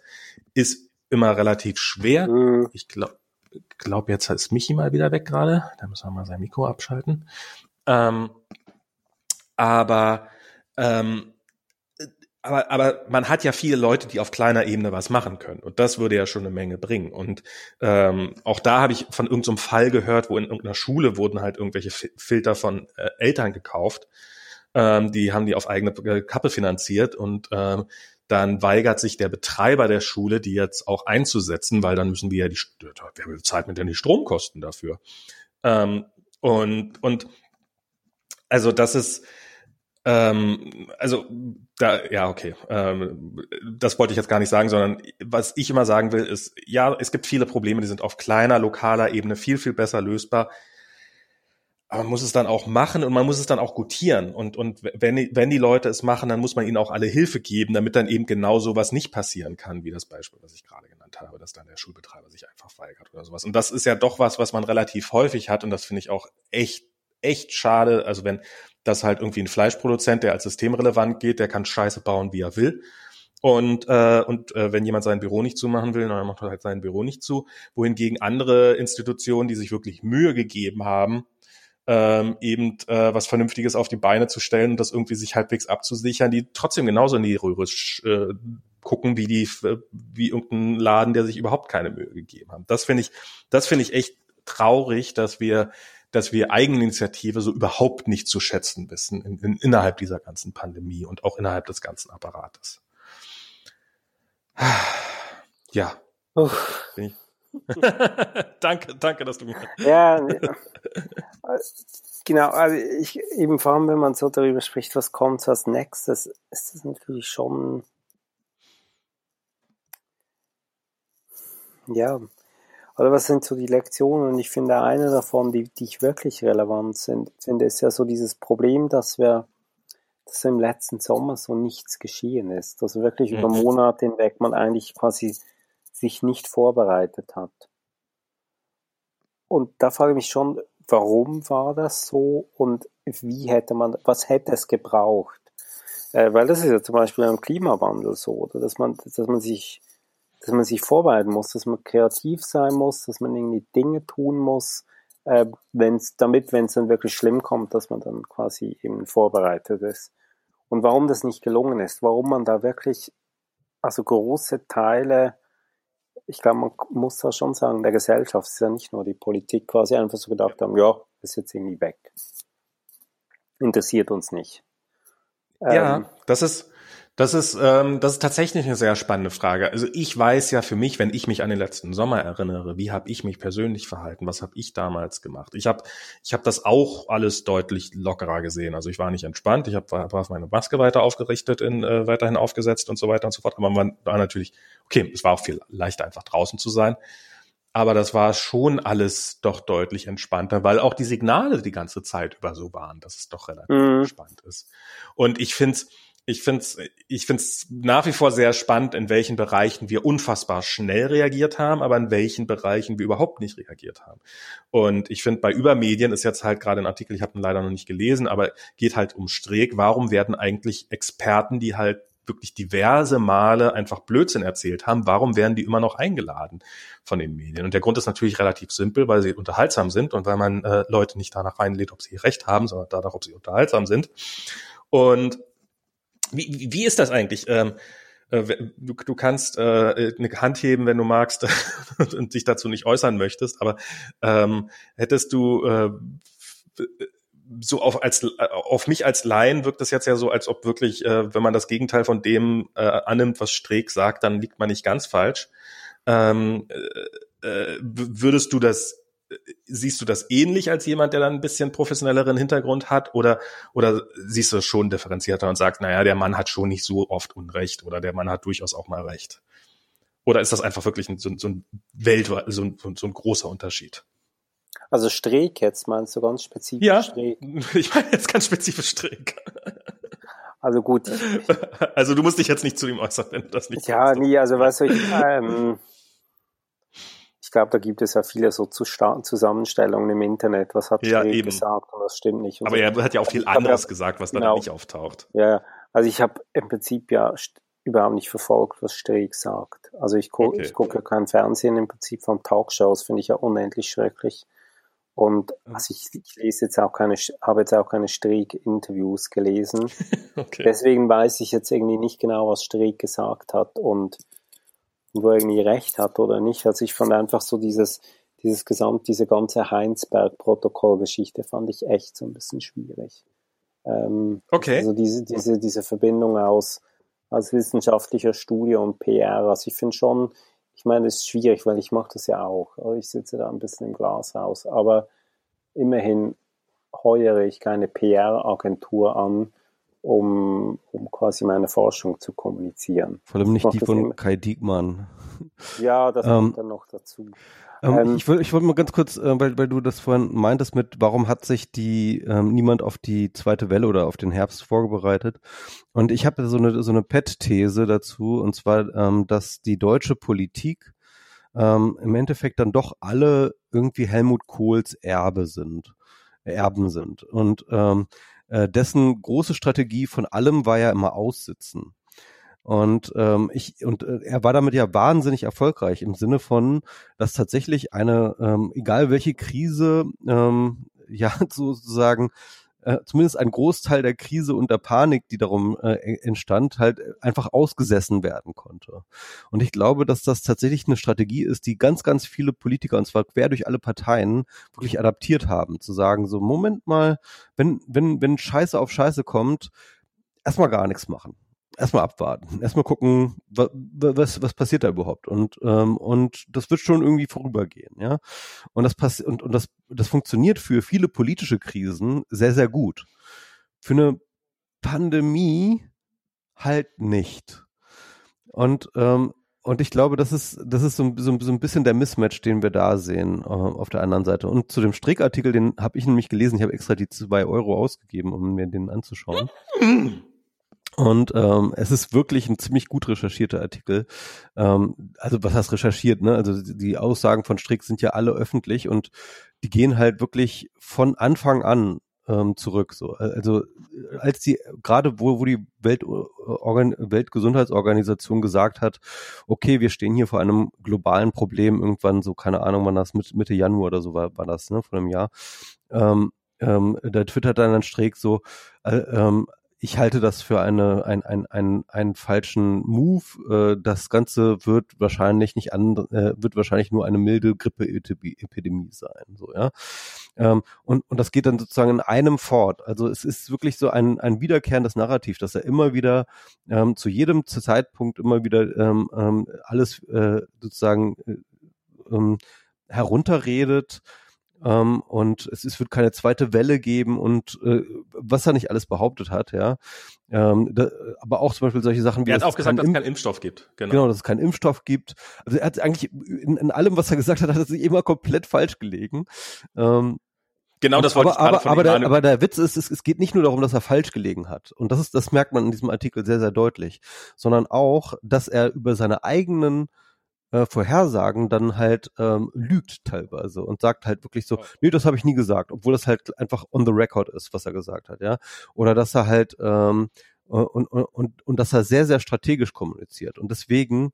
ist immer relativ schwer. Mhm. Ich glaube glaube, jetzt ist Michi mal wieder weg gerade. Da müssen wir mal sein Mikro abschalten. Ähm, aber, ähm, aber, aber man hat ja viele Leute, die auf kleiner Ebene was machen können. Und das würde ja schon eine Menge bringen. Und ähm, auch da habe ich von irgendeinem so Fall gehört, wo in irgendeiner Schule wurden halt irgendwelche Filter von äh, Eltern gekauft. Ähm, die haben die auf eigene Kappe finanziert und ähm, dann weigert sich der Betreiber der Schule, die jetzt auch einzusetzen, weil dann müssen wir ja die, wer bezahlt mit denn die Stromkosten dafür? Ähm, und, und, also das ist, ähm, also da, ja, okay. Ähm, das wollte ich jetzt gar nicht sagen, sondern was ich immer sagen will, ist, ja, es gibt viele Probleme, die sind auf kleiner, lokaler Ebene viel, viel besser lösbar aber man muss es dann auch machen und man muss es dann auch gutieren. Und, und wenn, wenn die Leute es machen, dann muss man ihnen auch alle Hilfe geben, damit dann eben genau sowas nicht passieren kann, wie das Beispiel, was ich gerade genannt habe, dass dann der Schulbetreiber sich einfach weigert oder sowas. Und das ist ja doch was, was man relativ häufig hat und das finde ich auch echt, echt schade. Also wenn das halt irgendwie ein Fleischproduzent, der als systemrelevant geht, der kann Scheiße bauen, wie er will. Und, äh, und äh, wenn jemand sein Büro nicht zumachen will, dann macht er halt sein Büro nicht zu. Wohingegen andere Institutionen, die sich wirklich Mühe gegeben haben, ähm, eben äh, was Vernünftiges auf die Beine zu stellen und das irgendwie sich halbwegs abzusichern, die trotzdem genauso in die Röhre äh, gucken wie die wie irgendein Laden, der sich überhaupt keine Mühe gegeben hat. Das finde ich, das finde ich echt traurig, dass wir dass wir Eigeninitiative so überhaupt nicht zu schätzen wissen in, in, innerhalb dieser ganzen Pandemie und auch innerhalb des ganzen Apparates. <sighs> Ja. Uff. Bin ich, <laughs> danke, danke, dass du mich. Ja, genau. Also ich, eben vor allem, wenn man so darüber spricht, was kommt als nächstes, ist das natürlich schon. Ja. Oder was sind so die Lektionen? Und ich finde, eine davon, die, die ich wirklich relevant sind, finde, ist ja so dieses Problem, dass wir, dass im letzten Sommer so nichts geschehen ist. Also wirklich mhm. über Monate hinweg man eigentlich quasi sich nicht vorbereitet hat. Und da frage ich mich schon, warum war das so und wie hätte man, was hätte es gebraucht? Äh, weil das ist ja zum Beispiel beim Klimawandel so, oder? Dass man, dass man sich, dass man sich vorbereiten muss, dass man kreativ sein muss, dass man irgendwie Dinge tun muss, äh, wenn's, damit, wenn es dann wirklich schlimm kommt, dass man dann quasi eben vorbereitet ist. Und warum das nicht gelungen ist, warum man da wirklich, also große Teile ich glaube, man muss da schon sagen, der Gesellschaft ist ja nicht nur die Politik quasi einfach so gedacht haben, ja, ist jetzt irgendwie weg. Interessiert uns nicht. Ja, ähm, das ist, das ist, ähm, das ist tatsächlich eine sehr spannende Frage. Also ich weiß ja für mich, wenn ich mich an den letzten Sommer erinnere, wie habe ich mich persönlich verhalten? Was habe ich damals gemacht? Ich habe, ich habe das auch alles deutlich lockerer gesehen. Also ich war nicht entspannt. Ich habe war, war meine Maske weiter aufgerichtet, in, äh, weiterhin aufgesetzt und so weiter und so fort. Aber man war natürlich, okay, es war auch viel leichter einfach draußen zu sein. Aber das war schon alles doch deutlich entspannter, weil auch die Signale die ganze Zeit über so waren, dass es doch relativ mhm. entspannt ist. Und ich finde es ich finde es ich find's nach wie vor sehr spannend, in welchen Bereichen wir unfassbar schnell reagiert haben, aber in welchen Bereichen wir überhaupt nicht reagiert haben. Und ich finde, bei Übermedien ist jetzt halt gerade ein Artikel, ich habe ihn leider noch nicht gelesen, aber geht halt um Streeck. Warum werden eigentlich Experten, die halt wirklich diverse Male einfach Blödsinn erzählt haben, warum werden die immer noch eingeladen von den Medien? Und der Grund ist natürlich relativ simpel, weil sie unterhaltsam sind und weil man äh, Leute nicht danach reinlädt, ob sie recht haben, sondern danach, ob sie unterhaltsam sind. Und wie, wie ist das eigentlich? Ähm, äh, du, du kannst äh, eine Hand heben, wenn du magst <laughs> und dich dazu nicht äußern möchtest, aber ähm, hättest du äh, so auf, als, auf mich als Laien wirkt es jetzt ja so, als ob wirklich, äh, wenn man das Gegenteil von dem äh, annimmt, was Streeck sagt, dann liegt man nicht ganz falsch. Ähm, äh, äh würdest du das siehst du das ähnlich als jemand, der dann ein bisschen professionelleren Hintergrund hat oder, oder siehst du es schon differenzierter und sagst, naja, der Mann hat schon nicht so oft Unrecht oder der Mann hat durchaus auch mal Recht? Oder ist das einfach wirklich ein, so, so ein Welt, so ein, so ein großer Unterschied? Also Streeck jetzt meinst du ganz spezifisch? Ja, Streeck. <laughs> ich meine jetzt ganz spezifisch Streeck. Also gut. <laughs> Also du musst dich jetzt nicht zu ihm äußern, wenn du das nicht Ja, nie, also weißt du, ich, ähm, glaube, da gibt es ja viele so Zusammenstellungen im Internet. Was hat ja, Streeck gesagt und was stimmt nicht. Aber so. er hat ja auch viel anderes gesagt, was genau. dann nicht auftaucht. Ja, also ich habe im Prinzip ja überhaupt nicht verfolgt, was Streeck sagt. Also ich gucke okay. ich gucke ja kein Fernsehen im Prinzip von Talkshows, finde ich ja unendlich schrecklich. Und also ich, ich lese jetzt auch keine, habe jetzt auch keine Streeck-Interviews gelesen. <laughs> okay. Deswegen weiß ich jetzt irgendwie nicht genau, was Streeck gesagt hat und, und wo er irgendwie recht hat oder nicht. Also ich fand einfach so dieses, dieses Gesamt, diese ganze Heinsberg-Protokoll-Geschichte fand ich echt so ein bisschen schwierig. Ähm, okay. Also diese, diese, diese Verbindung aus, als wissenschaftlicher Studie und PR. Also ich finde schon, ich meine, es ist schwierig, weil ich mache das ja auch. Ich sitze da ein bisschen im Glashaus, aber immerhin heuere ich keine PR-Agentur an, um, um quasi meine Forschung zu kommunizieren. Vor allem nicht die von Kai Diekmann. Ja, das ähm, kommt dann noch dazu. Ähm, ähm, ich wollte ich wollt mal ganz kurz, äh, weil, weil du das vorhin meintest mit, warum hat sich die ähm, niemand auf die zweite Welle oder auf den Herbst vorbereitet? Und ich habe so eine so eine Pet-These dazu, und zwar, ähm, dass die deutsche Politik ähm, im Endeffekt dann doch alle irgendwie Helmut Kohls Erbe sind, Erben sind. Und ähm, äh, dessen große Strategie von allem war ja immer Aussitzen. Und ähm, ich und äh, er war damit ja wahnsinnig erfolgreich im Sinne von, dass tatsächlich eine, ähm, egal welche Krise, ähm, <laughs> ja sozusagen äh, zumindest ein Großteil der Krise und der Panik, die darum äh, entstand, halt einfach ausgesessen werden konnte. Und ich glaube, dass das tatsächlich eine Strategie ist, die ganz, ganz viele Politiker, und zwar quer durch alle Parteien, wirklich adaptiert haben, zu sagen, so, Moment mal, wenn, wenn, wenn Scheiße auf Scheiße kommt, erstmal gar nichts machen erstmal abwarten, erstmal gucken, was, was, was passiert da überhaupt und ähm, und das wird schon irgendwie vorübergehen, ja. Und das passiert und, und das das funktioniert für viele politische Krisen sehr sehr gut. Für eine Pandemie halt nicht. Und ähm, und ich glaube, das ist, das ist so, so, so ein bisschen der Mismatch, den wir da sehen äh, auf der anderen Seite. Und zu dem Strickartikel, den habe ich nämlich gelesen. Ich habe extra die zwei Euro ausgegeben, um mir den anzuschauen. <laughs> Und ähm, es ist wirklich ein ziemlich gut recherchierter Artikel. Ähm, also was heißt recherchiert, ne? Also die Aussagen von Strick sind ja alle öffentlich und die gehen halt wirklich von Anfang an ähm, zurück. So. Also als die, gerade wo, wo die Welt, Organ, Weltgesundheitsorganisation gesagt hat, okay, wir stehen hier vor einem globalen Problem, irgendwann so, keine Ahnung, wann das mit Mitte Januar oder so war, war das, ne, vor einem Jahr. Ähm, ähm, da twittert dann ein Streeck so, äh, ähm, ich halte das für eine, ein, ein, ein, einen falschen Move. Äh, das Ganze wird wahrscheinlich nicht an, äh, wird wahrscheinlich nur eine milde Grippeepidemie sein. So, ja. Ähm, und, und das geht dann sozusagen in einem fort. Also es ist wirklich so ein, ein wiederkehrendes Narrativ, dass er immer wieder ähm, zu jedem Zeitpunkt immer wieder ähm, ähm, alles äh, sozusagen äh, ähm, herunterredet ähm, und es, es wird keine zweite Welle geben und äh, was er nicht alles behauptet hat, ja. Ähm, da, aber auch zum Beispiel solche Sachen wie. Er hat auch gesagt, dass es keinen Impfstoff gibt. Genau. genau, dass es keinen Impfstoff gibt. Also er hat eigentlich in, in allem, was er gesagt hat, hat er sich immer komplett falsch gelegen. Ähm, Genau, das wollte aber, ich aber, aber, der, aber der Witz ist, es, es geht nicht nur darum, dass er falsch gelegen hat. Und das ist, das merkt man in diesem Artikel sehr, sehr deutlich. Sondern auch, dass er über seine eigenen äh, Vorhersagen dann halt ähm, lügt teilweise und sagt halt wirklich so, nee, das habe ich nie gesagt, obwohl das halt einfach on the record ist, was er gesagt hat, ja. Oder dass er halt ähm, und, und, und, und dass er sehr, sehr strategisch kommuniziert. Und deswegen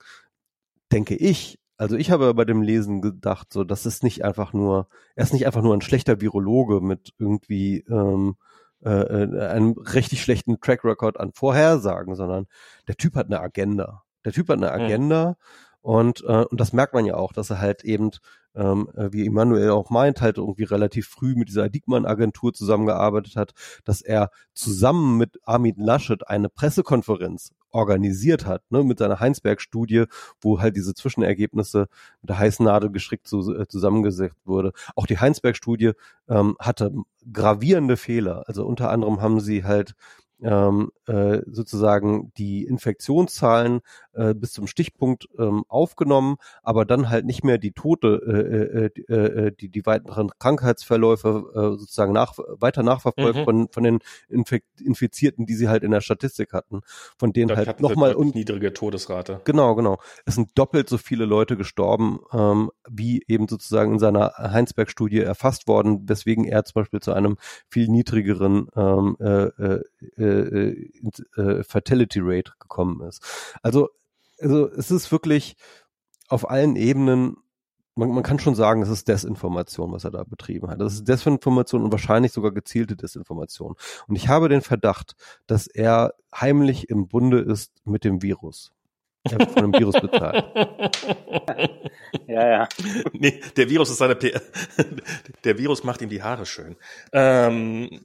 denke ich, also ich habe bei dem Lesen gedacht, so, das ist nicht einfach nur, er ist nicht einfach nur ein schlechter Virologe mit irgendwie ähm, äh, äh einem richtig schlechten Track Record an Vorhersagen, sondern der Typ hat eine Agenda. Der Typ hat eine Agenda, mhm. Und, äh, und das merkt man ja auch, dass er halt eben ähm, äh, wie Emanuel auch meint, halt irgendwie relativ früh mit dieser Diekmann-Agentur zusammengearbeitet hat, dass er zusammen mit Armin Laschet eine Pressekonferenz organisiert hat, ne, mit seiner Heinsberg-Studie, wo halt diese Zwischenergebnisse mit der heißen Nadel gestrickt zu, äh, zusammengesetzt wurde. Auch die Heinsberg-Studie ähm, hatte gravierende Fehler. Also unter anderem haben sie halt ähm, äh, sozusagen die Infektionszahlen äh, bis zum Stichpunkt ähm, aufgenommen, aber dann halt nicht mehr die Tote, äh, äh, äh, äh die, die weiteren Krankheitsverläufe äh, sozusagen nach, weiter nachverfolgt mhm. von, von den Infek Infizierten, die sie halt in der Statistik hatten, von denen halt nochmal und niedrige Todesrate. Genau, genau. Es sind doppelt so viele Leute gestorben, ähm, wie eben sozusagen in seiner Heinsberg-Studie erfasst worden, weswegen er zum Beispiel zu einem viel niedrigeren ähm, äh, äh, äh, äh, Fatality Rate gekommen ist. Also, also es ist wirklich auf allen Ebenen man, man kann schon sagen, es ist Desinformation, was er da betrieben hat. Das ist Desinformation und wahrscheinlich sogar gezielte Desinformation. Und ich habe den Verdacht, dass er heimlich im Bunde ist mit dem Virus. Er wird von dem Virus bezahlt. <laughs> ja, ja. Nee, der Virus ist seine P <laughs> Der Virus macht ihm die Haare schön. Ähm,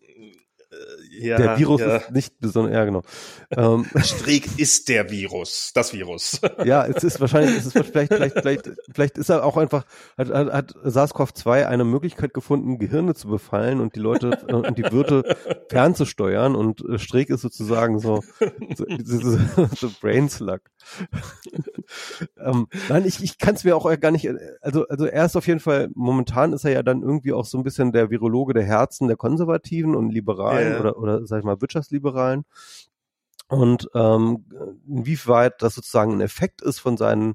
ja, der Virus ja. ist nicht besonders, ja genau. Ähm, <laughs> Streeck ist der Virus, das Virus. <laughs> ja, es ist wahrscheinlich, es ist vielleicht, vielleicht, vielleicht, vielleicht ist er auch einfach, hat, hat, hat SARS-CoV-2 eine Möglichkeit gefunden, Gehirne zu befallen und die Leute äh, <laughs> und die Wirte fernzusteuern und äh, Streeck ist sozusagen so, so, so, so Brain Slug. ähm, nein, ich, ich kann es mir auch gar nicht, also, also er ist auf jeden Fall, momentan ist er ja dann irgendwie auch so ein bisschen der Virologe der Herzen der Konservativen und Liberalen ja. Oder, oder sag ich mal Wirtschaftsliberalen. Und ähm, inwieweit das sozusagen ein Effekt ist von seinen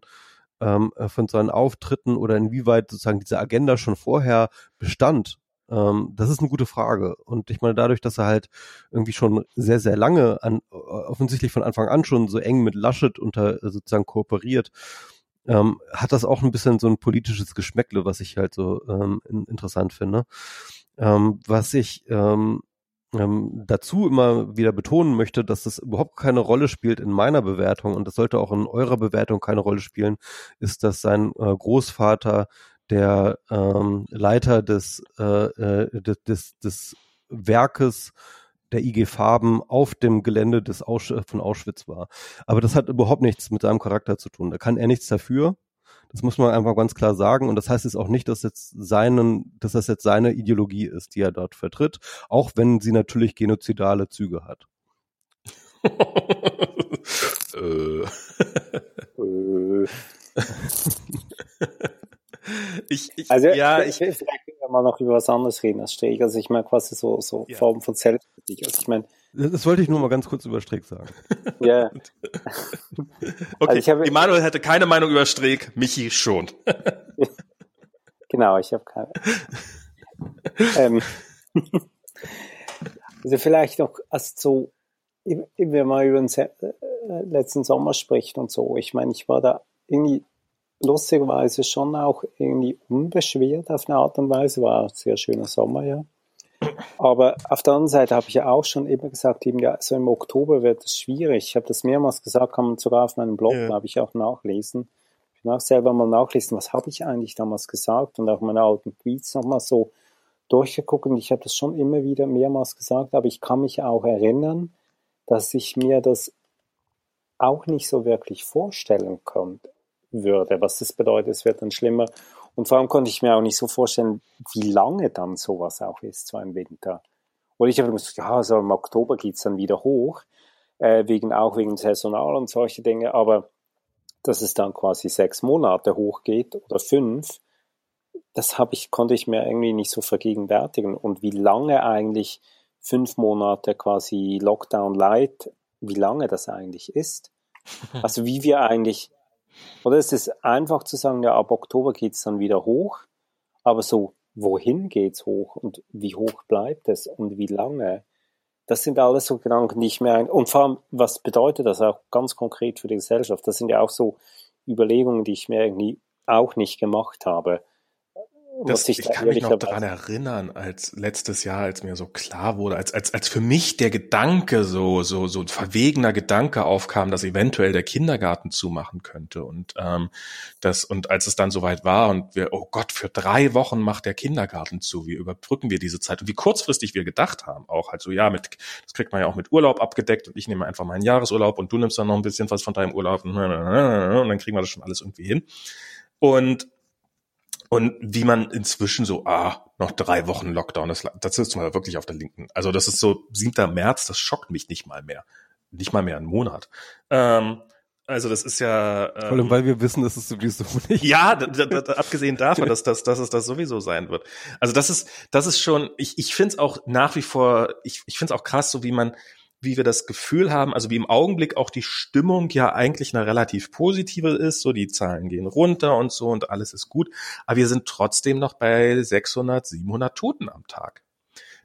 ähm, von seinen Auftritten oder inwieweit sozusagen diese Agenda schon vorher bestand, ähm, das ist eine gute Frage. Und ich meine, dadurch, dass er halt irgendwie schon sehr, sehr lange an, offensichtlich von Anfang an schon so eng mit Laschet unter sozusagen kooperiert, ähm, hat das auch ein bisschen so ein politisches Geschmäckle, was ich halt so ähm, interessant finde. Ähm, was ich ähm, ähm, dazu immer wieder betonen möchte, dass das überhaupt keine Rolle spielt in meiner Bewertung und das sollte auch in eurer Bewertung keine Rolle spielen, ist, dass sein äh, Großvater der ähm, Leiter des, äh, äh, des, des, des Werkes der IG Farben auf dem Gelände des Ausch von Auschwitz war. Aber das hat überhaupt nichts mit seinem Charakter zu tun. Da kann er nichts dafür. Das muss man einfach ganz klar sagen. Und das heißt jetzt auch nicht, dass jetzt seinen, dass das jetzt seine Ideologie ist, die er dort vertritt, auch wenn sie natürlich genozidale Züge hat. <laughs> äh. ich, ich, also, ja, ich, vielleicht können wir mal noch über was anderes reden als Streeck. Also ich meine quasi so, so ja. Form von Selbstkritik. Also ich meine, das wollte ich nur mal ganz kurz über Streeck sagen. <laughs> Ja. <laughs> okay, also habe, Emanuel hätte keine Meinung über Streeck, Michi schon. <laughs> genau, ich habe keine. ähm, also vielleicht noch, also so, wenn man mal über den äh, letzten Sommer spricht und so, ich meine, ich war da irgendwie lustigerweise schon auch irgendwie unbeschwert auf eine Art und Weise, war ein sehr schöner Sommer, ja. Aber auf der anderen Seite habe ich ja auch schon eben gesagt, eben ja, so im Oktober wird es schwierig. Ich habe das mehrmals gesagt, kann man sogar auf meinem Blog, ja. habe ich auch nachlesen. Ich bin auch selber mal nachlesen, was habe ich eigentlich damals gesagt und auch meine alten Tweets nochmal so durchgeguckt und ich habe das schon immer wieder mehrmals gesagt, aber ich kann mich auch erinnern, dass ich mir das auch nicht so wirklich vorstellen konnte, würde, was das bedeutet, es wird dann schlimmer. Und vor allem konnte ich mir auch nicht so vorstellen, wie lange dann sowas auch ist, so ein Winter. Und ich habe gesagt, ja, so im Oktober geht's dann wieder hoch, äh, wegen, auch wegen Saisonal und solche Dinge, aber dass es dann quasi sechs Monate hochgeht oder fünf, das habe ich, konnte ich mir irgendwie nicht so vergegenwärtigen. Und wie lange eigentlich fünf Monate quasi Lockdown Light, wie lange das eigentlich ist. <laughs> Also wie wir eigentlich oder ist es einfach zu sagen, ja, ab Oktober geht's dann wieder hoch, aber so, wohin geht's hoch und wie hoch bleibt es und wie lange? Das sind alles so Gedanken, die ich mir ein und vor allem, was bedeutet das auch ganz konkret für die Gesellschaft? Das sind ja auch so Überlegungen, die ich mir irgendwie auch nicht gemacht habe. Das, ich, ich kann mich noch daran erinnern, als letztes Jahr, als mir so klar wurde, als, als, als für mich der Gedanke, so, so, so ein verwegener Gedanke aufkam, dass eventuell der Kindergarten zumachen könnte. Und ähm, das, und als es dann soweit war und wir, oh Gott, für drei Wochen macht der Kindergarten zu, wie überbrücken wir diese Zeit? Und wie kurzfristig wir gedacht haben, auch halt so, ja, mit, das kriegt man ja auch mit Urlaub abgedeckt und ich nehme einfach meinen Jahresurlaub und du nimmst dann noch ein bisschen was von deinem Urlaub und dann kriegen wir das schon alles irgendwie hin. Und und wie man inzwischen so, ah, noch drei Wochen Lockdown, das, das ist mal wirklich auf der linken. Also das ist so 7. März, das schockt mich nicht mal mehr. Nicht mal mehr einen Monat. Ähm, also das ist ja. Ähm, Vor allem, weil wir wissen, dass es sowieso <laughs> nicht. Ja, abgesehen davon, dass, dass, dass es das sowieso sein wird. Also das ist, das ist schon, ich, ich finde es auch nach wie vor, ich, ich finde es auch krass, so wie man, wie wir das Gefühl haben, also wie im Augenblick auch die Stimmung ja eigentlich eine relativ positive ist, so die Zahlen gehen runter und so und alles ist gut, aber wir sind trotzdem noch bei 600, 700 Toten am Tag.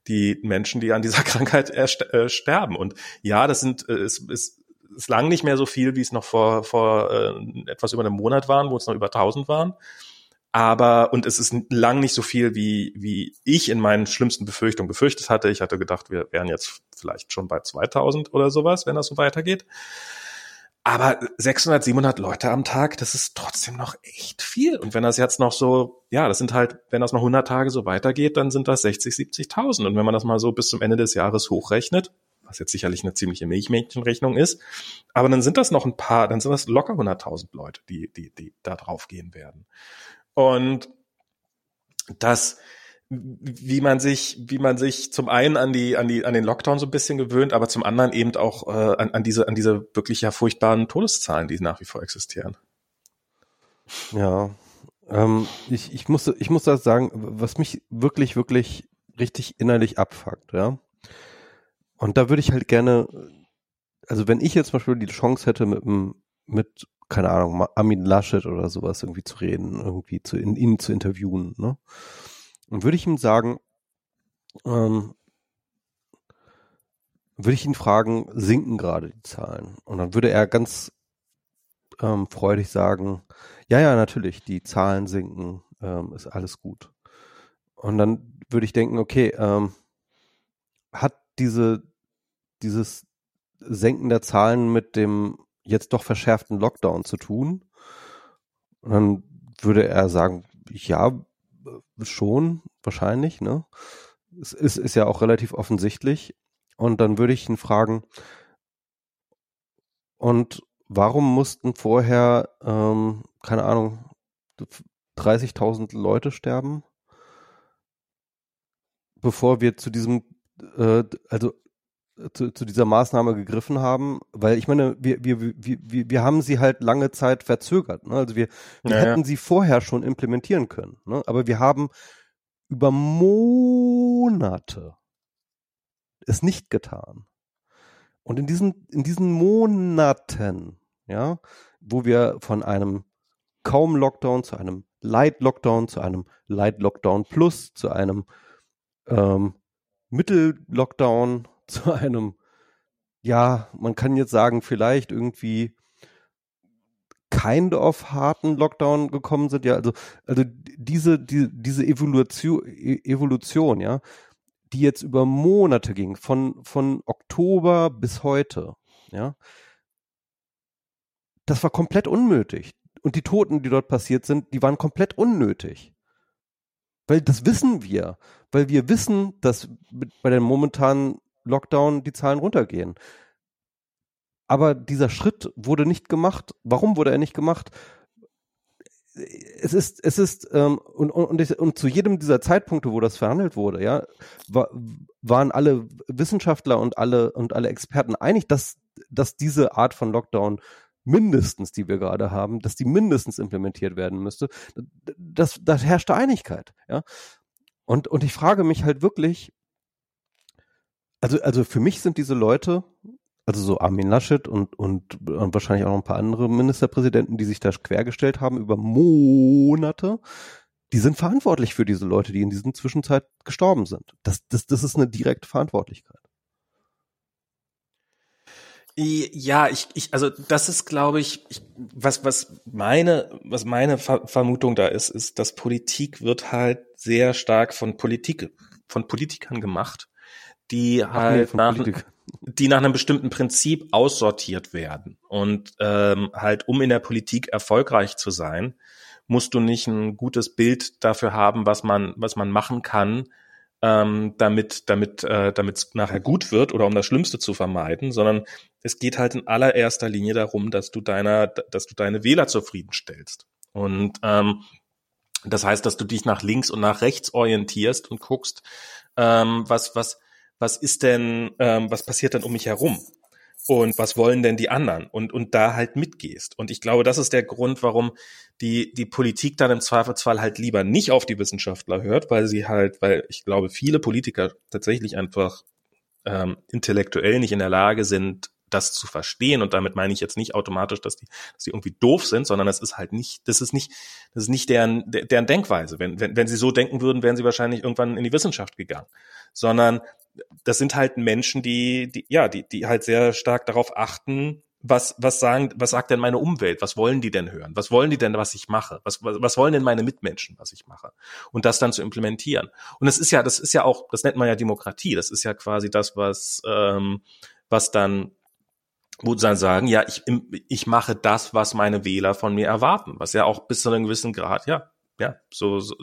Die Menschen, die an dieser <laughs> Krankheit äh, sterben. Und ja, das sind, äh, ist, ist, ist lang nicht mehr so viel, wie es noch vor, vor äh, etwas über einem Monat waren, wo es noch über 1000 waren. Aber, und es ist lang nicht so viel, wie, wie ich in meinen schlimmsten Befürchtungen befürchtet hatte. Ich hatte gedacht, wir wären jetzt vielleicht schon bei 2000 oder sowas, wenn das so weitergeht. Aber 600, 700 Leute am Tag, das ist trotzdem noch echt viel. Und wenn das jetzt noch so, ja, das sind halt, wenn das noch 100 Tage so weitergeht, dann sind das 60, 70.000. Und wenn man das mal so bis zum Ende des Jahres hochrechnet, was jetzt sicherlich eine ziemliche Milchmädchenrechnung ist, aber dann sind das noch ein paar, dann sind das locker 100.000 Leute, die, die, die da drauf gehen werden. Und das, wie man sich, wie man sich zum einen an die, an die, an den Lockdown so ein bisschen gewöhnt, aber zum anderen eben auch äh, an, an diese, an diese wirklich ja furchtbaren Todeszahlen, die nach wie vor existieren. Ja, ähm, ich, ich muss, ich muss das sagen, was mich wirklich, wirklich richtig innerlich abfuckt, ja. Und da würde ich halt gerne, also wenn ich jetzt zum Beispiel die Chance hätte, mit, mit keine Ahnung, Armin Laschet oder sowas irgendwie zu reden, irgendwie zu, in, ihn zu interviewen, ne? Und würde ich ihm sagen, ähm, würde ich ihn fragen, sinken gerade die Zahlen? Und dann würde er ganz ähm, freudig sagen, ja, ja, natürlich, die Zahlen sinken, ähm, ist alles gut. Und dann würde ich denken, okay, ähm, hat diese, dieses Senken der Zahlen mit dem jetzt doch verschärften Lockdown zu tun? Und dann würde er sagen, ja, schon, wahrscheinlich, ne? Es ist, ist ja auch relativ offensichtlich. Und dann würde ich ihn fragen, und warum mussten vorher, ähm, keine Ahnung, 30.000 Leute sterben, bevor wir zu diesem, äh, also zu, zu dieser Maßnahme gegriffen haben, weil ich meine, wir, wir, wir, wir, wir haben sie halt lange Zeit verzögert. Ne? Also wir, wir naja. hätten sie vorher schon implementieren können. Ne? Aber wir haben über Monate es nicht getan. Und in diesen, in diesen Monaten, ja, wo wir von einem kaum Lockdown zu einem Light Lockdown, zu einem Light Lockdown Plus, zu einem ähm, Mittel Lockdown <laughs> zu einem, ja, man kann jetzt sagen, vielleicht irgendwie kind of harten Lockdown gekommen sind. Ja, also, also diese, die, diese Evolution, e, Evolution, ja, die jetzt über Monate ging, von, von Oktober bis heute, ja, das war komplett unnötig. Und die Toten, die dort passiert sind, die waren komplett unnötig. Weil das wissen wir. Weil wir wissen, dass bei den momentanen Lockdown die Zahlen runtergehen. Aber dieser Schritt wurde nicht gemacht. Warum wurde er nicht gemacht? Es ist, es ist, ähm, und, und, und, und zu jedem dieser Zeitpunkte, wo das verhandelt wurde, ja, war, waren alle Wissenschaftler und alle und alle Experten einig, dass, dass diese Art von Lockdown mindestens, die wir gerade haben, dass die mindestens implementiert werden müsste. Das, das herrschte Einigkeit, ja. Und, und ich frage mich halt wirklich, also, also für mich sind diese Leute, also so Armin Laschet und, und, und wahrscheinlich auch noch ein paar andere Ministerpräsidenten, die sich da quergestellt haben über Monate, die sind verantwortlich für diese Leute, die in dieser Zwischenzeit gestorben sind. Das, das, das ist eine direkte Verantwortlichkeit. Ja, ich, ich, also das ist, glaube ich, ich, was, was meine, was meine Ver Vermutung da ist, ist, dass Politik wird halt sehr stark von Politik, von Politikern gemacht, die halt nee, nach, die nach einem bestimmten Prinzip aussortiert werden. Und ähm, halt, um in der Politik erfolgreich zu sein, musst du nicht ein gutes Bild dafür haben, was man, was man machen kann, ähm, damit damit äh, damit es nachher gut wird oder um das Schlimmste zu vermeiden, sondern es geht halt in allererster Linie darum, dass du deiner, dass du deine Wähler zufriedenstellst. Und ähm, das heißt, dass du dich nach links und nach rechts orientierst und guckst, ähm, was was was ist denn, ähm, was passiert denn um mich herum? und was wollen denn die anderen und und da halt mitgehst und ich glaube das ist der Grund warum die die Politik dann im Zweifelsfall halt lieber nicht auf die Wissenschaftler hört weil sie halt weil ich glaube viele Politiker tatsächlich einfach ähm, intellektuell nicht in der Lage sind das zu verstehen und damit meine ich jetzt nicht automatisch, dass die, dass die irgendwie doof sind, sondern das ist halt nicht, das ist nicht, das ist nicht deren, deren Denkweise. Wenn, wenn, wenn sie so denken würden, wären sie wahrscheinlich irgendwann in die Wissenschaft gegangen. Sondern das sind halt Menschen, die, die, ja, die, die halt sehr stark darauf achten, was, was sagen, was sagt denn meine Umwelt? Was wollen die denn hören? Was wollen die denn, was ich mache? Was, was, was wollen denn meine Mitmenschen, was ich mache? Und das dann zu implementieren. Und das ist ja, das ist ja auch, das nennt man ja Demokratie. Das ist ja quasi das, was, ähm, was dann wo dann sagen, ja, ich, ich mache das, was meine Wähler von mir erwarten, was ja auch bis zu einem gewissen Grad, ja, ja, so, so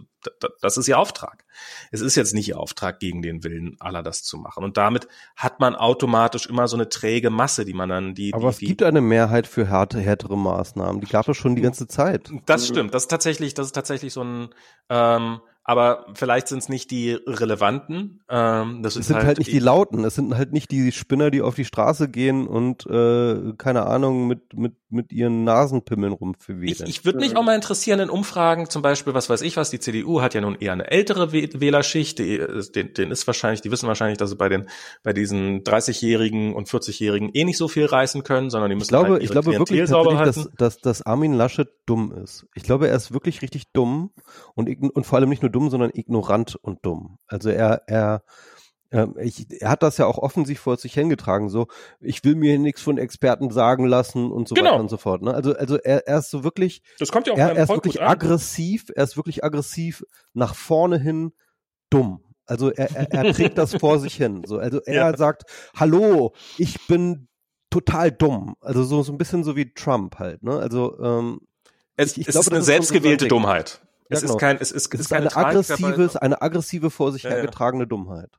das ist ihr Auftrag. Es ist jetzt nicht ihr Auftrag, gegen den Willen aller das zu machen. Und damit hat man automatisch immer so eine träge Masse, die man dann die. Aber die, es gibt eine Mehrheit für härte, härtere Maßnahmen. Die gab es schon die ganze Zeit. Das stimmt. Das ist tatsächlich, das ist tatsächlich so ein ähm, aber vielleicht sind es nicht die relevanten. Ähm, das es sind halt, halt, nicht die lauten, es sind halt nicht die Spinner, die auf die Straße gehen und äh, keine Ahnung mit mit mit ihren Nasenpimmeln rumverwählen. Ich, ich würde mich auch mal interessieren in Umfragen, zum Beispiel, was weiß ich was, die CDU hat ja nun eher eine ältere Wählerschicht, die, den, den ist wahrscheinlich, die wissen wahrscheinlich, dass sie bei den bei diesen 30-Jährigen und 40-Jährigen eh nicht so viel reißen können, sondern die müssen ich glaube, halt ihre ich glaube Klientel wirklich sauber halten. Dass, dass, dass Armin Laschet dumm ist. Ich glaube, er ist wirklich richtig dumm und, und vor allem nicht nur dumm, sondern ignorant und dumm. Also er, er, ähm, ich, er hat das ja auch offensiv vor sich hingetragen, so, ich will mir nichts von Experten sagen lassen und so genau. weiter und so fort. Ne? Also, also er, er ist so wirklich, das kommt ja auch er, er ist wirklich aggressiv, er ist wirklich aggressiv nach vorne hin dumm. Also er, er, er trägt das vor sich hin. So, also <laughs> er ja. sagt, hallo, ich bin total dumm. Also so, so ein bisschen so wie Trump halt. Ne? Also ähm, es, ich, ich es glaube, ist eine selbstgewählte Dummheit. Es ja, genau. ist kein, es ist, es ist eine aggressive, eine aggressive vor sich ja, hergetragene ja. Dummheit.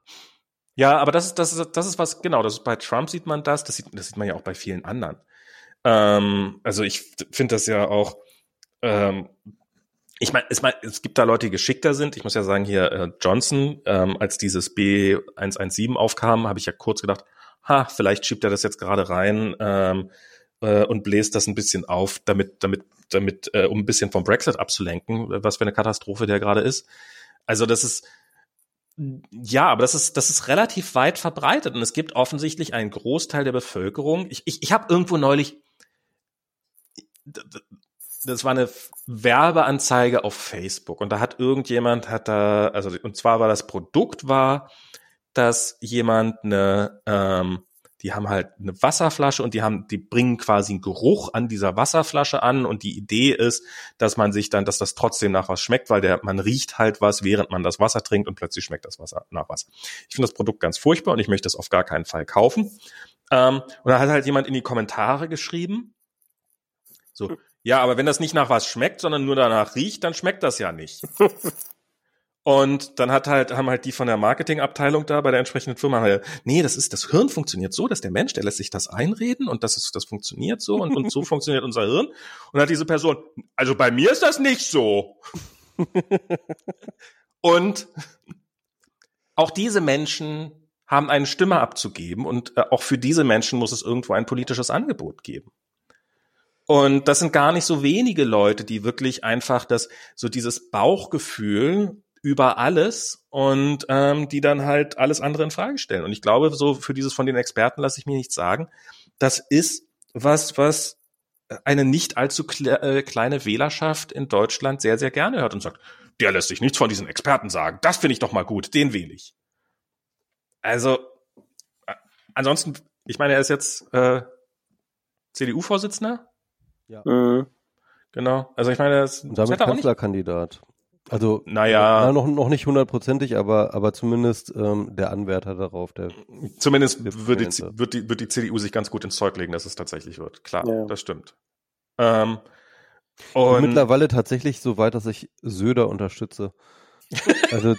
Ja, aber das ist, das ist, das ist was, genau, das ist bei Trump sieht man das, das sieht, das sieht man ja auch bei vielen anderen. Ähm, also ich finde das ja auch, ähm, ich meine, es, mein, es gibt da Leute, die geschickter sind. Ich muss ja sagen, hier äh, Johnson, ähm, als dieses B117 aufkam, habe ich ja kurz gedacht, ha, vielleicht schiebt er das jetzt gerade rein ähm, äh, und bläst das ein bisschen auf, damit, damit damit, äh, um ein bisschen vom Brexit abzulenken, was für eine Katastrophe der gerade ist. Also das ist, ja, aber das ist, das ist relativ weit verbreitet und es gibt offensichtlich einen Großteil der Bevölkerung. Ich, ich, ich habe irgendwo neulich, das war eine Werbeanzeige auf Facebook und da hat irgendjemand hat da, also und zwar war das Produkt war, dass jemand eine ähm, die haben halt eine Wasserflasche und die haben, die bringen quasi einen Geruch an dieser Wasserflasche an und die Idee ist, dass man sich dann, dass das trotzdem nach was schmeckt, weil der, man riecht halt was, während man das Wasser trinkt und plötzlich schmeckt das Wasser nach Wasser. Ich finde das Produkt ganz furchtbar und ich möchte es auf gar keinen Fall kaufen. Ähm, und da hat halt jemand in die Kommentare geschrieben, so, <laughs> ja, aber wenn das nicht nach was schmeckt, sondern nur danach riecht, dann schmeckt das ja nicht. <laughs> Und dann hat halt, haben halt die von der Marketingabteilung da bei der entsprechenden Firma halt, nee, das ist, das Hirn funktioniert so, dass der Mensch, der lässt sich das einreden und das ist, das funktioniert so und, und so <laughs> funktioniert unser Hirn. Und hat diese Person, also bei mir ist das nicht so. <laughs> und auch diese Menschen haben eine Stimme abzugeben und äh, auch für diese Menschen muss es irgendwo ein politisches Angebot geben. Und das sind gar nicht so wenige Leute, die wirklich einfach das, so dieses Bauchgefühl über alles und ähm, die dann halt alles andere in Frage stellen. Und ich glaube, so für dieses von den Experten lasse ich mir nichts sagen. Das ist was, was eine nicht allzu kle äh, kleine Wählerschaft in Deutschland sehr, sehr gerne hört und sagt, der lässt sich nichts von diesen Experten sagen. Das finde ich doch mal gut, den wähle ich. Also, äh, ansonsten, ich meine, er ist jetzt äh, CDU-Vorsitzender. Ja. Mhm. Genau. Also ich meine, das, Und damit das Kanzlerkandidat. Also naja, na, noch, noch nicht hundertprozentig, aber, aber zumindest ähm, der Anwärter darauf. Der zumindest wird die, wird, die, wird die CDU sich ganz gut ins Zeug legen, dass es tatsächlich wird. Klar, ja. das stimmt. Ähm, und mittlerweile tatsächlich so weit, dass ich Söder unterstütze. Also,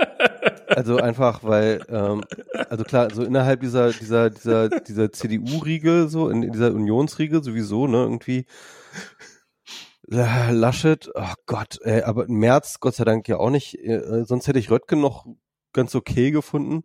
<laughs> also einfach, weil, ähm, also klar, so innerhalb dieser, dieser, dieser, dieser CDU-Riege, so in dieser Unionsriege sowieso, ne, irgendwie Laschet, oh Gott, ey, aber März, Gott sei Dank ja auch nicht. Äh, sonst hätte ich Röttgen noch ganz okay gefunden.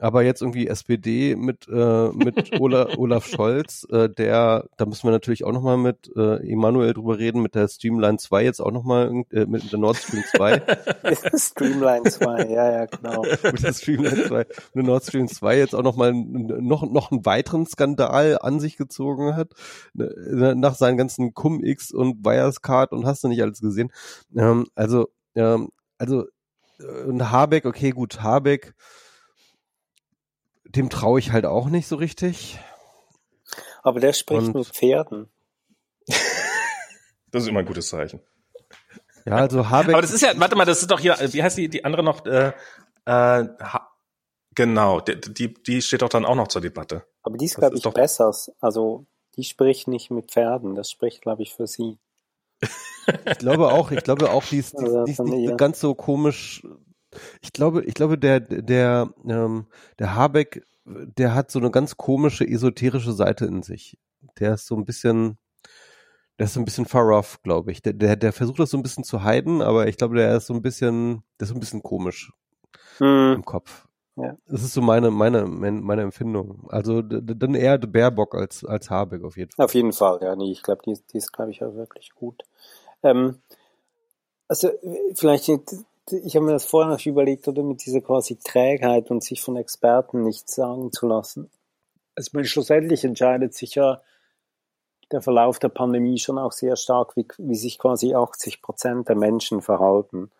Aber jetzt irgendwie SPD mit, äh, mit Olaf, <laughs> Olaf Scholz, äh, der, da müssen wir natürlich auch nochmal mit äh, Emanuel drüber reden, mit der Streamline 2 jetzt auch nochmal, äh, mit der Nord Stream 2. <laughs> Streamline 2, ja, ja, genau. <laughs> mit der Streamline 2, mit der Nord Stream 2 jetzt auch nochmal noch, noch einen weiteren Skandal an sich gezogen hat, ne, nach seinen ganzen Cum-X und Wirescard und hast du nicht alles gesehen. Ähm, also, ähm, also, äh, und Habeck, okay, gut, Habeck, dem traue ich halt auch nicht so richtig. Aber der spricht Und, mit Pferden. <laughs> das ist immer ein gutes Zeichen. Ja, also Habeck. Aber das ist ja, warte mal, das ist doch hier, wie heißt die, die andere noch? Äh, äh, genau, die, die, die steht doch dann auch noch zur Debatte. Aber die ist, glaube ich, doch besser. Also, die spricht nicht mit Pferden, das spricht, glaube ich, für sie. ich glaube auch, ich glaube auch, die ist, die, also, die ist nicht ganz so komisch ich glaube, ich glaube, der, der, ähm, der Habeck, der hat so eine ganz komische esoterische Seite in sich. Der ist so ein bisschen, der ist so ein bisschen far off, glaube ich. Der, der, der versucht das so ein bisschen zu heiden, aber ich glaube, der ist so ein bisschen, der ist so ein bisschen komisch hm. im Kopf. Ja. Das ist so meine, meine, meine Empfindung. Also dann eher Baerbock als, als Habeck auf jeden Fall. Auf jeden Fall, ja. Nee, ich glaube, die, die ist, glaube ich, auch wirklich gut. Ähm, also vielleicht ich habe mir das vorher noch überlegt, oder mit dieser quasi Trägheit und sich von Experten nichts sagen zu lassen. Also meine, schlussendlich entscheidet sich ja der Verlauf der Pandemie schon auch sehr stark, wie, wie sich quasi 80 Prozent der Menschen verhalten.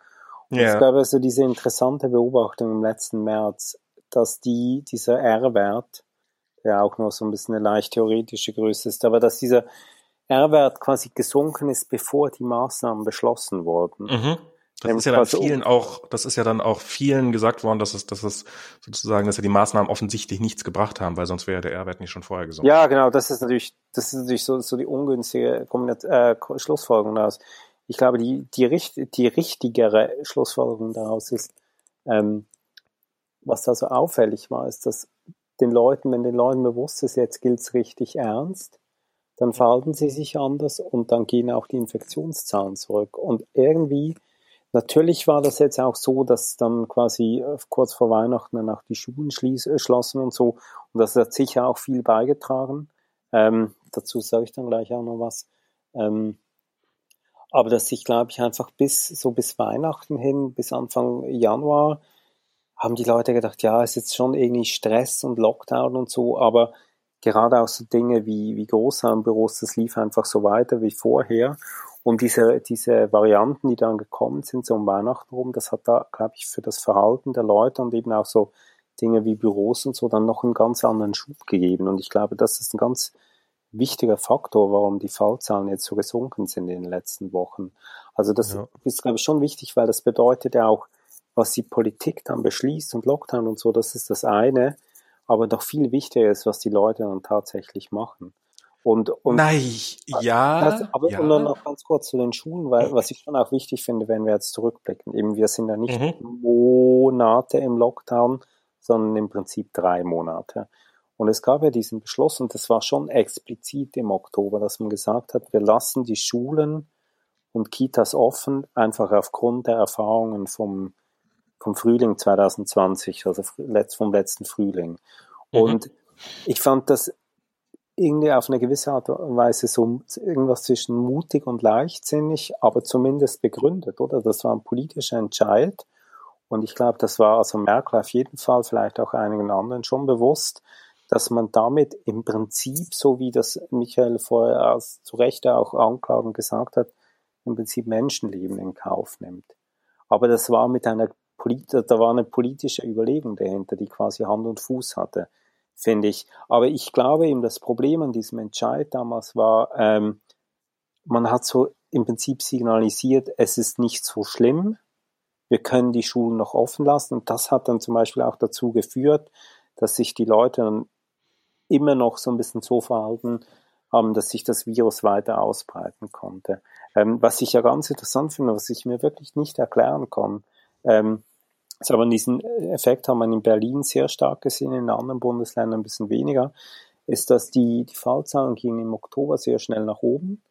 Und yeah. es gab also diese interessante Beobachtung im letzten März, dass die, dieser R-Wert, der auch noch so ein bisschen eine leicht theoretische Größe ist, aber dass dieser R-Wert quasi gesunken ist, bevor die Maßnahmen beschlossen wurden. Mhm. Das ist ja dann vielen auch, das ist ja dann auch vielen gesagt worden, dass es, dass es sozusagen, dass ja die Maßnahmen offensichtlich nichts gebracht haben, weil sonst wäre der R-Wert nicht schon vorher gesunken. Ja, genau, das ist natürlich, das ist natürlich so, so die ungünstige äh, Schlussfolgerung daraus. Ich glaube, die, die, die richtigere Schlussfolgerung daraus ist, ähm, was da so auffällig war, ist, dass den Leuten, wenn den Leuten bewusst ist, jetzt gilt's richtig ernst, dann verhalten sie sich anders und dann gehen auch die Infektionszahlen zurück. Und irgendwie Natürlich war das jetzt auch so, dass dann quasi äh, kurz vor Weihnachten dann auch die Schulen äh, schlossen und so. Und das hat sicher auch viel beigetragen. Ähm, dazu sage ich dann gleich auch noch was. Ähm, aber dass sich, glaube ich, einfach bis so bis Weihnachten hin, bis Anfang Januar, haben die Leute gedacht, ja, ist jetzt schon irgendwie Stress und Lockdown und so, aber gerade auch so Dinge wie, wie Großraumbüros, das lief einfach so weiter wie vorher. Und diese, diese Varianten, die dann gekommen sind, so um Weihnachten rum, das hat da, glaube ich, für das Verhalten der Leute und eben auch so Dinge wie Büros und so dann noch einen ganz anderen Schub gegeben. Und ich glaube, das ist ein ganz wichtiger Faktor, warum die Fallzahlen jetzt so gesunken sind in den letzten Wochen. Also das ja. ist, glaube ich, schon wichtig, weil das bedeutet ja auch, was die Politik dann beschließt und Lockdown und so, das ist das eine. Aber doch viel wichtiger ist, was die Leute dann tatsächlich machen. Und, und Nein, ja. Das, aber ja. und dann noch ganz kurz zu den Schulen, weil was ich schon auch wichtig finde, wenn wir jetzt zurückblicken, eben wir sind ja nicht mhm. Monate im Lockdown, sondern im Prinzip drei Monate. Und es gab ja diesen Beschluss, und das war schon explizit im Oktober, dass man gesagt hat, wir lassen die Schulen und Kitas offen, einfach aufgrund der Erfahrungen vom, vom Frühling 2020, also vom letzten Frühling. Mhm. Und ich fand das irgendwie auf eine gewisse Art und Weise so irgendwas zwischen mutig und leichtsinnig, aber zumindest begründet, oder? Das war ein politischer Entscheid. Und ich glaube, das war also Merkel auf jeden Fall, vielleicht auch einigen anderen schon bewusst, dass man damit im Prinzip, so wie das Michael vorher zu Recht auch anklagen gesagt hat, im Prinzip Menschenleben in Kauf nimmt. Aber das war mit einer da war eine politische Überlegung dahinter, die quasi Hand und Fuß hatte finde ich. Aber ich glaube eben, das Problem an diesem Entscheid damals war, ähm, man hat so im Prinzip signalisiert, es ist nicht so schlimm, wir können die Schulen noch offen lassen. Und das hat dann zum Beispiel auch dazu geführt, dass sich die Leute dann immer noch so ein bisschen so verhalten haben, dass sich das Virus weiter ausbreiten konnte. Ähm, was ich ja ganz interessant finde, was ich mir wirklich nicht erklären kann, ähm, ist aber diesen Effekt haben wir in Berlin sehr stark gesehen, in anderen Bundesländern ein bisschen weniger, ist, dass die, die Fallzahlen gingen im Oktober sehr schnell nach oben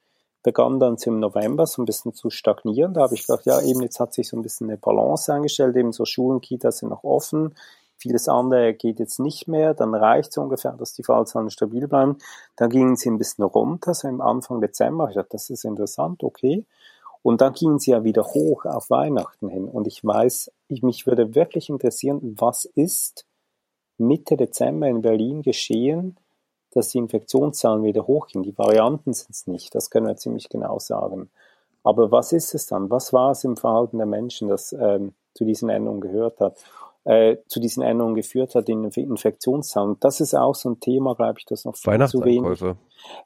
begann dann im November so ein bisschen zu stagnieren. Da habe ich gedacht, ja, eben jetzt hat sich so ein bisschen eine Balance eingestellt, eben so Schulen, Kitas sind noch offen, vieles andere geht jetzt nicht mehr, dann reicht es ungefähr, dass die Fallzahlen stabil bleiben. Dann gingen sie ein bisschen runter, so im Anfang Dezember. Ich dachte, das ist interessant, okay. Und dann gingen sie ja wieder hoch auf Weihnachten hin. Und ich weiß, ich, mich würde wirklich interessieren, was ist Mitte Dezember in Berlin geschehen, dass die Infektionszahlen wieder hochgehen. Die Varianten sind es nicht, das können wir ziemlich genau sagen. Aber was ist es dann? Was war es im Verhalten der Menschen, das ähm, zu diesen Änderungen gehört hat, äh, zu diesen Änderungen geführt hat in Infektionszahlen? Das ist auch so ein Thema, glaube ich, das noch viel zu wenig.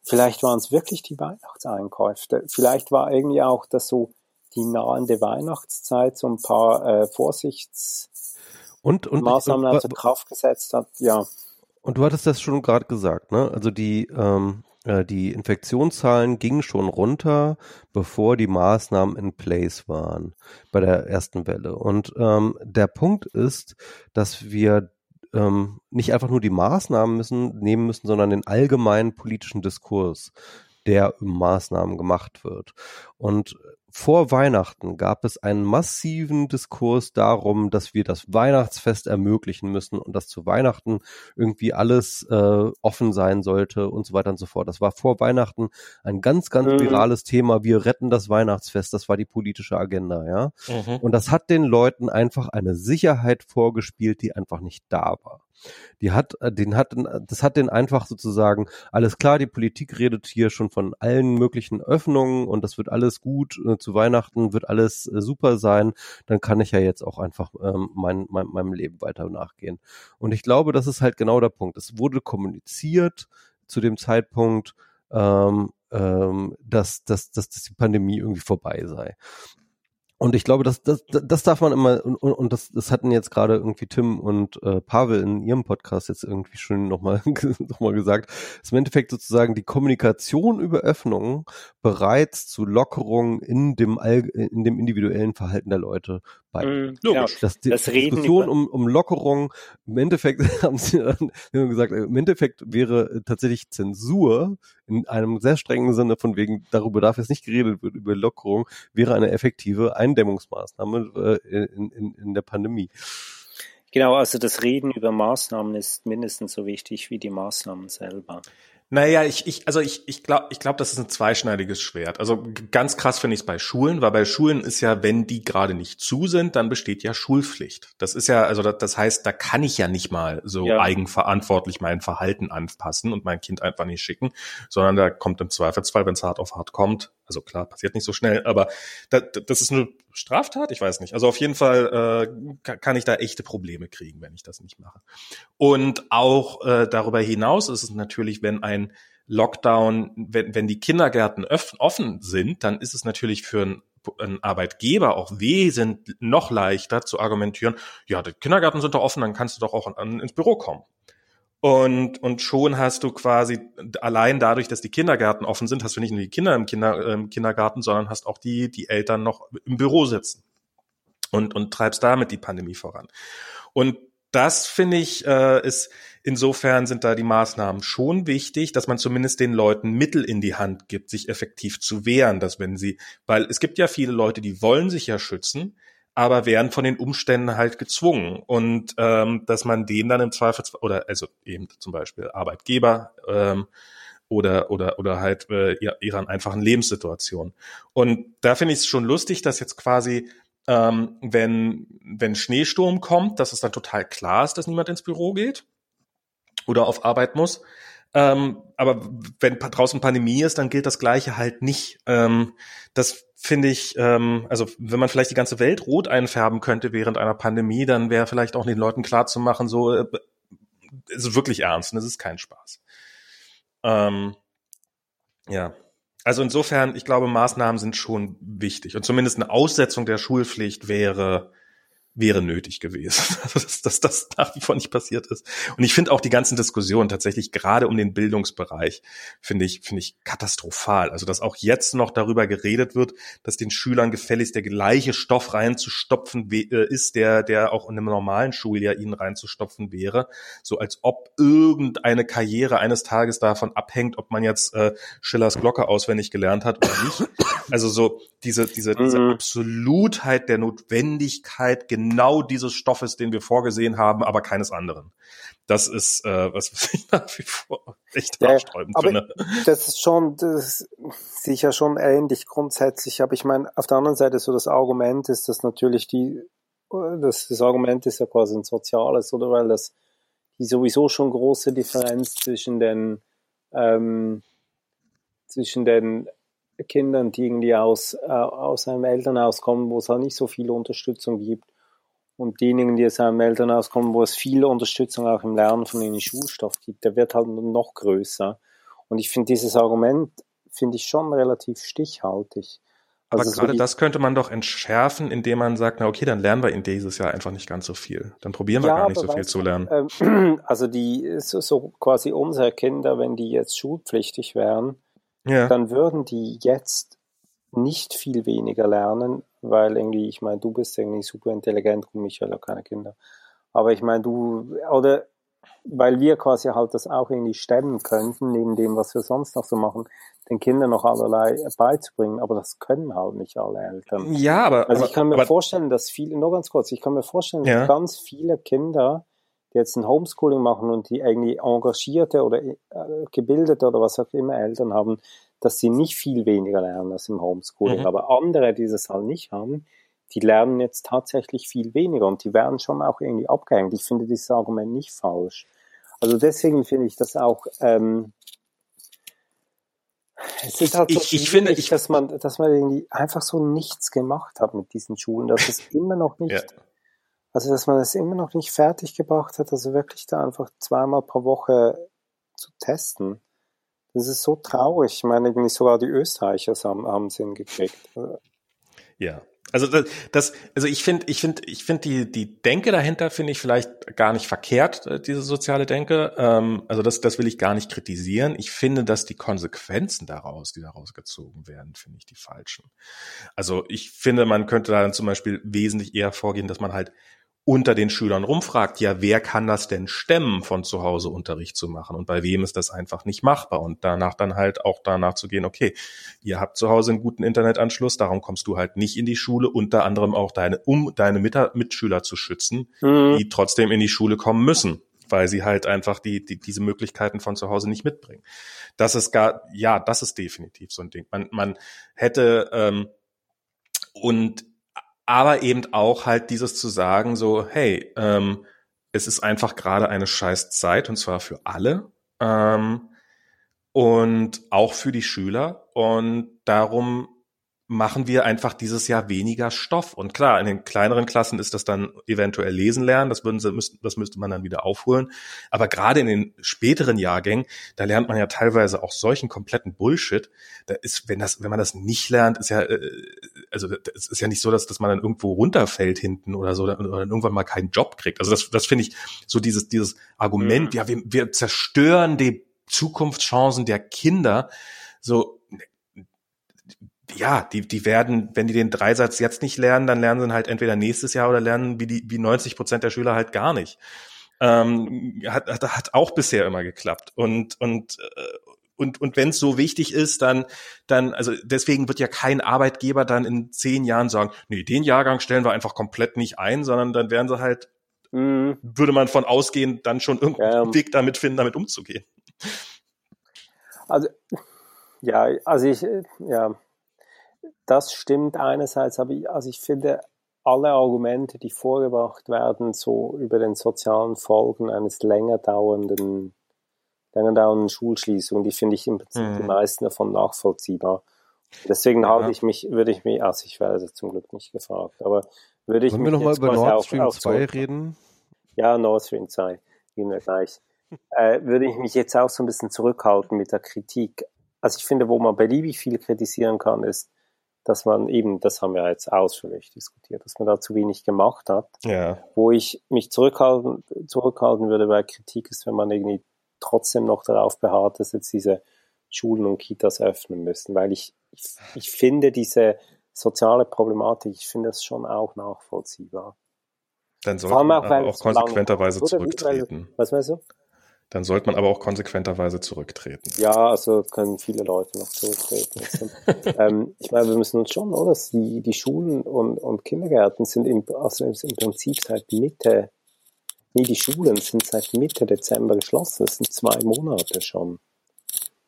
Vielleicht waren es wirklich die Weihnachtseinkäufe. Vielleicht war irgendwie auch das so die nahende Weihnachtszeit so ein paar äh, Vorsichtsmaßnahmen und, und, Maßnahmen zur Kraft gesetzt hat. Ja. Und du hattest das schon gerade gesagt, ne? Also die, ähm, äh, die Infektionszahlen gingen schon runter, bevor die Maßnahmen in place waren bei der ersten Welle. Und ähm, der Punkt ist, dass wir ähm, nicht einfach nur die Maßnahmen müssen, nehmen müssen, sondern den allgemeinen politischen Diskurs, der um Maßnahmen gemacht wird. Und vor Weihnachten gab es einen massiven Diskurs darum, dass wir das Weihnachtsfest ermöglichen müssen und dass zu Weihnachten irgendwie alles äh, offen sein sollte und so weiter und so fort. Das war vor Weihnachten ein ganz, ganz mhm. virales Thema. Wir retten das Weihnachtsfest. Das war die politische Agenda, ja. Mhm. Und das hat den Leuten einfach eine Sicherheit vorgespielt, die einfach nicht da war. Die hat, äh, den hat, das hat den einfach sozusagen, alles klar, die Politik redet hier schon von allen möglichen Öffnungen und das wird alles gut, äh, zu Weihnachten wird alles äh, super sein, dann kann ich ja jetzt auch einfach ähm, mein, mein, meinem Leben weiter nachgehen. Und ich glaube, das ist halt genau der Punkt. Es wurde kommuniziert zu dem Zeitpunkt, ähm, ähm, dass, dass, dass, dass die Pandemie irgendwie vorbei sei. Und ich glaube, das, das, das darf man immer, und, und das, das hatten jetzt gerade irgendwie Tim und äh, Pavel in ihrem Podcast jetzt irgendwie schon nochmal <laughs> noch mal gesagt, dass im Endeffekt sozusagen die Kommunikation über Öffnungen bereits zu Lockerungen in dem, in dem individuellen Verhalten der Leute beiträgt. Mm, ja, dass die das Diskussion um, um Lockerung, im Endeffekt <laughs> haben sie dann gesagt, im Endeffekt wäre tatsächlich Zensur in einem sehr strengen Sinne von wegen, darüber darf jetzt nicht geredet wird, über Lockerung, wäre eine effektive Eindämmungsmaßnahme äh, in, in, in der Pandemie. Genau, also das Reden über Maßnahmen ist mindestens so wichtig wie die Maßnahmen selber. Naja, ich, ich, also ich, ich glaube, ich glaub, das ist ein zweischneidiges Schwert. Also ganz krass finde ich es bei Schulen, weil bei Schulen ist ja, wenn die gerade nicht zu sind, dann besteht ja Schulpflicht. Das ist ja, also das, das heißt, da kann ich ja nicht mal so ja. eigenverantwortlich mein Verhalten anpassen und mein Kind einfach nicht schicken, sondern da kommt im Zweifelsfall, wenn es hart auf hart kommt, also klar, passiert nicht so schnell, aber da, das ist eine Straftat, ich weiß nicht. Also auf jeden Fall äh, kann ich da echte Probleme kriegen, wenn ich das nicht mache. Und auch äh, darüber hinaus ist es natürlich, wenn ein Lockdown, wenn, wenn die Kindergärten offen sind, dann ist es natürlich für einen ein Arbeitgeber auch wesentlich noch leichter zu argumentieren, ja, die Kindergärten sind doch offen, dann kannst du doch auch an, ins Büro kommen. Und, und schon hast du quasi allein dadurch, dass die Kindergärten offen sind, hast du nicht nur die Kinder im, Kinder, ähm, Kindergarten, sondern hast auch die, die Eltern noch im Büro sitzen und, und treibst damit die Pandemie voran. Und das finde ich äh, ist insofern sind da die Maßnahmen schon wichtig, dass man zumindest den Leuten Mittel in die Hand gibt, sich effektiv zu wehren, dass wenn sie, weil es gibt ja viele Leute, die wollen sich ja schützen, aber werden von den Umständen halt gezwungen und ähm, dass man denen dann im Zweifelsfall oder also eben zum Beispiel Arbeitgeber ähm, oder oder oder halt äh, ihrer einfachen Lebenssituation. Und da finde ich es schon lustig, dass jetzt quasi ähm, wenn wenn Schneesturm kommt, dass es dann total klar ist, dass niemand ins Büro geht oder auf Arbeit muss. Ähm, aber wenn draußen Pandemie ist, dann gilt das Gleiche halt nicht. Ähm, das finde ich, ähm, also wenn man vielleicht die ganze Welt rot einfärben könnte während einer Pandemie, dann wäre vielleicht auch den Leuten klar zu machen, so äh, ist wirklich ernst und es ist kein Spaß. Ähm, ja. Also insofern, ich glaube, Maßnahmen sind schon wichtig. Und zumindest eine Aussetzung der Schulpflicht wäre, wäre nötig gewesen, <laughs> also dass, dass das nach wie vor nicht passiert ist. Und ich finde auch die ganzen Diskussionen tatsächlich gerade um den Bildungsbereich finde ich finde ich katastrophal. Also dass auch jetzt noch darüber geredet wird, dass den Schülern gefälligst der gleiche Stoff reinzustopfen äh, ist, der der auch in einem normalen Schuljahr ihnen reinzustopfen wäre, so als ob irgendeine Karriere eines Tages davon abhängt, ob man jetzt äh, Schillers Glocke auswendig gelernt hat oder nicht. Also so diese diese diese mhm. Absolutheit der Notwendigkeit genau dieses Stoffes, den wir vorgesehen haben, aber keines anderen. Das ist äh, was, <laughs> was ich nach wie vor echt ja, haarsträubend finde. Das ist schon, das ist sicher schon ähnlich grundsätzlich, aber ich meine, auf der anderen Seite so das Argument ist, dass natürlich die, das, das Argument ist ja quasi ein soziales, oder weil das die sowieso schon große Differenz zwischen den ähm, zwischen den Kindern, die irgendwie aus, äh, aus einem Elternhaus kommen, wo es halt nicht so viel Unterstützung gibt und diejenigen, die aus einem Elternhaus kommen, wo es viel Unterstützung auch im Lernen von den Schulstoff gibt, der wird halt noch größer. Und ich finde dieses Argument, finde ich schon relativ stichhaltig. Aber also gerade so das könnte man doch entschärfen, indem man sagt, na okay, dann lernen wir in dieses Jahr einfach nicht ganz so viel. Dann probieren wir ja, gar nicht so viel zu lernen. Ähm, <clears throat> also die, so, so quasi unsere Kinder, wenn die jetzt schulpflichtig wären, ja. dann würden die jetzt nicht viel weniger lernen, weil irgendwie, ich meine, du bist irgendwie super intelligent und Michael hat keine Kinder. Aber ich meine, du, oder weil wir quasi halt das auch irgendwie stemmen könnten, neben dem, was wir sonst noch so machen, den Kindern noch allerlei beizubringen, aber das können halt nicht alle Eltern. Ja, aber. Also ich kann mir aber, vorstellen, dass viele, nur ganz kurz, ich kann mir vorstellen, ja. dass ganz viele Kinder, die jetzt ein Homeschooling machen und die irgendwie engagierte oder äh, gebildete oder was auch immer Eltern haben, dass sie nicht viel weniger lernen als im Homeschooling. Mhm. Aber andere, die das halt nicht haben, die lernen jetzt tatsächlich viel weniger und die werden schon auch irgendwie abgehängt. Ich finde dieses Argument nicht falsch. Also deswegen finde ich das auch, ähm, es ist halt so ich, ich finde, ich, dass man, dass man irgendwie einfach so nichts gemacht hat mit diesen Schulen, dass es immer noch nicht, ja. also dass man es immer noch nicht fertig gebracht hat, also wirklich da einfach zweimal pro Woche zu testen. Das ist so traurig. Ich meine, irgendwie sogar die Österreicher haben, haben es hingekriegt. Ja. Also das, das also ich finde, ich finde, ich finde die die Denke dahinter finde ich vielleicht gar nicht verkehrt, äh, diese soziale Denke. Ähm, also das das will ich gar nicht kritisieren. Ich finde, dass die Konsequenzen daraus, die daraus gezogen werden, finde ich die falschen. Also ich finde, man könnte da dann zum Beispiel wesentlich eher vorgehen, dass man halt unter den Schülern rumfragt, ja, wer kann das denn stemmen, von zu Hause Unterricht zu machen und bei wem ist das einfach nicht machbar und danach dann halt auch danach zu gehen, okay, ihr habt zu Hause einen guten Internetanschluss, darum kommst du halt nicht in die Schule, unter anderem auch deine, um deine Mit Mitschüler zu schützen, mhm. die trotzdem in die Schule kommen müssen, weil sie halt einfach die, die, diese Möglichkeiten von zu Hause nicht mitbringen. Das ist gar, ja, das ist definitiv so ein Ding. Man, man hätte, ähm, und aber eben auch halt dieses zu sagen, so, hey, ähm, es ist einfach gerade eine scheiß Zeit und zwar für alle ähm, und auch für die Schüler. Und darum machen wir einfach dieses Jahr weniger Stoff. Und klar, in den kleineren Klassen ist das dann eventuell lesen lernen, das, würden sie, das müsste man dann wieder aufholen. Aber gerade in den späteren Jahrgängen, da lernt man ja teilweise auch solchen kompletten Bullshit. Da ist, wenn das, wenn man das nicht lernt, ist ja, äh, also es ist ja nicht so, dass, dass man dann irgendwo runterfällt hinten oder so oder dann irgendwann mal keinen Job kriegt. Also das, das finde ich so dieses, dieses Argument, mhm. ja, wir, wir zerstören die Zukunftschancen der Kinder. So, ja, die, die werden, wenn die den Dreisatz jetzt nicht lernen, dann lernen sie ihn halt entweder nächstes Jahr oder lernen wie die, wie 90 Prozent der Schüler halt gar nicht. Ähm, hat, hat, hat auch bisher immer geklappt. Und, und, äh, und, und wenn es so wichtig ist, dann, dann, also deswegen wird ja kein Arbeitgeber dann in zehn Jahren sagen, nee, den Jahrgang stellen wir einfach komplett nicht ein, sondern dann werden sie halt, mhm. würde man von ausgehen, dann schon irgendeinen ja. Weg damit finden, damit umzugehen. Also, ja, also ich, ja, das stimmt einerseits, aber ich, also ich finde, alle Argumente, die vorgebracht werden, so über den sozialen Folgen eines länger dauernden, länger dauernden Schulschließung, die finde ich im Prinzip mhm. die meisten davon nachvollziehbar. Deswegen ja. halte ich mich, würde ich mich, also ich werde zum Glück nicht gefragt, aber würde ich Wollen wir nochmal über Nord Stream 2 reden? Ja, Nord Stream 2. gehen wir gleich, <laughs> äh, würde ich mich jetzt auch so ein bisschen zurückhalten mit der Kritik. Also ich finde, wo man beliebig viel kritisieren kann, ist, dass man eben, das haben wir jetzt ausführlich diskutiert, dass man da zu wenig gemacht hat. Ja. Wo ich mich zurückhalten, zurückhalten würde bei Kritik ist, wenn man irgendwie trotzdem noch darauf beharrt, dass jetzt diese Schulen und Kitas öffnen müssen, weil ich, ich, ich finde diese soziale Problematik, ich finde das schon auch nachvollziehbar. Dann sollte man auch, auch konsequenterweise zurücktreten. Was meinst du? Dann sollte man aber auch konsequenterweise zurücktreten. Ja, also können viele Leute noch zurücktreten. <laughs> ähm, ich meine, wir müssen uns schon, oder? Die, die Schulen und, und Kindergärten sind im, also im Prinzip seit Mitte, nee, die Schulen sind seit Mitte Dezember geschlossen. Das sind zwei Monate schon.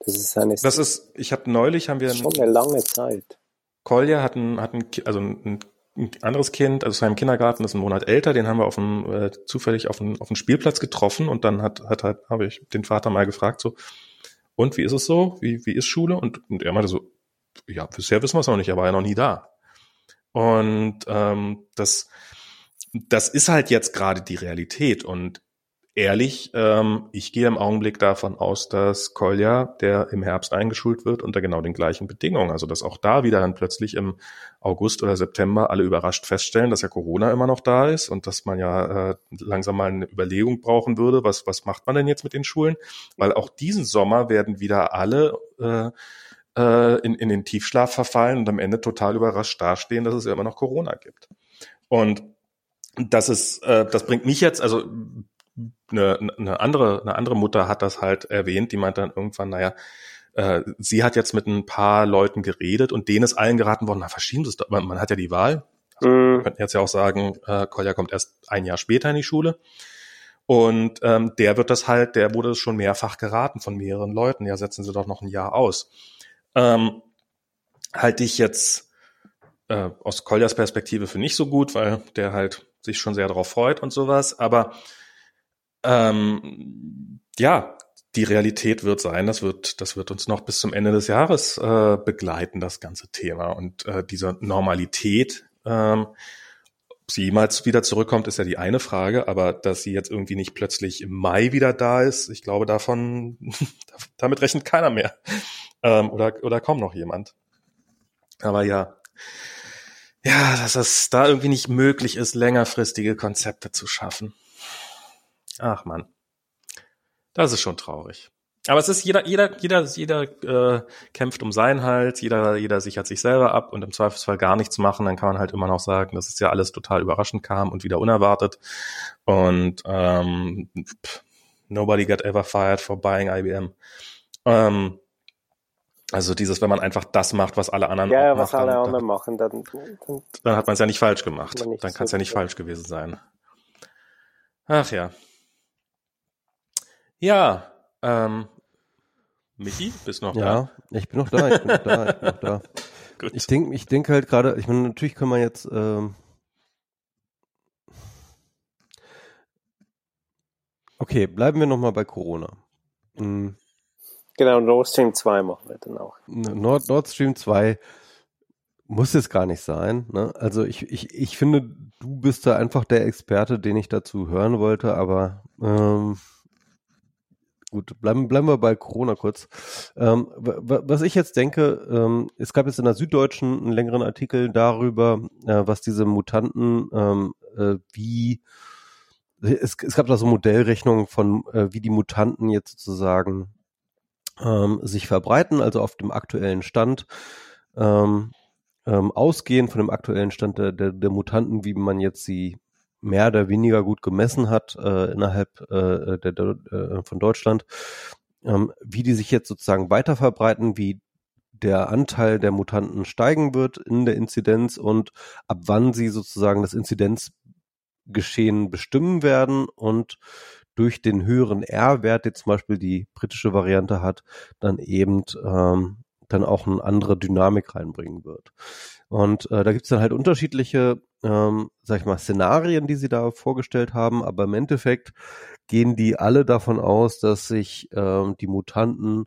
Das ist eine. Das ist, ich habe neulich haben wir schon eine lange Zeit. Kolja hat ein, hat ein, also ein ein anderes Kind, also seinem Kindergarten, ist ein Monat älter, den haben wir auf dem, äh, zufällig auf dem, auf dem Spielplatz getroffen und dann hat, hat halt, habe ich den Vater mal gefragt, so, und wie ist es so? Wie, wie ist Schule? Und, und er meinte so, ja, bisher wissen wir es noch nicht, er war ja noch nie da. Und ähm, das, das ist halt jetzt gerade die Realität. Und ehrlich, ähm, ich gehe im Augenblick davon aus, dass Kolja, der im Herbst eingeschult wird, unter genau den gleichen Bedingungen, also dass auch da wieder dann plötzlich im August oder September alle überrascht feststellen, dass ja Corona immer noch da ist und dass man ja äh, langsam mal eine Überlegung brauchen würde, was, was macht man denn jetzt mit den Schulen? Weil auch diesen Sommer werden wieder alle äh, äh, in, in den Tiefschlaf verfallen und am Ende total überrascht dastehen, dass es ja immer noch Corona gibt. Und das ist, äh, das bringt mich jetzt, also eine, eine andere, eine andere Mutter hat das halt erwähnt, die meinte dann irgendwann, naja, äh, sie hat jetzt mit ein paar Leuten geredet und denen ist allen geraten worden, na, verschieben Sie es doch, man, man hat ja die Wahl. Also. Wir könnten jetzt ja auch sagen, äh, Kolja kommt erst ein Jahr später in die Schule. Und ähm, der wird das halt, der wurde es schon mehrfach geraten von mehreren Leuten. Ja, setzen Sie doch noch ein Jahr aus. Ähm, halte ich jetzt äh, aus Koljas Perspektive für nicht so gut, weil der halt sich schon sehr darauf freut und sowas. Aber ähm, ja, die Realität wird sein, das wird, das wird uns noch bis zum Ende des Jahres äh, begleiten, das ganze Thema. Und äh, diese Normalität, ähm, ob sie jemals wieder zurückkommt, ist ja die eine Frage, aber dass sie jetzt irgendwie nicht plötzlich im Mai wieder da ist, ich glaube, davon, <laughs> damit rechnet keiner mehr. Ähm, oder, oder kaum noch jemand. Aber ja, ja, dass es da irgendwie nicht möglich ist, längerfristige Konzepte zu schaffen. Ach man, das ist schon traurig. Aber es ist jeder, jeder, jeder, jeder äh, kämpft um sein Hals, jeder, jeder sichert sich selber ab und im Zweifelsfall gar nichts machen, dann kann man halt immer noch sagen, dass es ja alles total überraschend kam und wieder unerwartet. Und ähm, pff, nobody got ever fired for buying IBM. Ähm, also dieses, wenn man einfach das macht, was alle anderen ja, auch was machen, alle anderen machen, dann, dann, dann hat man es ja nicht falsch gemacht. Dann kann es ja nicht falsch gewesen sein. Ach ja. Ja, ähm, Michi, bist du noch ja, da? Ja, ich bin noch da, ich bin noch da, ich bin noch da. <laughs> Gut. Ich denke ich denk halt gerade, ich meine, natürlich können wir jetzt ähm, Okay, bleiben wir nochmal bei Corona. Mhm. Genau, Nord Stream 2 machen wir dann auch. Nord, Nord Stream 2 muss es gar nicht sein. Ne? Also ich, ich, ich finde, du bist da einfach der Experte, den ich dazu hören wollte, aber ähm, gut, bleiben, bleiben wir bei Corona kurz. Ähm, was ich jetzt denke, ähm, es gab jetzt in der Süddeutschen einen längeren Artikel darüber, äh, was diese Mutanten, ähm, äh, wie es, es gab da so Modellrechnungen von, äh, wie die Mutanten jetzt sozusagen ähm, sich verbreiten, also auf dem aktuellen Stand. Ähm, ähm, ausgehend von dem aktuellen Stand der, der, der Mutanten, wie man jetzt sie mehr oder weniger gut gemessen hat äh, innerhalb äh, der, der, äh, von Deutschland, ähm, wie die sich jetzt sozusagen weiter verbreiten, wie der Anteil der Mutanten steigen wird in der Inzidenz und ab wann sie sozusagen das Inzidenzgeschehen bestimmen werden und durch den höheren R-Wert, der zum Beispiel die britische Variante hat, dann eben ähm, dann auch eine andere Dynamik reinbringen wird. Und äh, da gibt es dann halt unterschiedliche, ähm, sag ich mal, Szenarien, die sie da vorgestellt haben, aber im Endeffekt gehen die alle davon aus, dass sich ähm, die Mutanten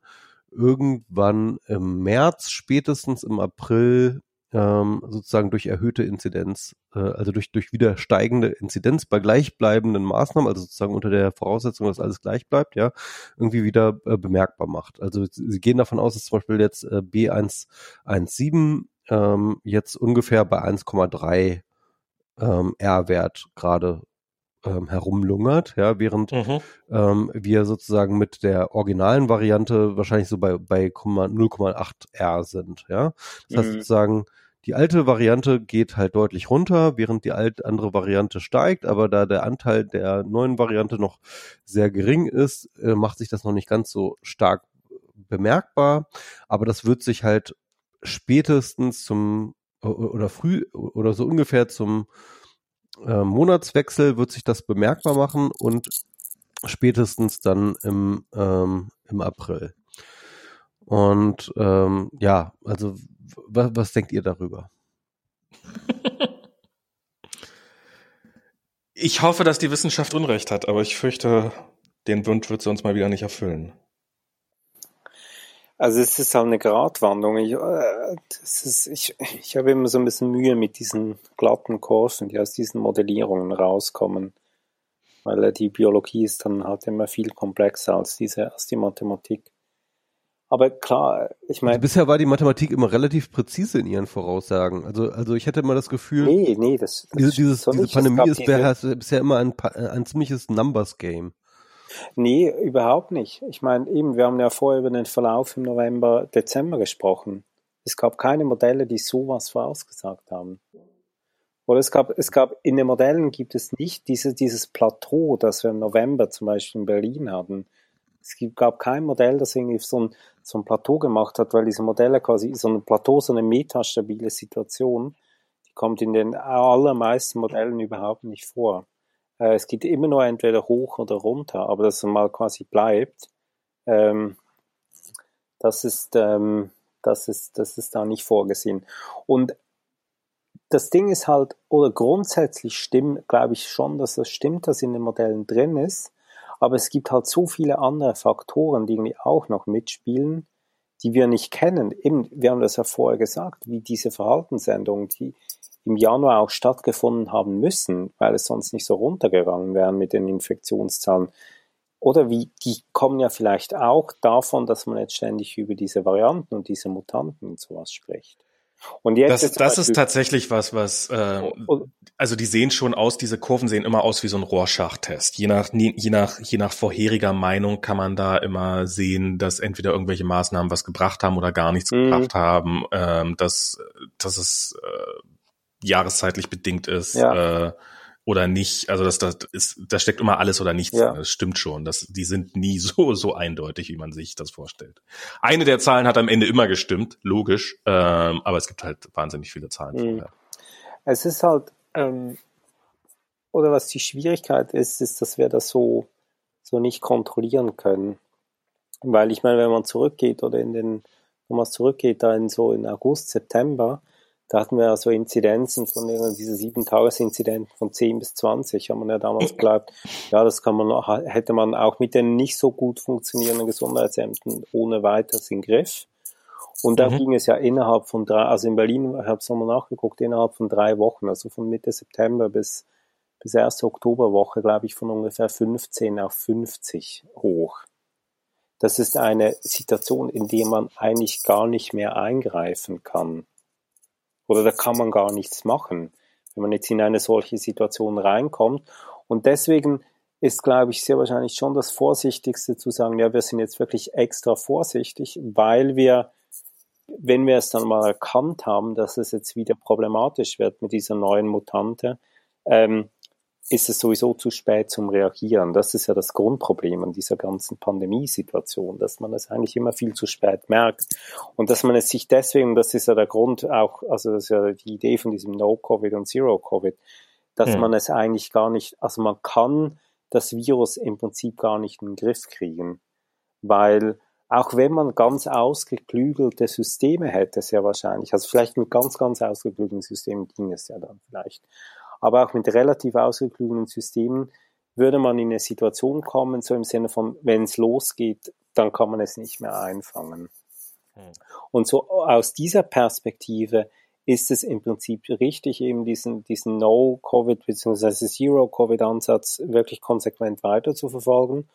irgendwann im März, spätestens im April ähm, sozusagen durch erhöhte Inzidenz, äh, also durch, durch wieder steigende Inzidenz bei gleichbleibenden Maßnahmen, also sozusagen unter der Voraussetzung, dass alles gleich bleibt, ja, irgendwie wieder äh, bemerkbar macht. Also sie gehen davon aus, dass zum Beispiel jetzt äh, B117 ähm, jetzt ungefähr bei 1,3 ähm, R-Wert gerade ähm, herumlungert, ja, während mhm. ähm, wir sozusagen mit der originalen Variante wahrscheinlich so bei, bei 0,8 R sind, ja. Das heißt mhm. sozusagen, die alte Variante geht halt deutlich runter, während die alte andere Variante steigt, aber da der Anteil der neuen Variante noch sehr gering ist, äh, macht sich das noch nicht ganz so stark bemerkbar, aber das wird sich halt spätestens zum oder früh oder so ungefähr zum äh, Monatswechsel wird sich das bemerkbar machen und spätestens dann im, ähm, im April. Und ähm, ja, also was, was denkt ihr darüber? Ich hoffe, dass die Wissenschaft Unrecht hat, aber ich fürchte, den Wunsch wird sie uns mal wieder nicht erfüllen. Also es ist halt eine Gratwanderung. Ich, äh, ist, ich, ich habe immer so ein bisschen Mühe mit diesen glatten Kurven, die aus diesen Modellierungen rauskommen. Weil äh, die Biologie ist dann halt immer viel komplexer als diese, als die Mathematik. Aber klar, ich meine. Also bisher war die Mathematik immer relativ präzise in ihren Voraussagen. Also, also ich hätte immer das Gefühl. Nee, nee, das, das diese, dieses, diese Pandemie ist bisher immer ein, ein ziemliches Numbers Game. Nee, überhaupt nicht. Ich meine, eben, wir haben ja vorher über den Verlauf im November, Dezember gesprochen. Es gab keine Modelle, die sowas vorausgesagt haben. Oder es gab, es gab, in den Modellen gibt es nicht diese, dieses Plateau, das wir im November zum Beispiel in Berlin hatten. Es gab kein Modell, das irgendwie so ein, so ein Plateau gemacht hat, weil diese Modelle quasi, so ein Plateau, so eine metastabile Situation, die kommt in den allermeisten Modellen überhaupt nicht vor. Äh, es geht immer nur entweder hoch oder runter, aber dass es mal quasi bleibt, ähm, das ist, ähm, das ist, das ist da nicht vorgesehen. Und das Ding ist halt, oder grundsätzlich stimmt, glaube ich schon, dass das stimmt, dass in den Modellen drin ist. Aber es gibt halt so viele andere Faktoren, die irgendwie auch noch mitspielen, die wir nicht kennen. Eben, wir haben das ja vorher gesagt, wie diese Verhaltensänderungen, die im Januar auch stattgefunden haben müssen, weil es sonst nicht so runtergegangen wären mit den Infektionszahlen. Oder wie, die kommen ja vielleicht auch davon, dass man jetzt ständig über diese Varianten und diese Mutanten und sowas spricht. Und jetzt das, das ist tatsächlich was, was äh, also die sehen schon aus, diese Kurven sehen immer aus wie so ein Rorschach-Test. Je nach, je nach, je nach vorheriger Meinung kann man da immer sehen, dass entweder irgendwelche Maßnahmen was gebracht haben oder gar nichts mhm. gebracht haben. Ähm, dass, dass es äh, jahreszeitlich bedingt ist ja. äh, oder nicht. Also das, das ist, da steckt immer alles oder nichts. Ja. Das stimmt schon. Das, die sind nie <laughs> so so eindeutig, wie man sich das vorstellt. Eine der Zahlen hat am Ende immer gestimmt, logisch. Ähm, aber es gibt halt wahnsinnig viele Zahlen. Mhm. Vorher. Es ist halt ähm, oder was die Schwierigkeit ist, ist, dass wir das so so nicht kontrollieren können. Weil ich meine, wenn man zurückgeht oder in den, wenn man zurückgeht, da in so in August, September, da hatten wir ja so Inzidenzen von diese sieben Tagesinzidenten von 10 bis 20, haben wir ja damals <laughs> geglaubt, ja, das kann man, hätte man auch mit den nicht so gut funktionierenden Gesundheitsämtern ohne weiteres in Griff. Und da mhm. ging es ja innerhalb von drei, also in Berlin, ich habe es nochmal nachgeguckt, innerhalb von drei Wochen, also von Mitte September bis, bis erste Oktoberwoche, glaube ich, von ungefähr 15 auf 50 hoch. Das ist eine Situation, in der man eigentlich gar nicht mehr eingreifen kann. Oder da kann man gar nichts machen, wenn man jetzt in eine solche Situation reinkommt. Und deswegen ist, glaube ich, sehr wahrscheinlich schon das Vorsichtigste zu sagen, ja, wir sind jetzt wirklich extra vorsichtig, weil wir, wenn wir es dann mal erkannt haben, dass es jetzt wieder problematisch wird mit dieser neuen Mutante, ähm, ist es sowieso zu spät zum Reagieren. Das ist ja das Grundproblem an dieser ganzen Pandemiesituation, dass man es eigentlich immer viel zu spät merkt und dass man es sich deswegen, das ist ja der Grund auch, also das ist ja die Idee von diesem No-Covid und Zero-Covid, dass mhm. man es eigentlich gar nicht, also man kann das Virus im Prinzip gar nicht in den Griff kriegen, weil auch wenn man ganz ausgeklügelte Systeme hätte, sehr wahrscheinlich, also vielleicht mit ganz, ganz ausgeklügelten Systemen ging es ja dann vielleicht, aber auch mit relativ ausgeklügelten Systemen würde man in eine Situation kommen, so im Sinne von, wenn es losgeht, dann kann man es nicht mehr einfangen. Hm. Und so aus dieser Perspektive ist es im Prinzip richtig, eben diesen, diesen No-Covid bzw. Zero-Covid-Ansatz wirklich konsequent weiter zu verfolgen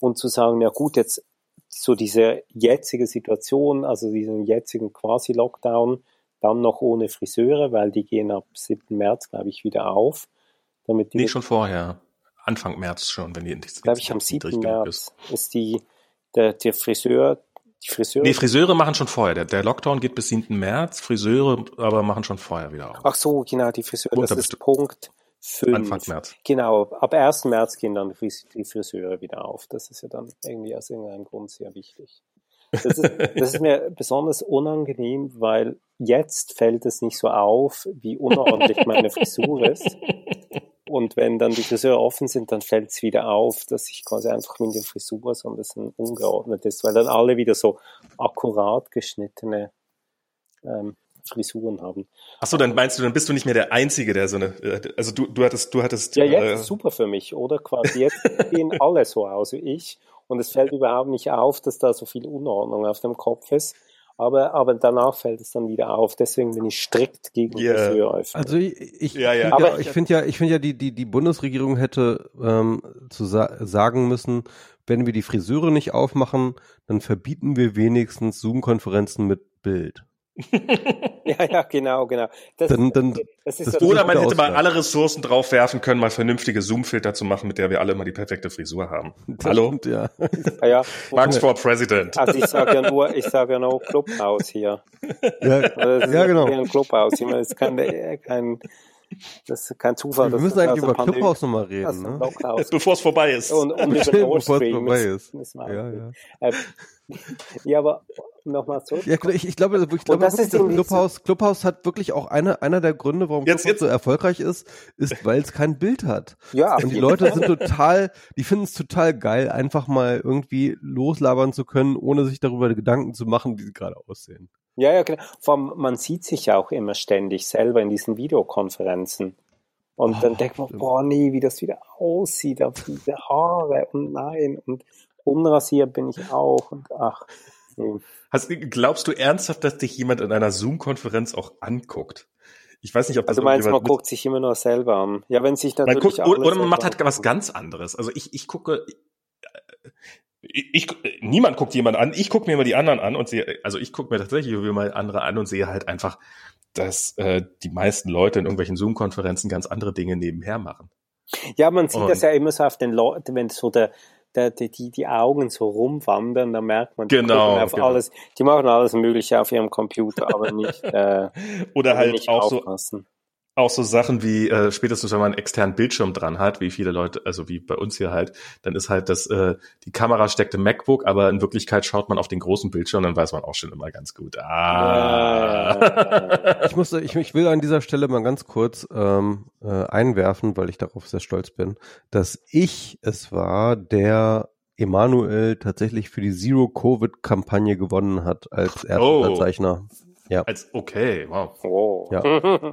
und zu sagen, ja gut, jetzt so diese jetzige Situation, also diesen jetzigen Quasi-Lockdown, dann noch ohne Friseure, weil die gehen ab 7. März, glaube ich, wieder auf. Damit die nee, schon vorher. Anfang März schon, wenn die Ich glaube ich, am 7. März ist. ist die, der, der Friseur, die Friseure. Nee, Friseure machen schon vorher. Der, der Lockdown geht bis 7. März, Friseure aber machen schon vorher wieder auf. Ach so, genau, die Friseure, das ist Punkt 5. Anfang März. Genau, ab 1. März gehen dann die Friseure wieder auf. Das ist ja dann irgendwie aus irgendeinem Grund sehr wichtig. Das ist, das ist mir besonders unangenehm, weil jetzt fällt es nicht so auf, wie unordentlich meine Frisur ist. Und wenn dann die Friseure offen sind, dann fällt es wieder auf, dass ich quasi einfach mit der Frisur so ein bisschen ungeordnet ist, weil dann alle wieder so akkurat geschnittene ähm, Frisuren haben. Ach so, dann meinst du, dann bist du nicht mehr der Einzige, der so eine, äh, also du, du hattest, du hattest. Ja, jetzt äh, super für mich, oder? Quasi jetzt sehen alle so aus wie ich und es fällt überhaupt nicht auf, dass da so viel Unordnung auf dem Kopf ist. Aber, aber danach fällt es dann wieder auf. Deswegen bin ich strikt gegen yeah. Friseuröffnung. Also ich, ich, ja, ja. Aber ich finde ja, ich finde ja, die, die, die Bundesregierung hätte ähm, zu sa sagen müssen, wenn wir die Friseure nicht aufmachen, dann verbieten wir wenigstens Zoom-Konferenzen mit Bild. <laughs> <laughs> ja, ja, genau, genau. Das, dann, dann, das ist das oder man hätte mal alle Ressourcen drauf werfen können, mal vernünftige Zoom-Filter zu machen, mit der wir alle immer die perfekte Frisur haben. Das Hallo? Stimmt, ja. ja, ja. Max for President. Also ich sage ja nur, ich sage ja nur Clubhouse hier. Ja, also ja genau. Ein Clubhouse. Ich meine, es ist kein, kein, das ist kein Zufall. Wir müssen eigentlich über Clubhouse nochmal reden, ne? <laughs> Bevor es vorbei ist. Und, und <laughs> Bevor es vorbei ist. Ja, ja. Äh, <laughs> ja, aber nochmal zurück. Ja, ich, ich glaube, ich glaube das ist Clubhouse, Clubhouse hat wirklich auch eine, einer der Gründe, warum jetzt, Clubhouse jetzt. so erfolgreich ist, ist, weil es kein Bild hat. Ja. Und die Leute sind total, die finden es total geil, einfach mal irgendwie loslabern zu können, ohne sich darüber Gedanken zu machen, wie sie gerade aussehen. Ja, ja, genau. Vor allem, man sieht sich ja auch immer ständig selber in diesen Videokonferenzen. Und oh, dann denkt man, boah, nee, wie das wieder aussieht, auf diese Haare und nein, und unrasiert bin ich auch und ach. Nee. Hast, glaubst du ernsthaft, dass dich jemand in einer Zoom-Konferenz auch anguckt? Ich weiß nicht, ob das Also meinst man guckt sich immer nur selber an. Ja, wenn sich man guckt, Oder man macht halt was ganz anderes. Also ich, ich gucke, ich, niemand guckt jemand an. Ich gucke mir immer die anderen an und sehe, also ich gucke mir tatsächlich mal andere an und sehe halt einfach, dass äh, die meisten Leute in irgendwelchen Zoom-Konferenzen ganz andere Dinge nebenher machen. Ja, man sieht und, das ja immer so auf den Leuten, wenn so der der, die, die Augen so rumwandern, da merkt man, die genau, auf genau. alles, die machen alles Mögliche auf ihrem Computer, aber nicht äh, <laughs> oder halt nicht auch aufpassen. so auch so Sachen wie äh, spätestens wenn man einen externen Bildschirm dran hat, wie viele Leute, also wie bei uns hier halt, dann ist halt das äh, die Kamera steckt im MacBook, aber in Wirklichkeit schaut man auf den großen Bildschirm, dann weiß man auch schon immer ganz gut. Ah. Ja, ich muss, ich, ich will an dieser Stelle mal ganz kurz ähm, äh, einwerfen, weil ich darauf sehr stolz bin, dass ich es war, der Emanuel tatsächlich für die Zero Covid Kampagne gewonnen hat als erster oh. Zeichner. Ja. Als okay, wow. Oh. Ja. <laughs>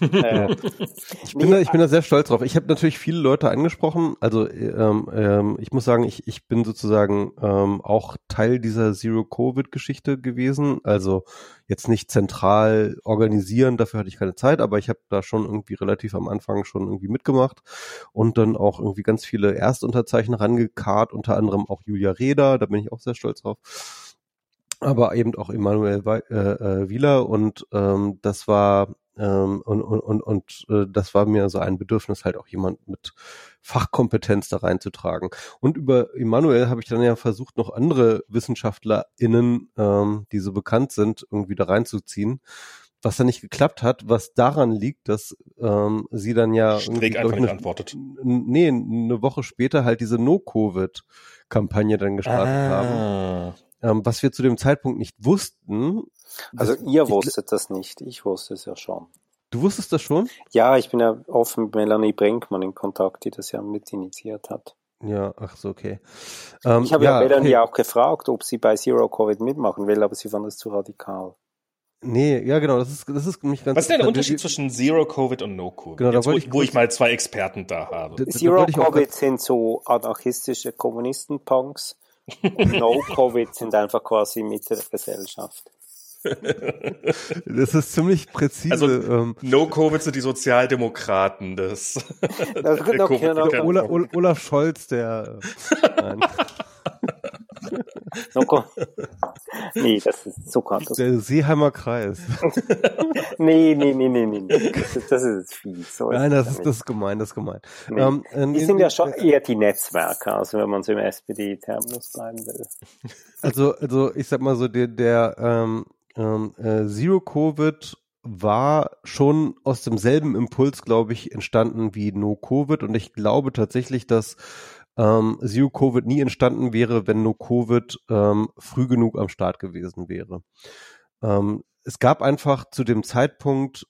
äh, <laughs> ich, bin da, ich bin da sehr stolz drauf. Ich habe natürlich viele Leute angesprochen. Also ähm, ähm, ich muss sagen, ich, ich bin sozusagen ähm, auch Teil dieser Zero-Covid-Geschichte gewesen. Also jetzt nicht zentral organisieren, dafür hatte ich keine Zeit, aber ich habe da schon irgendwie relativ am Anfang schon irgendwie mitgemacht und dann auch irgendwie ganz viele Erstunterzeichner rangekarrt, unter anderem auch Julia Reda, da bin ich auch sehr stolz drauf aber eben auch Emanuel äh, äh, Wieler und ähm, das war ähm, und, und, und, und äh, das war mir so ein Bedürfnis, halt auch jemand mit Fachkompetenz da reinzutragen. Und über Emanuel habe ich dann ja versucht, noch andere WissenschaftlerInnen, ähm, die so bekannt sind, irgendwie da reinzuziehen. Was dann nicht geklappt hat, was daran liegt, dass ähm, sie dann ja Streeck einfach nicht antwortet. Nee, eine Woche später halt diese No-Covid-Kampagne dann gestartet ah. haben ähm, was wir zu dem Zeitpunkt nicht wussten. Also ihr wusstet das nicht, ich wusste es ja schon. Du wusstest das schon? Ja, ich bin ja offen mit Melanie Brinkmann in Kontakt, die das ja mit initiiert hat. Ja, ach so, okay. Ähm, ich habe ja, ja Melanie okay. auch gefragt, ob sie bei Zero Covid mitmachen will, aber sie fand das zu radikal. Nee, ja genau, das ist, das ist mich ganz Was ist denn der Unterschied zwischen Zero Covid und No Covid? Genau, Jetzt, wo, ich, wo ich mal zwei Experten da habe. Zero Covid sind so anarchistische Kommunisten-Punks No-Covid sind einfach quasi Mitte der Gesellschaft. <laughs> Das ist ziemlich präzise. Also, ähm, No-Covid sind die Sozialdemokraten des. Das <laughs> der okay, Olaf, Olaf Scholz, der. <laughs> <laughs> Äh, nein. nee, das ist Zucker. Das der Seeheimer Kreis. <laughs> nee, nee, nee, nee, nee. Das ist, das ist fies. So Nein, das ist, das ist gemein, das ist gemein. Nee. Ähm, die sind ja schon eher die Netzwerker, also wenn man so im SPD-Terminus bleiben will. Also, also ich sag mal so, der, der ähm, ähm, äh, Zero Covid war schon aus demselben Impuls, glaube ich, entstanden wie No Covid und ich glaube tatsächlich, dass ähm, Zero Covid nie entstanden wäre, wenn No Covid ähm, früh genug am Start gewesen wäre. Ähm, es gab einfach zu dem Zeitpunkt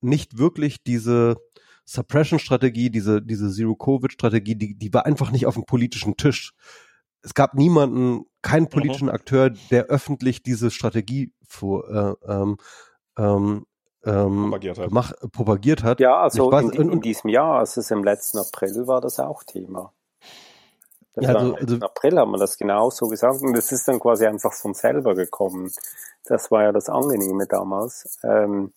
nicht wirklich diese Suppression-Strategie, diese, diese Zero-Covid-Strategie, die, die war einfach nicht auf dem politischen Tisch. Es gab niemanden, keinen mhm. politischen mhm. Akteur, der öffentlich diese Strategie vor, äh, ähm, ähm, ähm, propagiert, hat. Mach, propagiert hat. Ja, also weiß, in, in, diesem Jahr, also es im letzten April war das auch Thema. Das ja, also, also, Im April haben wir das genau so gesagt und das ist dann quasi einfach von selber gekommen. Das war ja das Angenehme damals. Ähm,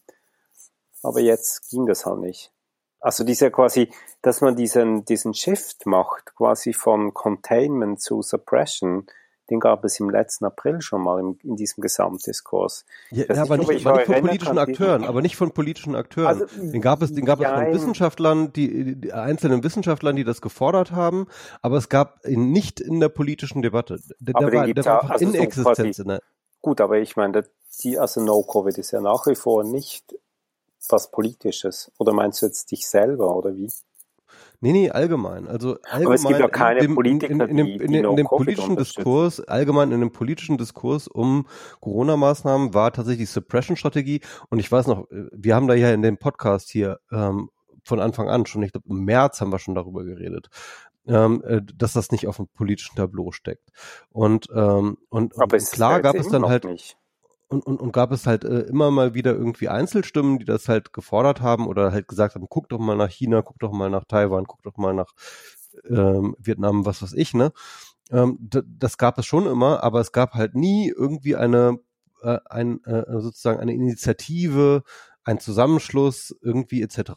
aber jetzt ging das halt nicht. Also dieser quasi, dass man diesen, diesen Shift macht, quasi von Containment zu Suppression, den gab es im letzten April schon mal in, in diesem Gesamtdiskurs. Ja, ja aber, nicht, aber nicht von politischen Akteuren, aber nicht von politischen Akteuren. Also, den gab es, den gab ja, es von Wissenschaftlern, die, die einzelnen Wissenschaftlern, die das gefordert haben, aber es gab ihn nicht in der politischen Debatte. Der, aber der war, der war einfach also Inexistenz. So quasi, gut, aber ich meine, die, also No-Covid ist ja nach wie vor nicht was Politisches. Oder meinst du jetzt dich selber oder wie? Nee, nee, allgemein. Also allgemein Aber es gibt ja keine in dem, Politiker, in, in, in, in, in, in dem politischen Diskurs, allgemein in dem politischen Diskurs um Corona-Maßnahmen war tatsächlich Suppression-Strategie. Und ich weiß noch, wir haben da ja in dem Podcast hier ähm, von Anfang an schon, ich glaube im März haben wir schon darüber geredet, ähm, äh, dass das nicht auf dem politischen Tableau steckt. Und, ähm, und, und klar gab es dann halt. Nicht und, und, und gab es halt äh, immer mal wieder irgendwie Einzelstimmen, die das halt gefordert haben oder halt gesagt haben, guck doch mal nach China, guck doch mal nach Taiwan, guck doch mal nach ähm, Vietnam, was weiß ich, ne? Ähm, das gab es schon immer, aber es gab halt nie irgendwie eine, äh, ein, äh, sozusagen eine Initiative, ein Zusammenschluss irgendwie etc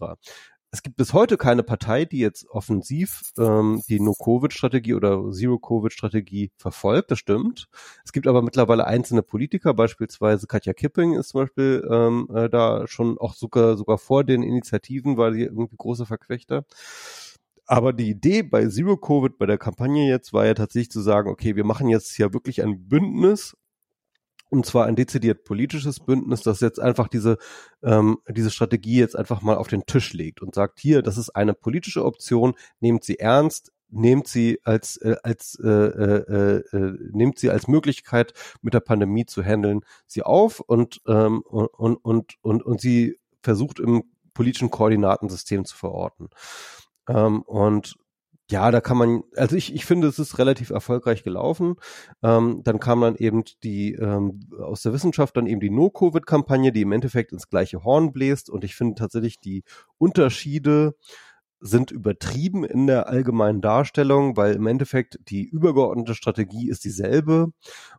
es gibt bis heute keine Partei, die jetzt offensiv ähm, die No-Covid-Strategie oder Zero-Covid-Strategie verfolgt, das stimmt. Es gibt aber mittlerweile einzelne Politiker, beispielsweise Katja Kipping ist zum Beispiel ähm, äh, da schon auch sogar, sogar vor den Initiativen, weil sie irgendwie große Verquechter. Aber die Idee bei Zero Covid, bei der Kampagne jetzt, war ja tatsächlich zu sagen, okay, wir machen jetzt ja wirklich ein Bündnis und zwar ein dezidiert politisches Bündnis, das jetzt einfach diese, ähm, diese Strategie jetzt einfach mal auf den Tisch legt und sagt, hier, das ist eine politische Option, nehmt sie ernst, nehmt sie als äh, als äh, äh, äh, nehmt sie als Möglichkeit mit der Pandemie zu handeln sie auf und ähm, und und und und sie versucht im politischen Koordinatensystem zu verorten. Ähm, und ja, da kann man, also ich, ich finde, es ist relativ erfolgreich gelaufen. Ähm, dann kam dann eben die ähm, aus der Wissenschaft dann eben die No-Covid-Kampagne, die im Endeffekt ins gleiche Horn bläst. Und ich finde tatsächlich die Unterschiede sind übertrieben in der allgemeinen Darstellung, weil im Endeffekt die übergeordnete Strategie ist dieselbe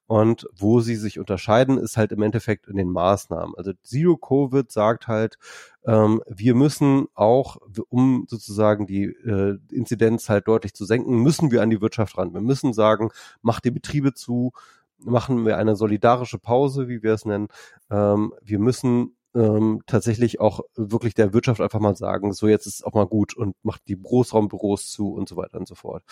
und wo sie sich unterscheiden, ist halt im Endeffekt in den Maßnahmen. Also Zero Covid sagt halt, ähm, wir müssen auch, um sozusagen die äh, Inzidenz halt deutlich zu senken, müssen wir an die Wirtschaft ran. Wir müssen sagen, macht die Betriebe zu, machen wir eine solidarische Pause, wie wir es nennen. Ähm, wir müssen ähm, tatsächlich auch wirklich der Wirtschaft einfach mal sagen, so jetzt ist es auch mal gut und macht die Großraumbüros zu und so weiter und so fort.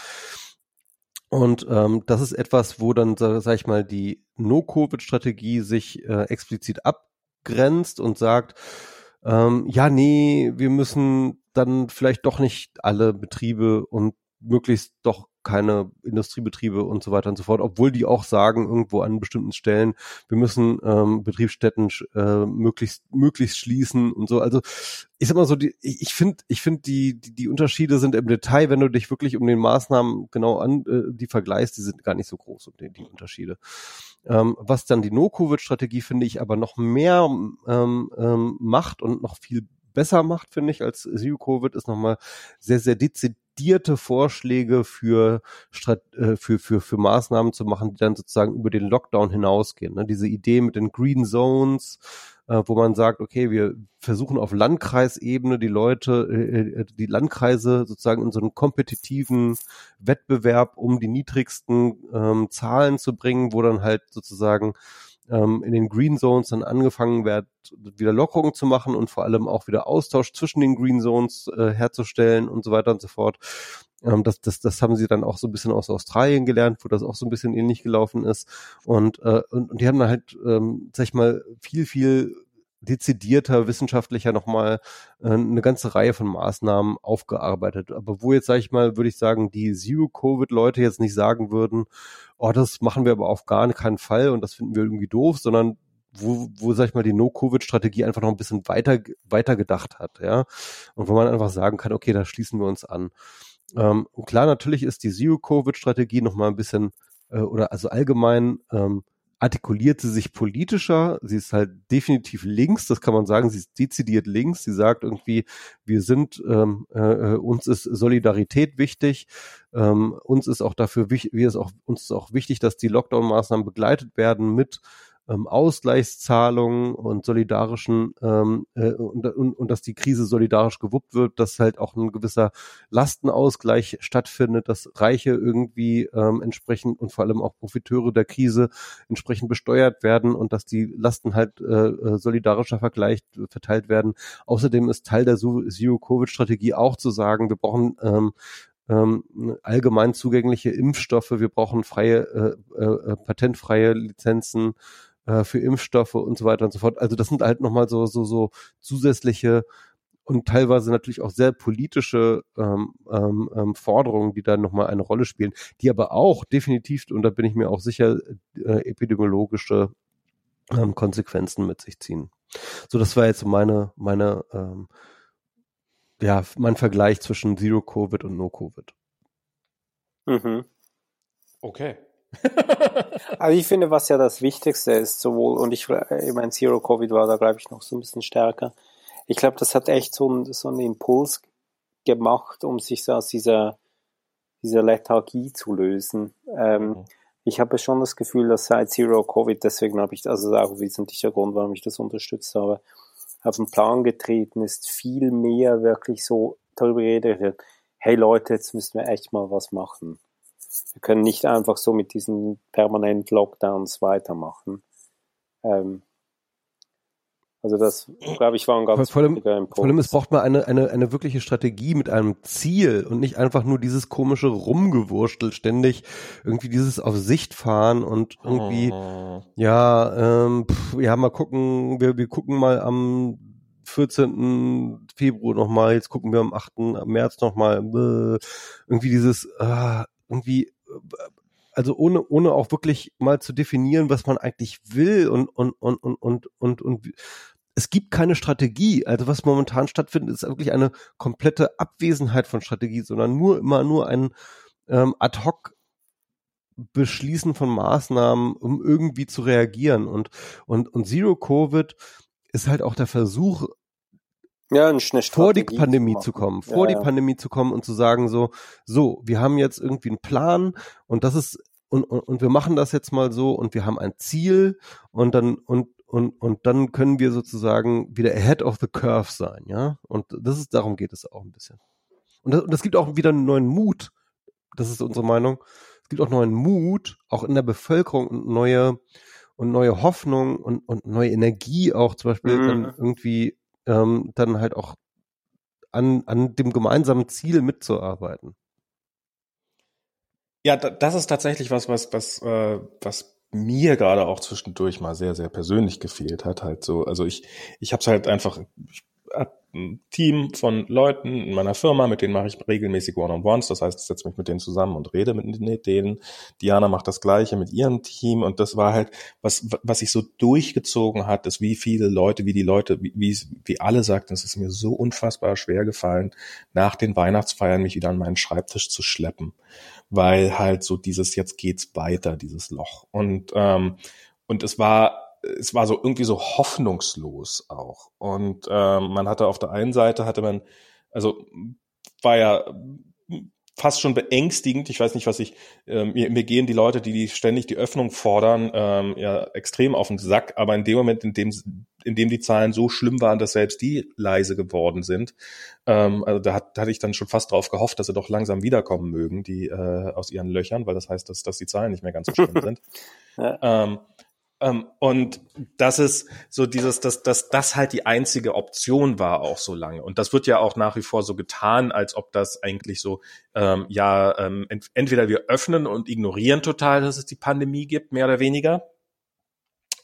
Und ähm, das ist etwas, wo dann, sage ich mal, die No-Covid-Strategie sich äh, explizit abgrenzt und sagt, ähm, ja, nee, wir müssen dann vielleicht doch nicht alle Betriebe und möglichst doch keine Industriebetriebe und so weiter und so fort, obwohl die auch sagen, irgendwo an bestimmten Stellen, wir müssen ähm, Betriebsstätten äh, möglichst, möglichst schließen und so. Also ich sag mal so, die, ich finde, ich finde, die, die, die Unterschiede sind im Detail, wenn du dich wirklich um den Maßnahmen genau an, äh, die vergleichst, die sind gar nicht so groß, die, die Unterschiede. Ähm, was dann die No-Covid-Strategie, finde ich, aber noch mehr ähm, ähm, macht und noch viel besser macht, finde ich, als Zero-Covid, ist nochmal sehr, sehr dezidiert dezidierte Vorschläge für, äh, für, für, für Maßnahmen zu machen, die dann sozusagen über den Lockdown hinausgehen. Ne? Diese Idee mit den Green Zones, äh, wo man sagt, okay, wir versuchen auf Landkreisebene die Leute, äh, die Landkreise sozusagen in so einen kompetitiven Wettbewerb um die niedrigsten ähm, Zahlen zu bringen, wo dann halt sozusagen ähm, in den Green Zones dann angefangen wird, wieder Lockerungen zu machen und vor allem auch wieder Austausch zwischen den Green Zones äh, herzustellen und so weiter und so fort. Ähm, das, das, das haben sie dann auch so ein bisschen aus Australien gelernt, wo das auch so ein bisschen ähnlich gelaufen ist. Und, äh, und, und die haben dann halt, ähm, sag ich mal, viel, viel dezidierter, wissenschaftlicher nochmal äh, eine ganze Reihe von Maßnahmen aufgearbeitet. Aber wo jetzt, sage ich mal, würde ich sagen, die Zero-Covid-Leute jetzt nicht sagen würden, oh, das machen wir aber auf gar keinen Fall und das finden wir irgendwie doof, sondern wo, wo sag ich mal, die No-Covid-Strategie einfach noch ein bisschen weiter, weiter gedacht hat, ja. Und wo man einfach sagen kann, okay, da schließen wir uns an. Ähm, klar, natürlich ist die Zero-Covid-Strategie noch mal ein bisschen, äh, oder also allgemein, ähm, artikuliert sie sich politischer. Sie ist halt definitiv links, das kann man sagen. Sie ist dezidiert links. Sie sagt irgendwie, wir sind, ähm, äh, äh uns ist Solidarität wichtig. Ähm, uns ist auch dafür wichtig, wir ist auch, uns ist auch wichtig, dass die Lockdown-Maßnahmen begleitet werden mit ähm, Ausgleichszahlungen und solidarischen ähm, äh, und, und, und dass die Krise solidarisch gewuppt wird, dass halt auch ein gewisser Lastenausgleich stattfindet, dass Reiche irgendwie ähm, entsprechend und vor allem auch Profiteure der Krise entsprechend besteuert werden und dass die Lasten halt äh, äh solidarischer vergleicht, verteilt werden. Außerdem ist Teil der Zero-Covid-Strategie auch zu sagen, wir brauchen ähm, ähm, allgemein zugängliche Impfstoffe, wir brauchen freie, äh, äh, patentfreie Lizenzen äh, für Impfstoffe und so weiter und so fort. Also das sind halt nochmal so, so, so zusätzliche und teilweise natürlich auch sehr politische ähm, ähm, ähm, Forderungen, die da nochmal eine Rolle spielen, die aber auch definitiv, und da bin ich mir auch sicher, äh, epidemiologische ähm, Konsequenzen mit sich ziehen. So, das war jetzt meine, meine, ähm, ja, mein Vergleich zwischen Zero Covid und No Covid. Mhm. Okay. <laughs> also ich finde, was ja das Wichtigste ist, sowohl, und ich, ich meine, Zero Covid war da, glaube ich, noch so ein bisschen stärker. Ich glaube, das hat echt so, ein, so einen Impuls gemacht, um sich so aus dieser, dieser Lethargie zu lösen. Ähm, mhm. Ich habe schon das Gefühl, dass seit Zero Covid, deswegen habe ich, also auch wesentlicher Grund, warum ich das unterstützt habe, auf den Plan getreten ist, viel mehr wirklich so darüber redet, hey Leute, jetzt müssen wir echt mal was machen. Wir können nicht einfach so mit diesen permanenten Lockdowns weitermachen. Ähm, also das, glaube ich, war ein ganz vor allem, Impuls. Vor allem, es braucht mal eine, eine, eine wirkliche Strategie mit einem Ziel und nicht einfach nur dieses komische Rumgewurstel, ständig irgendwie dieses auf Sicht fahren und irgendwie, oh. ja, ähm, pff, ja, mal gucken, wir, wir gucken mal am 14. Februar nochmal, jetzt gucken wir am 8. März nochmal, irgendwie dieses, äh, irgendwie, also ohne, ohne auch wirklich mal zu definieren, was man eigentlich will und, und, und, und, und, und, und es gibt keine Strategie. Also was momentan stattfindet, ist wirklich eine komplette Abwesenheit von Strategie, sondern nur immer nur ein ähm, ad hoc Beschließen von Maßnahmen, um irgendwie zu reagieren. Und, und, und Zero Covid ist halt auch der Versuch, ja, eine vor die Pandemie zu, zu kommen, vor ja, die ja. Pandemie zu kommen und zu sagen so, so, wir haben jetzt irgendwie einen Plan und das ist und, und, und wir machen das jetzt mal so und wir haben ein Ziel und dann und und und dann können wir sozusagen wieder ahead of the curve sein, ja? Und das ist darum geht es auch ein bisschen. Und das, und das gibt auch wieder einen neuen Mut. Das ist unsere Meinung. Es gibt auch neuen Mut, auch in der Bevölkerung und neue und neue Hoffnung und, und neue Energie auch zum Beispiel mhm. irgendwie ähm, dann halt auch an, an dem gemeinsamen Ziel mitzuarbeiten. Ja, das ist tatsächlich was, was, was, äh, was mir gerade auch zwischendurch mal sehr, sehr persönlich gefehlt hat. Halt so, also ich, ich habe es halt einfach, ich hab ein Team von Leuten in meiner Firma, mit denen mache ich regelmäßig One-on-Ones. Das heißt, ich setze mich mit denen zusammen und rede mit denen. Diana macht das Gleiche mit ihrem Team. Und das war halt, was, was sich so durchgezogen hat, ist, wie viele Leute, wie die Leute, wie, wie, wie alle sagten, es ist mir so unfassbar schwer gefallen, nach den Weihnachtsfeiern mich wieder an meinen Schreibtisch zu schleppen. Weil halt so dieses, jetzt geht's weiter, dieses Loch. Und, ähm, und es war es war so irgendwie so hoffnungslos auch. Und ähm, man hatte auf der einen Seite hatte man, also war ja fast schon beängstigend. Ich weiß nicht, was ich, ähm, mir, mir gehen die Leute, die, die ständig die Öffnung fordern, ähm, ja extrem auf den Sack. Aber in dem Moment, in dem, in dem die Zahlen so schlimm waren, dass selbst die leise geworden sind, ähm, also da, hat, da hatte ich dann schon fast drauf gehofft, dass sie doch langsam wiederkommen mögen, die äh, aus ihren Löchern, weil das heißt, dass, dass die Zahlen nicht mehr ganz so schlimm <laughs> sind. ja. ähm, ähm, und das ist so dieses, dass, dass das halt die einzige Option war auch so lange. Und das wird ja auch nach wie vor so getan, als ob das eigentlich so, ähm, ja, ähm, ent entweder wir öffnen und ignorieren total, dass es die Pandemie gibt, mehr oder weniger,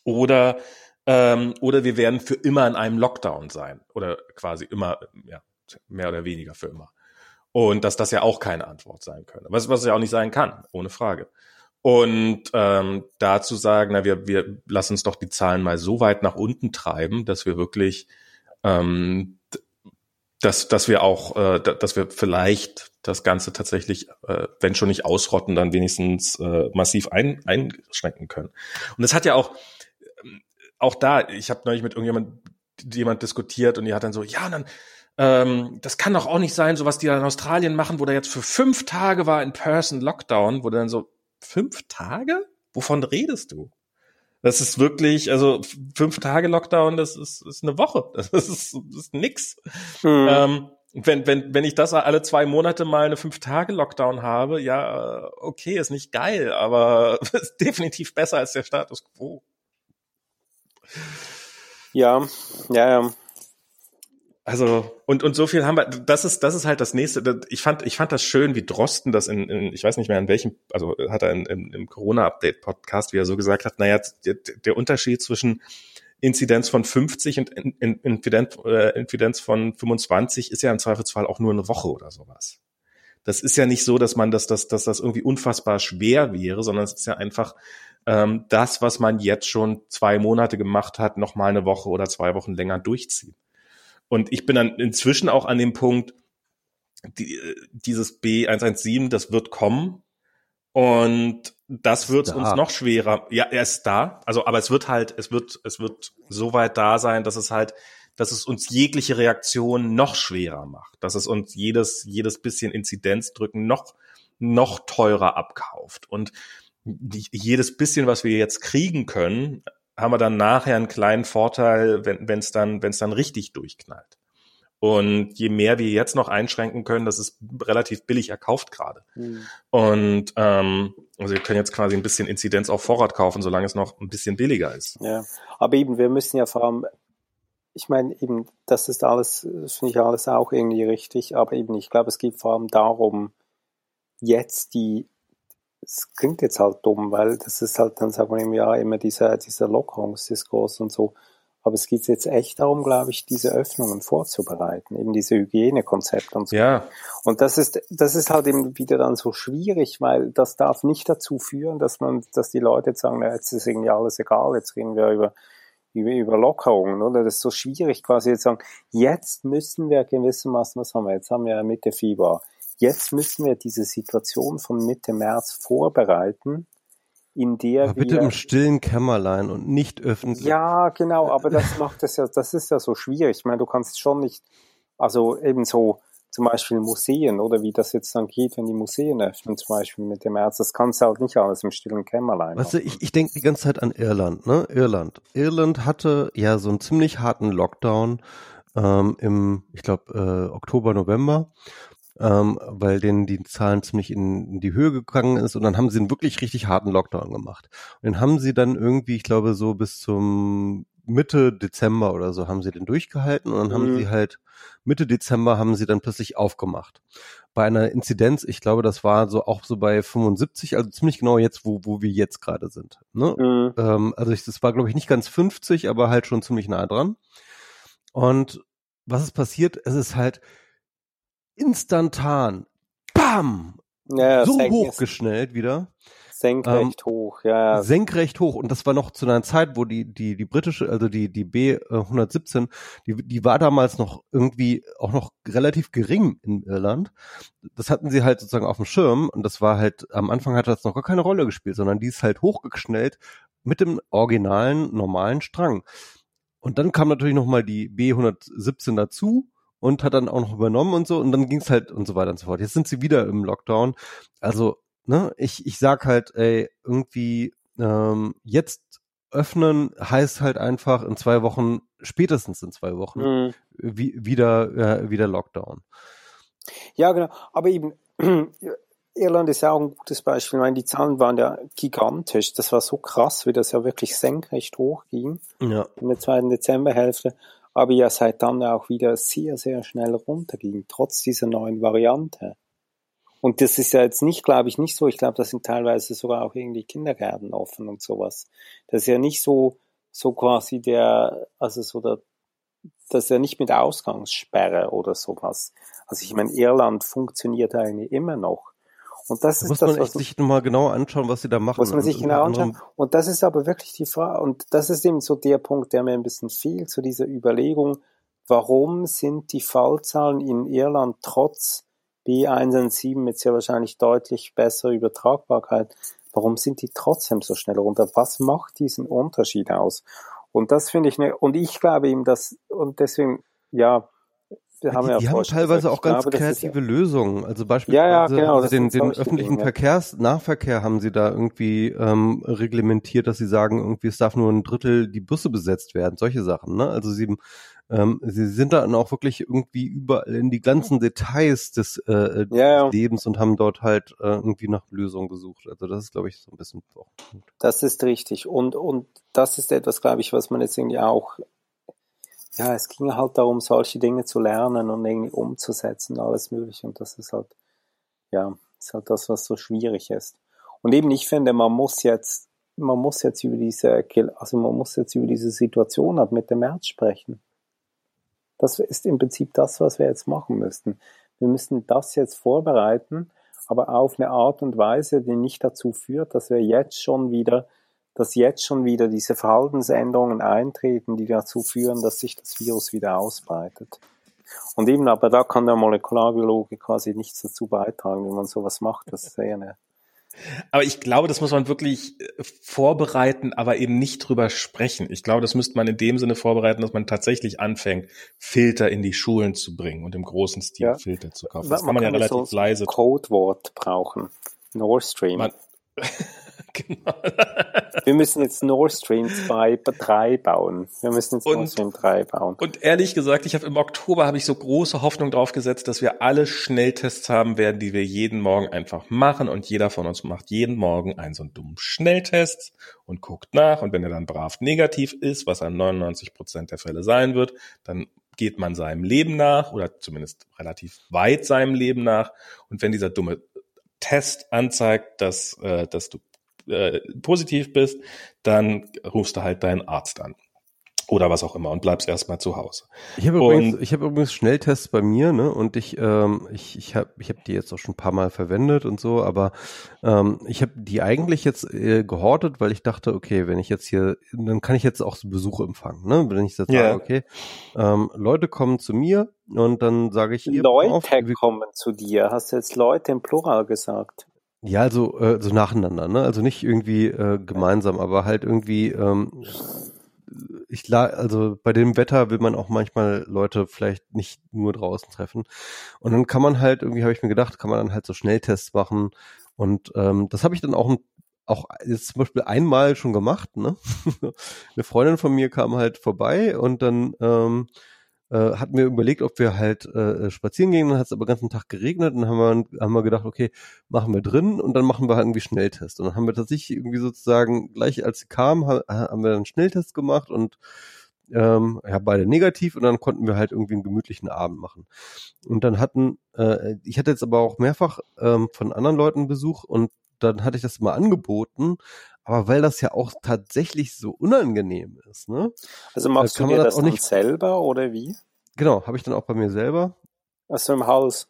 oder ähm, oder wir werden für immer in einem Lockdown sein oder quasi immer, ja, mehr oder weniger für immer. Und dass das ja auch keine Antwort sein könnte. Was, was ja auch nicht sein kann, ohne Frage. Und ähm, dazu sagen, na, wir, wir lassen uns doch die Zahlen mal so weit nach unten treiben, dass wir wirklich, ähm, dass, dass wir auch, äh, dass wir vielleicht das Ganze tatsächlich, äh, wenn schon nicht ausrotten, dann wenigstens äh, massiv ein, einschränken können. Und es hat ja auch, ähm, auch da, ich habe neulich mit irgendjemand jemand diskutiert und die hat dann so, ja, dann ähm, das kann doch auch nicht sein, so was die da in Australien machen, wo da jetzt für fünf Tage war in Person Lockdown, wo dann so, fünf Tage? Wovon redest du? Das ist wirklich, also fünf Tage Lockdown, das ist, ist eine Woche. <laughs> Das ist, das ist nix. Mhm. Ähm, wenn, wenn, wenn ich das alle zwei Monate mal eine fünf Tage Lockdown habe, ja, okay, ist nicht geil, aber <laughs> ist definitiv besser als der Status quo. Ja, ja, ja. Also und und so viel haben wir. Das ist das ist halt das nächste. Ich fand ich fand das schön, wie Drosten das in, in ich weiß nicht mehr in welchem also hat er in, in, im Corona Update Podcast, wie er so gesagt hat. Naja, der, der Unterschied zwischen Inzidenz von 50 und in, in, Inzidenz, äh, Inzidenz von 25 ist ja im Zweifelsfall auch nur eine Woche oder sowas. Das ist ja nicht so, dass man das, dass, dass das irgendwie unfassbar schwer wäre, sondern es ist ja einfach ähm, das, was man jetzt schon zwei Monate gemacht hat, noch mal eine Woche oder zwei Wochen länger durchziehen. Und ich bin dann inzwischen auch an dem Punkt, die, dieses B117, das wird kommen. Und das wird uns noch schwerer. Ja, er ist da. Also, aber es wird halt, es wird, es wird so weit da sein, dass es halt, dass es uns jegliche Reaktion noch schwerer macht, dass es uns jedes, jedes bisschen Inzidenzdrücken noch, noch teurer abkauft. Und jedes bisschen, was wir jetzt kriegen können, haben wir dann nachher einen kleinen Vorteil, wenn es dann, wenn es dann richtig durchknallt. Und je mehr wir jetzt noch einschränken können, das ist relativ billig erkauft gerade. Mhm. Und ähm, also wir können jetzt quasi ein bisschen Inzidenz auf Vorrat kaufen, solange es noch ein bisschen billiger ist. Ja, aber eben, wir müssen ja vor allem, ich meine eben, das ist alles, das finde ich alles auch irgendwie richtig, aber eben, ich glaube, es geht vor allem darum, jetzt die es klingt jetzt halt dumm, weil das ist halt dann, sagen wir im Jahr immer dieser, dieser Lockerungsdiskurs und so. Aber es geht jetzt echt darum, glaube ich, diese Öffnungen vorzubereiten, eben diese Hygienekonzepte und so. Ja. Und das ist, das ist halt eben wieder dann so schwierig, weil das darf nicht dazu führen, dass man, dass die Leute jetzt sagen, na, jetzt ist irgendwie alles egal, jetzt reden wir über, über, über Lockerungen, oder? Das ist so schwierig, quasi jetzt sagen, jetzt müssen wir gewissermaßen, was haben wir? Jetzt haben wir Mitte Februar Jetzt müssen wir diese Situation von Mitte März vorbereiten, in der aber bitte wir, im stillen Kämmerlein und nicht öffentlich. Ja, genau, aber das macht es ja, das ist ja so schwierig. Ich meine, du kannst schon nicht, also eben so zum Beispiel Museen oder wie das jetzt dann geht, wenn die Museen öffnen, zum Beispiel mit dem März, das kannst du halt nicht alles im stillen Kämmerlein. Weißt du, ich, ich denke die ganze Zeit an Irland, ne? Irland. Irland hatte ja so einen ziemlich harten Lockdown ähm, im, ich glaube, äh, Oktober, November ähm, weil denen die Zahlen ziemlich in, in, die Höhe gegangen ist und dann haben sie einen wirklich richtig harten Lockdown gemacht. Und den haben sie dann irgendwie, ich glaube, so bis zum Mitte Dezember oder so haben sie den durchgehalten und dann mhm. haben sie halt Mitte Dezember haben sie dann plötzlich aufgemacht. Bei einer Inzidenz, ich glaube, das war so auch so bei 75, also ziemlich genau jetzt, wo, wo wir jetzt gerade sind. Ne? Mhm. Ähm, also ich, das war, glaube ich, nicht ganz 50, aber halt schon ziemlich nah dran. Und was ist passiert? Es ist halt, instantan, bam, ja, so hochgeschnellt wieder. Senkrecht ähm, hoch, ja, ja. Senkrecht hoch. Und das war noch zu einer Zeit, wo die, die, die britische, also die, die B117, die, die war damals noch irgendwie auch noch relativ gering in Irland. Das hatten sie halt sozusagen auf dem Schirm und das war halt, am Anfang hat das noch gar keine Rolle gespielt, sondern die ist halt hochgeschnellt mit dem originalen, normalen Strang. Und dann kam natürlich nochmal die B117 dazu und hat dann auch noch übernommen und so und dann ging's halt und so weiter und so fort. Jetzt sind sie wieder im Lockdown. Also, ne, ich, ich sag halt, ey, irgendwie ähm, jetzt öffnen heißt halt einfach in zwei Wochen, spätestens in zwei Wochen, mhm. wie, wieder, äh, wieder Lockdown. Ja, genau. Aber eben, <clears throat> Irland ist ja auch ein gutes Beispiel. Ich meine, die Zahlen waren ja gigantisch. Das war so krass, wie das ja wirklich senkrecht hochging ja. in der zweiten Dezemberhälfte. Aber ja seit dann auch wieder sehr, sehr schnell runterging, trotz dieser neuen Variante. Und das ist ja jetzt nicht, glaube ich, nicht so. Ich glaube, das sind teilweise sogar auch irgendwie Kindergärten offen und sowas. Das ist ja nicht so, so quasi der, also so der, das ist ja nicht mit Ausgangssperre oder sowas. Also ich meine, Irland funktioniert eigentlich immer noch. Und das da ist muss das, man echt sich nochmal genau anschauen, was sie da machen. Muss man sich genau anschauen. Und das ist aber wirklich die Frage, und das ist eben so der Punkt, der mir ein bisschen fehlt, zu dieser Überlegung, warum sind die Fallzahlen in Irland trotz B117 mit sehr wahrscheinlich deutlich besserer Übertragbarkeit, warum sind die trotzdem so schnell runter? Was macht diesen Unterschied aus? Und das finde ich, ne, und ich glaube eben, dass, und deswegen, ja, wir haben die, ja die haben teilweise auch ganz glaube, kreative ja, Lösungen. Also beispielsweise ja, ja, genau, also den, den öffentlichen Verkehrs Nahverkehr haben sie da irgendwie ähm, reglementiert, dass sie sagen, irgendwie es darf nur ein Drittel die Busse besetzt werden, solche Sachen. Ne? Also sie ähm, sie sind dann auch wirklich irgendwie überall in die ganzen Details des, äh, des Lebens und haben dort halt äh, irgendwie nach Lösungen gesucht. Also das ist, glaube ich, so ein bisschen auch gut. Das ist richtig. Und, und das ist etwas, glaube ich, was man jetzt irgendwie auch ja, es ging halt darum, solche Dinge zu lernen und irgendwie umzusetzen, alles mögliche. Und das ist halt, ja, ist halt das, was so schwierig ist. Und eben, ich finde, man muss jetzt, man muss jetzt über diese, also man muss jetzt über diese Situation ab mit dem März sprechen. Das ist im Prinzip das, was wir jetzt machen müssten. Wir müssen das jetzt vorbereiten, aber auf eine Art und Weise, die nicht dazu führt, dass wir jetzt schon wieder dass jetzt schon wieder diese Verhaltensänderungen eintreten, die dazu führen, dass sich das Virus wieder ausbreitet. Und eben, aber da kann der Molekularbiologe quasi nichts dazu beitragen, wenn man sowas macht. Das ist eher eine aber ich glaube, das muss man wirklich äh, vorbereiten, aber eben nicht drüber sprechen. Ich glaube, das müsste man in dem Sinne vorbereiten, dass man tatsächlich anfängt, Filter in die Schulen zu bringen und im großen Stil ja. Filter zu kaufen. Das man kann man, ja relativ so leise. Codewort brauchen. Nord Stream. Man <laughs> <laughs> Genau. Wir müssen jetzt Nord Stream 2, 3 bauen. Wir müssen jetzt und, Nord Stream 3 bauen. Und ehrlich gesagt, ich habe im Oktober habe ich so große Hoffnung drauf gesetzt, dass wir alle Schnelltests haben werden, die wir jeden Morgen einfach machen und jeder von uns macht jeden Morgen einen so einen dummen Schnelltest und guckt nach und wenn er dann brav negativ ist, was an 99 Prozent der Fälle sein wird, dann geht man seinem Leben nach oder zumindest relativ weit seinem Leben nach und wenn dieser dumme Test anzeigt, dass, äh, dass du äh, positiv bist, dann rufst du halt deinen Arzt an. Oder was auch immer und bleibst erstmal zu Hause. Ich habe übrigens, ich habe übrigens Schnelltests bei mir, ne? Und ich, ähm, ich, ich habe, ich habe die jetzt auch schon ein paar Mal verwendet und so, aber ähm, ich habe die eigentlich jetzt äh, gehortet, weil ich dachte, okay, wenn ich jetzt hier, dann kann ich jetzt auch so Besuche empfangen, ne? Wenn ich jetzt yeah. sage, okay, ähm, Leute kommen zu mir und dann sage ich ihr, Leute auf, kommen zu dir. Hast du jetzt Leute im Plural gesagt? Ja, also äh, so nacheinander, ne? Also nicht irgendwie äh, gemeinsam, aber halt irgendwie, ähm, ich also bei dem Wetter will man auch manchmal Leute vielleicht nicht nur draußen treffen. Und dann kann man halt, irgendwie habe ich mir gedacht, kann man dann halt so Schnelltests machen. Und ähm, das habe ich dann auch auch jetzt zum Beispiel einmal schon gemacht, ne? <laughs> Eine Freundin von mir kam halt vorbei und dann ähm, äh, hatten wir überlegt, ob wir halt äh, spazieren gehen, dann hat es aber den ganzen Tag geregnet. Und dann haben wir, haben wir gedacht, okay, machen wir drin. Und dann machen wir halt irgendwie Schnelltest. Und dann haben wir tatsächlich irgendwie sozusagen, gleich als sie kam, haben wir dann Schnelltest gemacht und ähm, ja, beide negativ. Und dann konnten wir halt irgendwie einen gemütlichen Abend machen. Und dann hatten, äh, ich hatte jetzt aber auch mehrfach ähm, von anderen Leuten Besuch. Und dann hatte ich das mal angeboten, aber weil das ja auch tatsächlich so unangenehm ist, ne? Also machst du dir das, das auch nicht selber oder wie? Genau, habe ich dann auch bei mir selber. Also im Hals.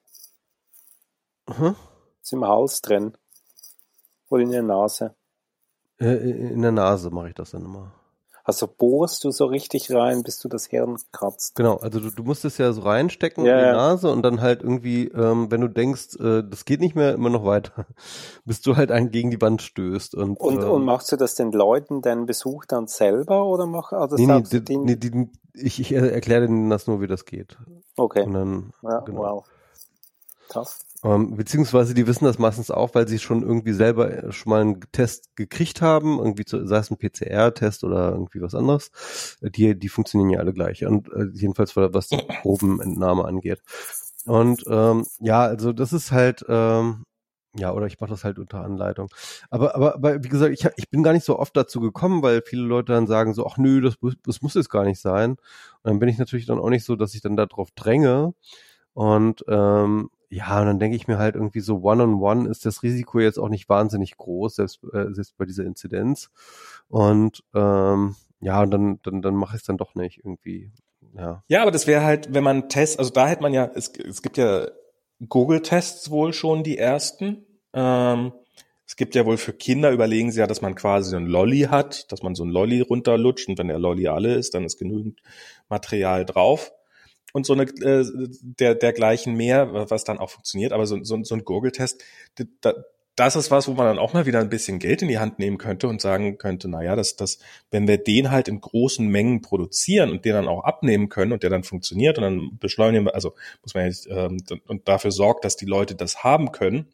Mhm. Ist im Hals drin. Oder in der Nase. Äh, in der Nase mache ich das dann immer. Also bohrst du so richtig rein, bis du das Hirn kratzt. Genau, also du, du musst es ja so reinstecken ja, in die Nase und dann halt irgendwie, ähm, wenn du denkst, äh, das geht nicht mehr, immer noch weiter, <laughs> bis du halt einen gegen die Wand stößt. Und, und, ähm, und machst du das den Leuten deinen Besuch dann selber oder mach also nee, nee, die, nee die, ich, ich erkläre denen das nur, wie das geht. Okay. Und dann, Ja, genau. wow. Tough. Ähm, beziehungsweise die wissen das meistens auch, weil sie schon irgendwie selber äh, schon mal einen Test gekriegt haben, irgendwie zu, sei es ein PCR-Test oder irgendwie was anderes. Äh, Die, die funktionieren ja alle gleich. Und äh, jedenfalls was die Probenentnahme angeht. Und ähm, ja, also das ist halt, ähm, ja, oder ich mache das halt unter Anleitung. Aber, aber, aber wie gesagt, ich, ich bin gar nicht so oft dazu gekommen, weil viele Leute dann sagen so, ach nö, das, das muss jetzt gar nicht sein. Und dann bin ich natürlich dann auch nicht so, dass ich dann darauf dränge. Und ähm, ja, und dann denke ich mir halt irgendwie so, one-on-one ist das Risiko jetzt auch nicht wahnsinnig groß, selbst, äh, selbst bei dieser Inzidenz. Und ähm, ja, und dann, dann, dann mache ich es dann doch nicht irgendwie. Ja. Ja, aber das wäre halt, wenn man Tests, also da hätte man ja, es, es gibt ja Google-Tests wohl schon die ersten. Ähm, es gibt ja wohl für Kinder, überlegen sie ja, dass man quasi so ein Lolly hat, dass man so ein Lolly runterlutscht und wenn der Lolly alle ist, dann ist genügend Material drauf. Und so eine äh, der dergleichen mehr, was dann auch funktioniert, aber so, so, so ein Google-Test, da, das ist was, wo man dann auch mal wieder ein bisschen Geld in die Hand nehmen könnte und sagen könnte, na ja, das, das, wenn wir den halt in großen Mengen produzieren und den dann auch abnehmen können und der dann funktioniert und dann beschleunigen wir, also muss man jetzt, ähm, und dafür sorgt, dass die Leute das haben können,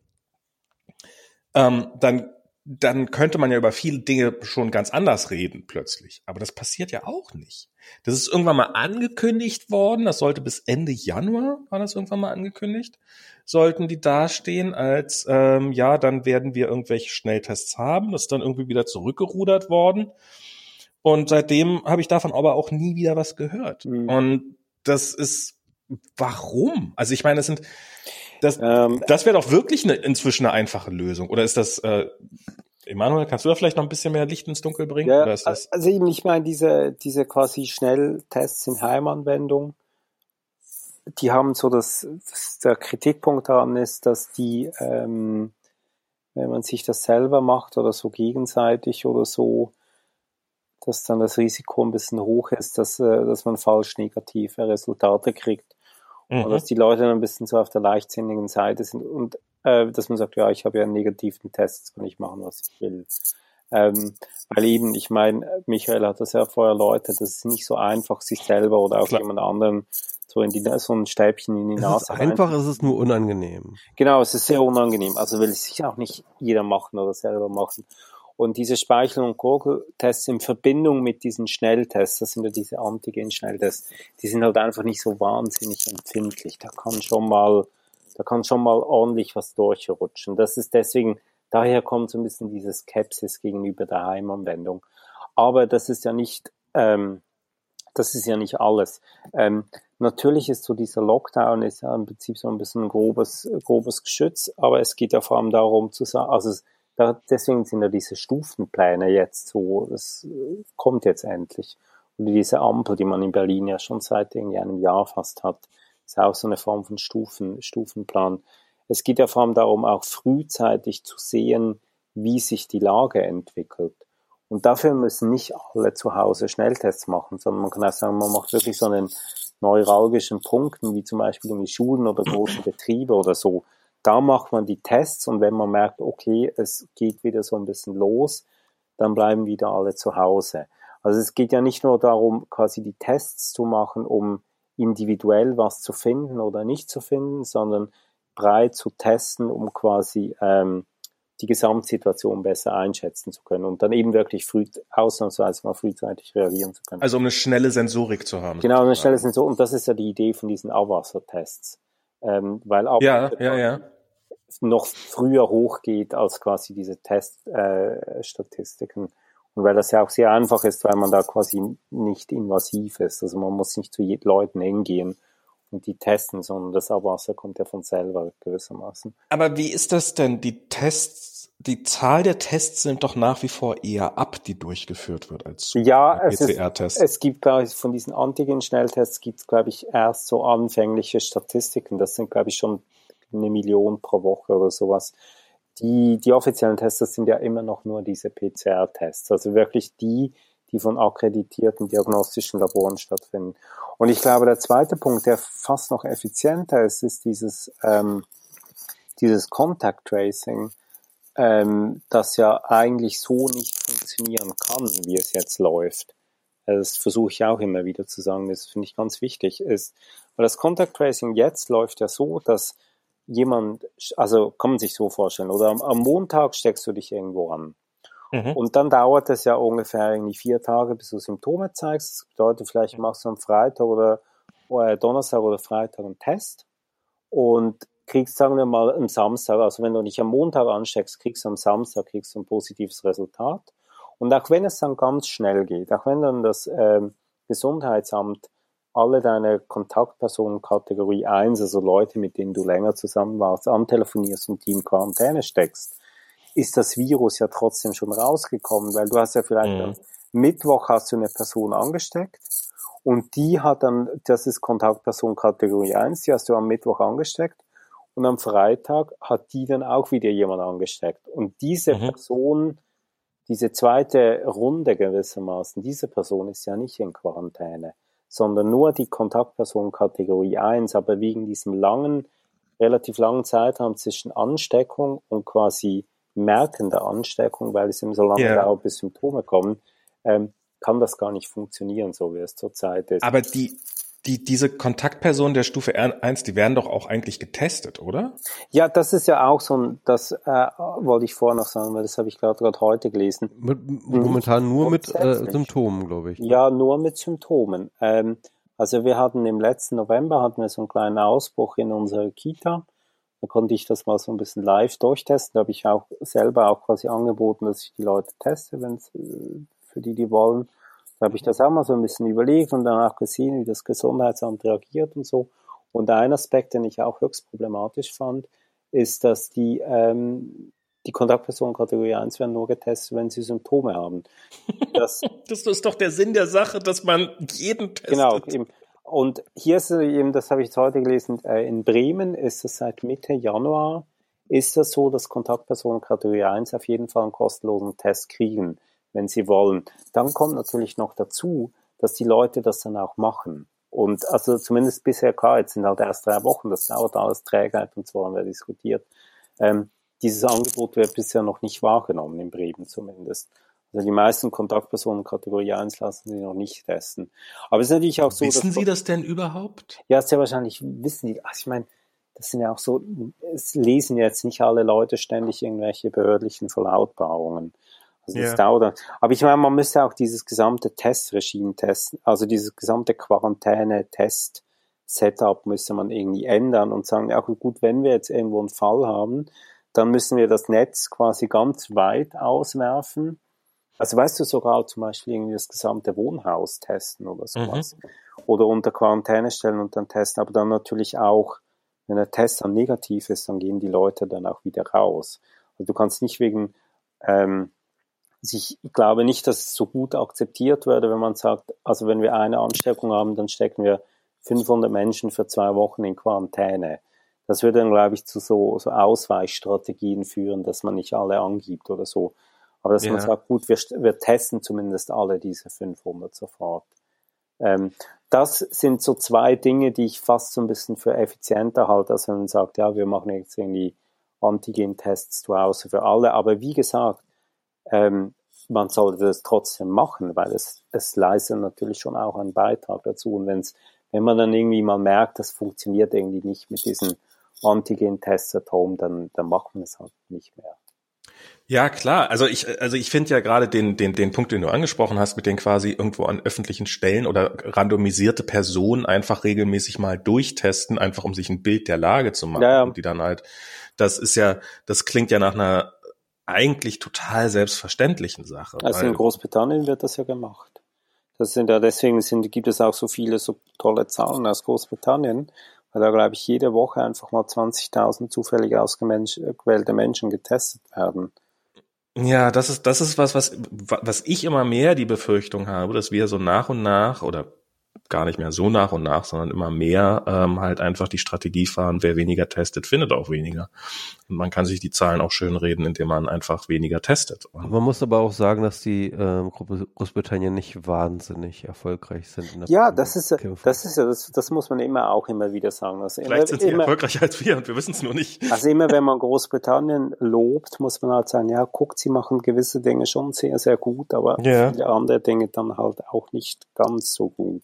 ähm, dann, dann könnte man ja über viele Dinge schon ganz anders reden plötzlich. Aber das passiert ja auch nicht. Das ist irgendwann mal angekündigt worden. Das sollte bis Ende Januar, war das irgendwann mal angekündigt, sollten die dastehen als, ähm, ja, dann werden wir irgendwelche Schnelltests haben. Das ist dann irgendwie wieder zurückgerudert worden. Und seitdem habe ich davon aber auch nie wieder was gehört. Mhm. Und das ist, warum? Also ich meine, das sind, das, Ähm, das wäre doch wirklich eine, inzwischen eine einfache Lösung. Oder ist das, äh, Emanuel, kannst du da vielleicht noch ein bisschen mehr Licht ins Dunkel bringen? Ja, Oder ist das, also eben, ich meine, diese, diese quasi Schnelltests in Heimanwendung, die haben so das, das der Kritikpunkt daran ist, dass die, ähm, wenn man sich das selber macht oder so gegenseitig oder so, dass dann das Risiko ein bisschen hoch ist, dass, äh, dass man falsch negative Resultate kriegt. Und Mhm. dass die Leute dann ein bisschen so auf der leichtsinnigen Seite sind und äh, dass man sagt, ja, ich habe ja einen negativen Test, jetzt kann ich machen, was ich will. Ähm, weil eben, ich meine, Michael hat das ja vorher erläutert, das ist nicht so einfach, sich selber oder auch Klar. jemand anderen so in die so ein Stäbchen in die Es Nase ist einfach, rein- es ist nur unangenehm. Genau, es ist sehr unangenehm. Also will es sicher auch nicht jeder machen oder selber machen. Und diese Speichel- und Gurgeltests in Verbindung mit diesen Schnelltests, das sind ja diese Antigen-Schnelltests, die sind halt einfach nicht so wahnsinnig empfindlich. Da kann schon mal, da kann schon mal ordentlich was durchrutschen. Das ist deswegen, daher kommt so ein bisschen diese Skepsis gegenüber der Heimanwendung. Aber das ist ja nicht, ähm, das ist ja nicht alles. Ähm, natürlich ist so dieser Lockdown ist ja im Prinzip so ein bisschen ein grobes, grobes Geschütz, aber es geht ja vor allem darum zu sagen, also da, deswegen sind ja diese Stufenpläne jetzt so, es äh, kommt jetzt endlich. Oder diese Ampel, die man in Berlin ja schon seit irgendwie einem Jahr fast hat, ist auch so eine Form von Stufen, Stufenplan. Es geht ja vor allem darum, auch frühzeitig zu sehen, wie sich die Lage entwickelt. Und dafür müssen nicht alle zu Hause Schnelltests machen, sondern man kann auch sagen, man macht wirklich so einen neuralgischen Punkten, wie zum Beispiel in Schulen oder große Betriebe oder so. Da macht man die Tests und wenn man merkt, okay, es geht wieder so ein bisschen los, dann bleiben wieder alle zu Hause. Also es geht ja nicht nur darum, quasi die Tests zu machen, um individuell was zu finden oder nicht zu finden, sondern breit zu testen, um quasi ähm, die Gesamtsituation besser einschätzen zu können und dann eben wirklich früh, ausnahmsweise mal frühzeitig reagieren zu können. also um eine schnelle Sensorik zu haben. genau, Stelle sind so, und das ist ja die Idee von diesen Abwassertests. Ähm, weil Ja, Abwasser ja, ja. noch früher hochgeht als quasi diese Teststatistiken. Äh, und weil das ja auch sehr einfach ist, weil man da quasi nicht invasiv ist. Also man muss nicht zu jedem Leuten hingehen und die testen, sondern das Abwasser kommt ja von selber gewissermaßen. Aber wie ist das denn? Die Tests, die Zahl der Tests nimmt doch nach wie vor eher ab, die durchgeführt wird als Ja, es, PCR-Test. es gibt, glaube ich, von diesen Antigen-Schnelltests gibt es, glaube ich, erst so anfängliche Statistiken. Das sind, glaube ich, schon eine Million pro Woche oder sowas. Die, die offiziellen Tests, das sind ja immer noch nur diese PCR-Tests. Also wirklich die, die von akkreditierten diagnostischen Laboren stattfinden. Und ich glaube, der zweite Punkt, der fast noch effizienter ist, ist dieses, ähm, dieses Contact Tracing, ähm, das ja eigentlich so nicht funktionieren kann, wie es jetzt läuft. das versuche ich auch immer wieder zu sagen, das finde ich ganz wichtig, ist, weil das Contact Tracing jetzt läuft ja so, dass jemand, also kann man sich so vorstellen, oder am, am Montag steckst du dich irgendwo an. Mhm. Und dann dauert es ja ungefähr irgendwie vier Tage, bis du Symptome zeigst. Das bedeutet, vielleicht machst du am Freitag oder, oder Donnerstag oder Freitag einen Test und kriegst, sagen wir mal, am Samstag, also wenn du dich am Montag ansteckst, kriegst du am Samstag kriegst du ein positives Resultat. Und auch wenn es dann ganz schnell geht, auch wenn dann das ähm, Gesundheitsamt alle deine Kontaktpersonen Kategorie 1, also Leute, mit denen du länger zusammen warst, antelefonierst und die in Quarantäne steckst, ist das Virus ja trotzdem schon rausgekommen, weil du hast ja vielleicht mhm. am Mittwoch hast du eine Person angesteckt und die hat dann, das ist Kontaktperson Kategorie 1, die hast du am Mittwoch angesteckt und am Freitag hat die dann auch wieder jemand angesteckt. Und diese mhm. Person, diese zweite Runde gewissermaßen, diese Person ist ja nicht in Quarantäne sondern nur die Kontaktperson Kategorie 1, aber wegen diesem langen, relativ langen Zeitraum zwischen Ansteckung und quasi Merken der Ansteckung, weil es eben so lange yeah. dauert, bis Symptome kommen, ähm, kann das gar nicht funktionieren, so wie es zurzeit ist. Aber die, die, diese Kontaktpersonen der Stufe 1, die werden doch auch eigentlich getestet, oder? Ja, das ist ja auch so ein, das äh, wollte ich vorher noch sagen, weil das habe ich gerade heute gelesen. Mit, momentan nur mhm. mit äh, Symptomen, glaube ich. Ja, nur mit Symptomen. Ähm, also wir hatten im letzten November hatten wir so einen kleinen Ausbruch in unserer Kita. Da konnte ich das mal so ein bisschen live durchtesten. Da habe ich auch selber auch quasi angeboten, dass ich die Leute teste, wenn äh, für die, die wollen. Da habe ich das auch mal so ein bisschen überlegt und dann auch gesehen, wie das Gesundheitsamt reagiert und so. Und ein Aspekt, den ich auch höchst problematisch fand, ist, dass die, ähm, die Kontaktpersonen Kategorie 1 werden nur getestet, wenn sie Symptome haben. Das, <laughs> das ist doch der Sinn der Sache, dass man jeden testet. Genau, eben. Und hier ist eben, das habe ich jetzt heute gelesen, äh, in Bremen ist es seit Mitte Januar, ist das so, dass Kontaktpersonen Kategorie 1 auf jeden Fall einen kostenlosen Test kriegen wenn sie wollen. Dann kommt natürlich noch dazu, dass die Leute das dann auch machen. Und also zumindest bisher, klar, jetzt sind halt erst drei Wochen, das dauert alles Trägheit und so haben wir diskutiert. Ähm, dieses Angebot wird bisher noch nicht wahrgenommen, in Bremen zumindest. Also die meisten Kontaktpersonen Kategorie 1 lassen sie noch nicht testen. Aber es ist natürlich auch so. Wissen Sie das denn überhaupt? Ja, sehr wahrscheinlich wissen die. Also ich meine, das sind ja auch so, es lesen jetzt nicht alle Leute ständig irgendwelche behördlichen Verlautbarungen. Also das yeah. dauert. Aber ich meine, man müsste auch dieses gesamte Testregime testen, also dieses gesamte Quarantäne-Test-Setup müsste man irgendwie ändern und sagen, ja gut, wenn wir jetzt irgendwo einen Fall haben, dann müssen wir das Netz quasi ganz weit auswerfen. Also weißt du sogar zum Beispiel irgendwie das gesamte Wohnhaus testen oder sowas. Mhm. Oder unter Quarantäne stellen und dann testen, aber dann natürlich auch, wenn der Test dann negativ ist, dann gehen die Leute dann auch wieder raus. Also du kannst nicht wegen ähm, also ich glaube nicht, dass es so gut akzeptiert würde, wenn man sagt, also wenn wir eine Ansteckung haben, dann stecken wir 500 Menschen für zwei Wochen in Quarantäne. Das würde dann, glaube ich, zu so, so Ausweichstrategien führen, dass man nicht alle angibt oder so. Aber dass ja. man sagt, gut, wir, wir testen zumindest alle diese 500 sofort. Ähm, das sind so zwei Dinge, die ich fast so ein bisschen für effizienter halte, als wenn man sagt, ja, wir machen jetzt irgendwie Antigen-Tests zu Hause für alle. Aber wie gesagt, ähm, man sollte das trotzdem machen, weil es, es leistet natürlich schon auch einen Beitrag dazu. Und wenn's, wenn man dann irgendwie mal merkt, das funktioniert irgendwie nicht mit diesen Antigen-Tests at home, dann, dann macht man es halt nicht mehr. Ja, klar. Also ich, also ich finde ja gerade den, den, den Punkt, den du angesprochen hast, mit den quasi irgendwo an öffentlichen Stellen oder randomisierte Personen einfach regelmäßig mal durchtesten, einfach um sich ein Bild der Lage zu machen. Ja, ja. Und die dann halt, das ist ja, das klingt ja nach einer eigentlich total selbstverständlichen Sache. Also in Großbritannien wird das ja gemacht. Das sind ja deswegen sind, gibt es auch so viele so tolle Zahlen aus Großbritannien, weil da glaube ich jede Woche einfach mal 20.000 zufällig ausgewählte Menschen getestet werden. Ja, das ist das ist was was was ich immer mehr die Befürchtung habe, dass wir so nach und nach oder gar nicht mehr so nach und nach, sondern immer mehr ähm, halt einfach die Strategie fahren, wer weniger testet, findet auch weniger. Und man kann sich die Zahlen auch schön reden, indem man einfach weniger testet. Und man muss aber auch sagen, dass die ähm, Großbritannien nicht wahnsinnig erfolgreich sind. In der ja, das ist, das ist ja, das, das muss man immer auch immer wieder sagen. Also Vielleicht immer, sind sie immer, erfolgreicher als wir und wir wissen es nur nicht. Also immer, wenn man Großbritannien lobt, muss man halt sagen, ja, guckt, sie machen gewisse Dinge schon sehr, sehr gut, aber ja. viele andere Dinge dann halt auch nicht ganz so gut.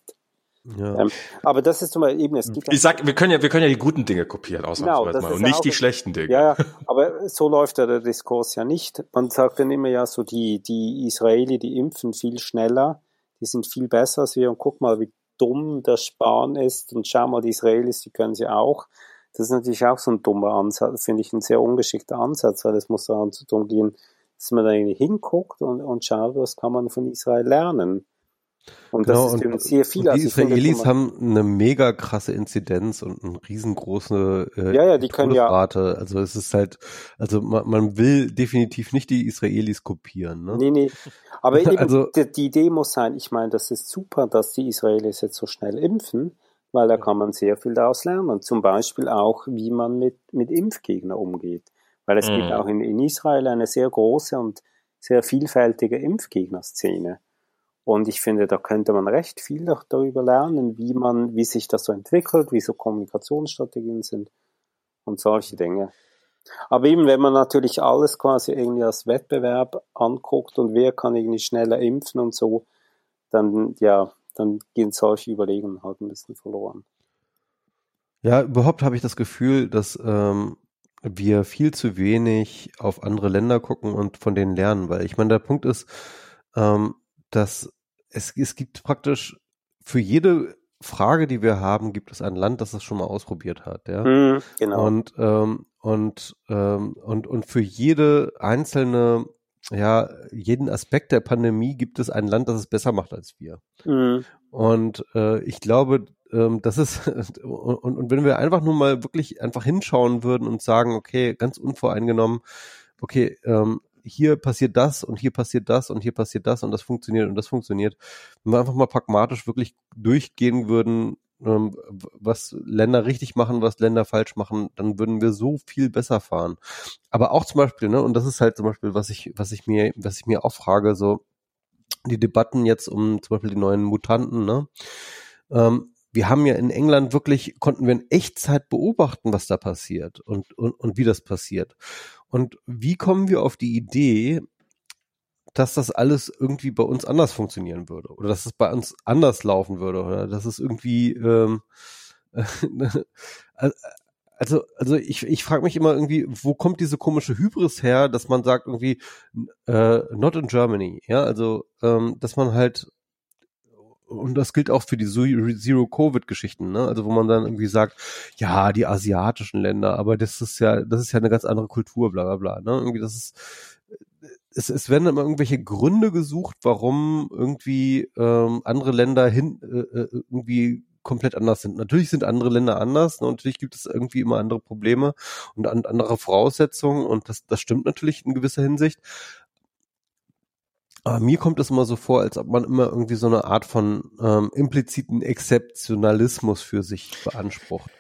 Ja. Ähm, aber das ist zum Beispiel eben, es gibt Ich sag, wir können ja, wir können ja die guten Dinge kopieren, ausnahmsweise genau, mal, und nicht die schlechten Dinge. Ja, aber so läuft ja der Diskurs ja nicht. Man sagt dann immer ja so, die, die Israeli, die impfen viel schneller, die sind viel besser als wir und guck mal, wie dumm der Spahn ist und schau mal, die Israelis, die können sie auch. Das ist natürlich auch so ein dummer Ansatz, finde ich ein sehr ungeschickter Ansatz, weil es muss daran zu tun gehen, dass man da irgendwie hinguckt und, und schaut, was kann man von Israel lernen. Und genau, das ist und, sehr viel. Und die Israelis finde, haben eine mega krasse Inzidenz und eine riesengroße äh, ja, ja, die können ja, Also es ist halt, also man, man will definitiv nicht die Israelis kopieren. Ne? Nee, nee. Aber <laughs> eben, also, die, die Idee muss sein, ich meine, das ist super, dass die Israelis jetzt so schnell impfen, weil da kann man sehr viel daraus lernen. Zum Beispiel auch, wie man mit, mit Impfgegnern umgeht. Weil es mhm. gibt auch in, in Israel eine sehr große und sehr vielfältige Impfgegnerszene. Und ich finde, da könnte man recht viel darüber lernen, wie man, wie sich das so entwickelt, wie so Kommunikationsstrategien sind und solche Dinge. Aber eben, wenn man natürlich alles quasi irgendwie als Wettbewerb anguckt und wer kann irgendwie schneller impfen und so, dann, ja, dann gehen solche Überlegungen halt ein bisschen verloren. Ja, überhaupt habe ich das Gefühl, dass ähm, wir viel zu wenig auf andere Länder gucken und von denen lernen, weil ich meine, der Punkt ist, ähm, dass es, es gibt praktisch für jede Frage, die wir haben, gibt es ein Land, das das schon mal ausprobiert hat, ja. Mm, genau. Und ähm, und ähm, und und für jede einzelne ja, jeden Aspekt der Pandemie gibt es ein Land, das es besser macht als wir. Mhm. Und äh, ich glaube, ähm, das ist, <laughs> und, und wenn wir einfach nur mal wirklich einfach hinschauen würden und sagen, okay, ganz unvoreingenommen, okay, ähm, hier passiert das und hier passiert das und hier passiert das und das funktioniert und das funktioniert. Wenn wir einfach mal pragmatisch wirklich durchgehen würden, ähm, was Länder richtig machen, was Länder falsch machen, dann würden wir so viel besser fahren. Aber auch zum Beispiel, ne, und das ist halt zum Beispiel, was ich, was ich mir, was ich mir auch frage, so die Debatten jetzt um zum Beispiel die neuen Mutanten, ne? Ähm, wir haben ja in England wirklich, konnten wir in Echtzeit beobachten, was da passiert und, und, und wie das passiert. Und wie kommen wir auf die Idee, dass das alles irgendwie bei uns anders funktionieren würde? Oder dass es bei uns anders laufen würde? Oder dass es irgendwie ähm, <laughs> also also ich ich frage mich immer irgendwie wo kommt diese komische Hybris her dass man sagt irgendwie äh, not in Germany ja? Also ähm, dass man halt und das gilt auch für die Zero-Covid-Geschichten, ne? Also wo man dann irgendwie sagt, ja, die asiatischen Länder, aber das ist ja, das ist ja eine ganz andere Kultur, bla bla bla. Ne? Irgendwie, das ist, es, es werden immer irgendwelche Gründe gesucht, warum irgendwie ähm, andere Länder hin äh, äh, irgendwie komplett anders sind. Natürlich sind andere Länder anders, ne? natürlich gibt es irgendwie immer andere Probleme und andere Voraussetzungen und das, das stimmt natürlich in gewisser Hinsicht. Aber mir kommt es immer so vor, als ob man immer irgendwie so eine Art von ähm, impliziten Exzeptionalismus für sich beansprucht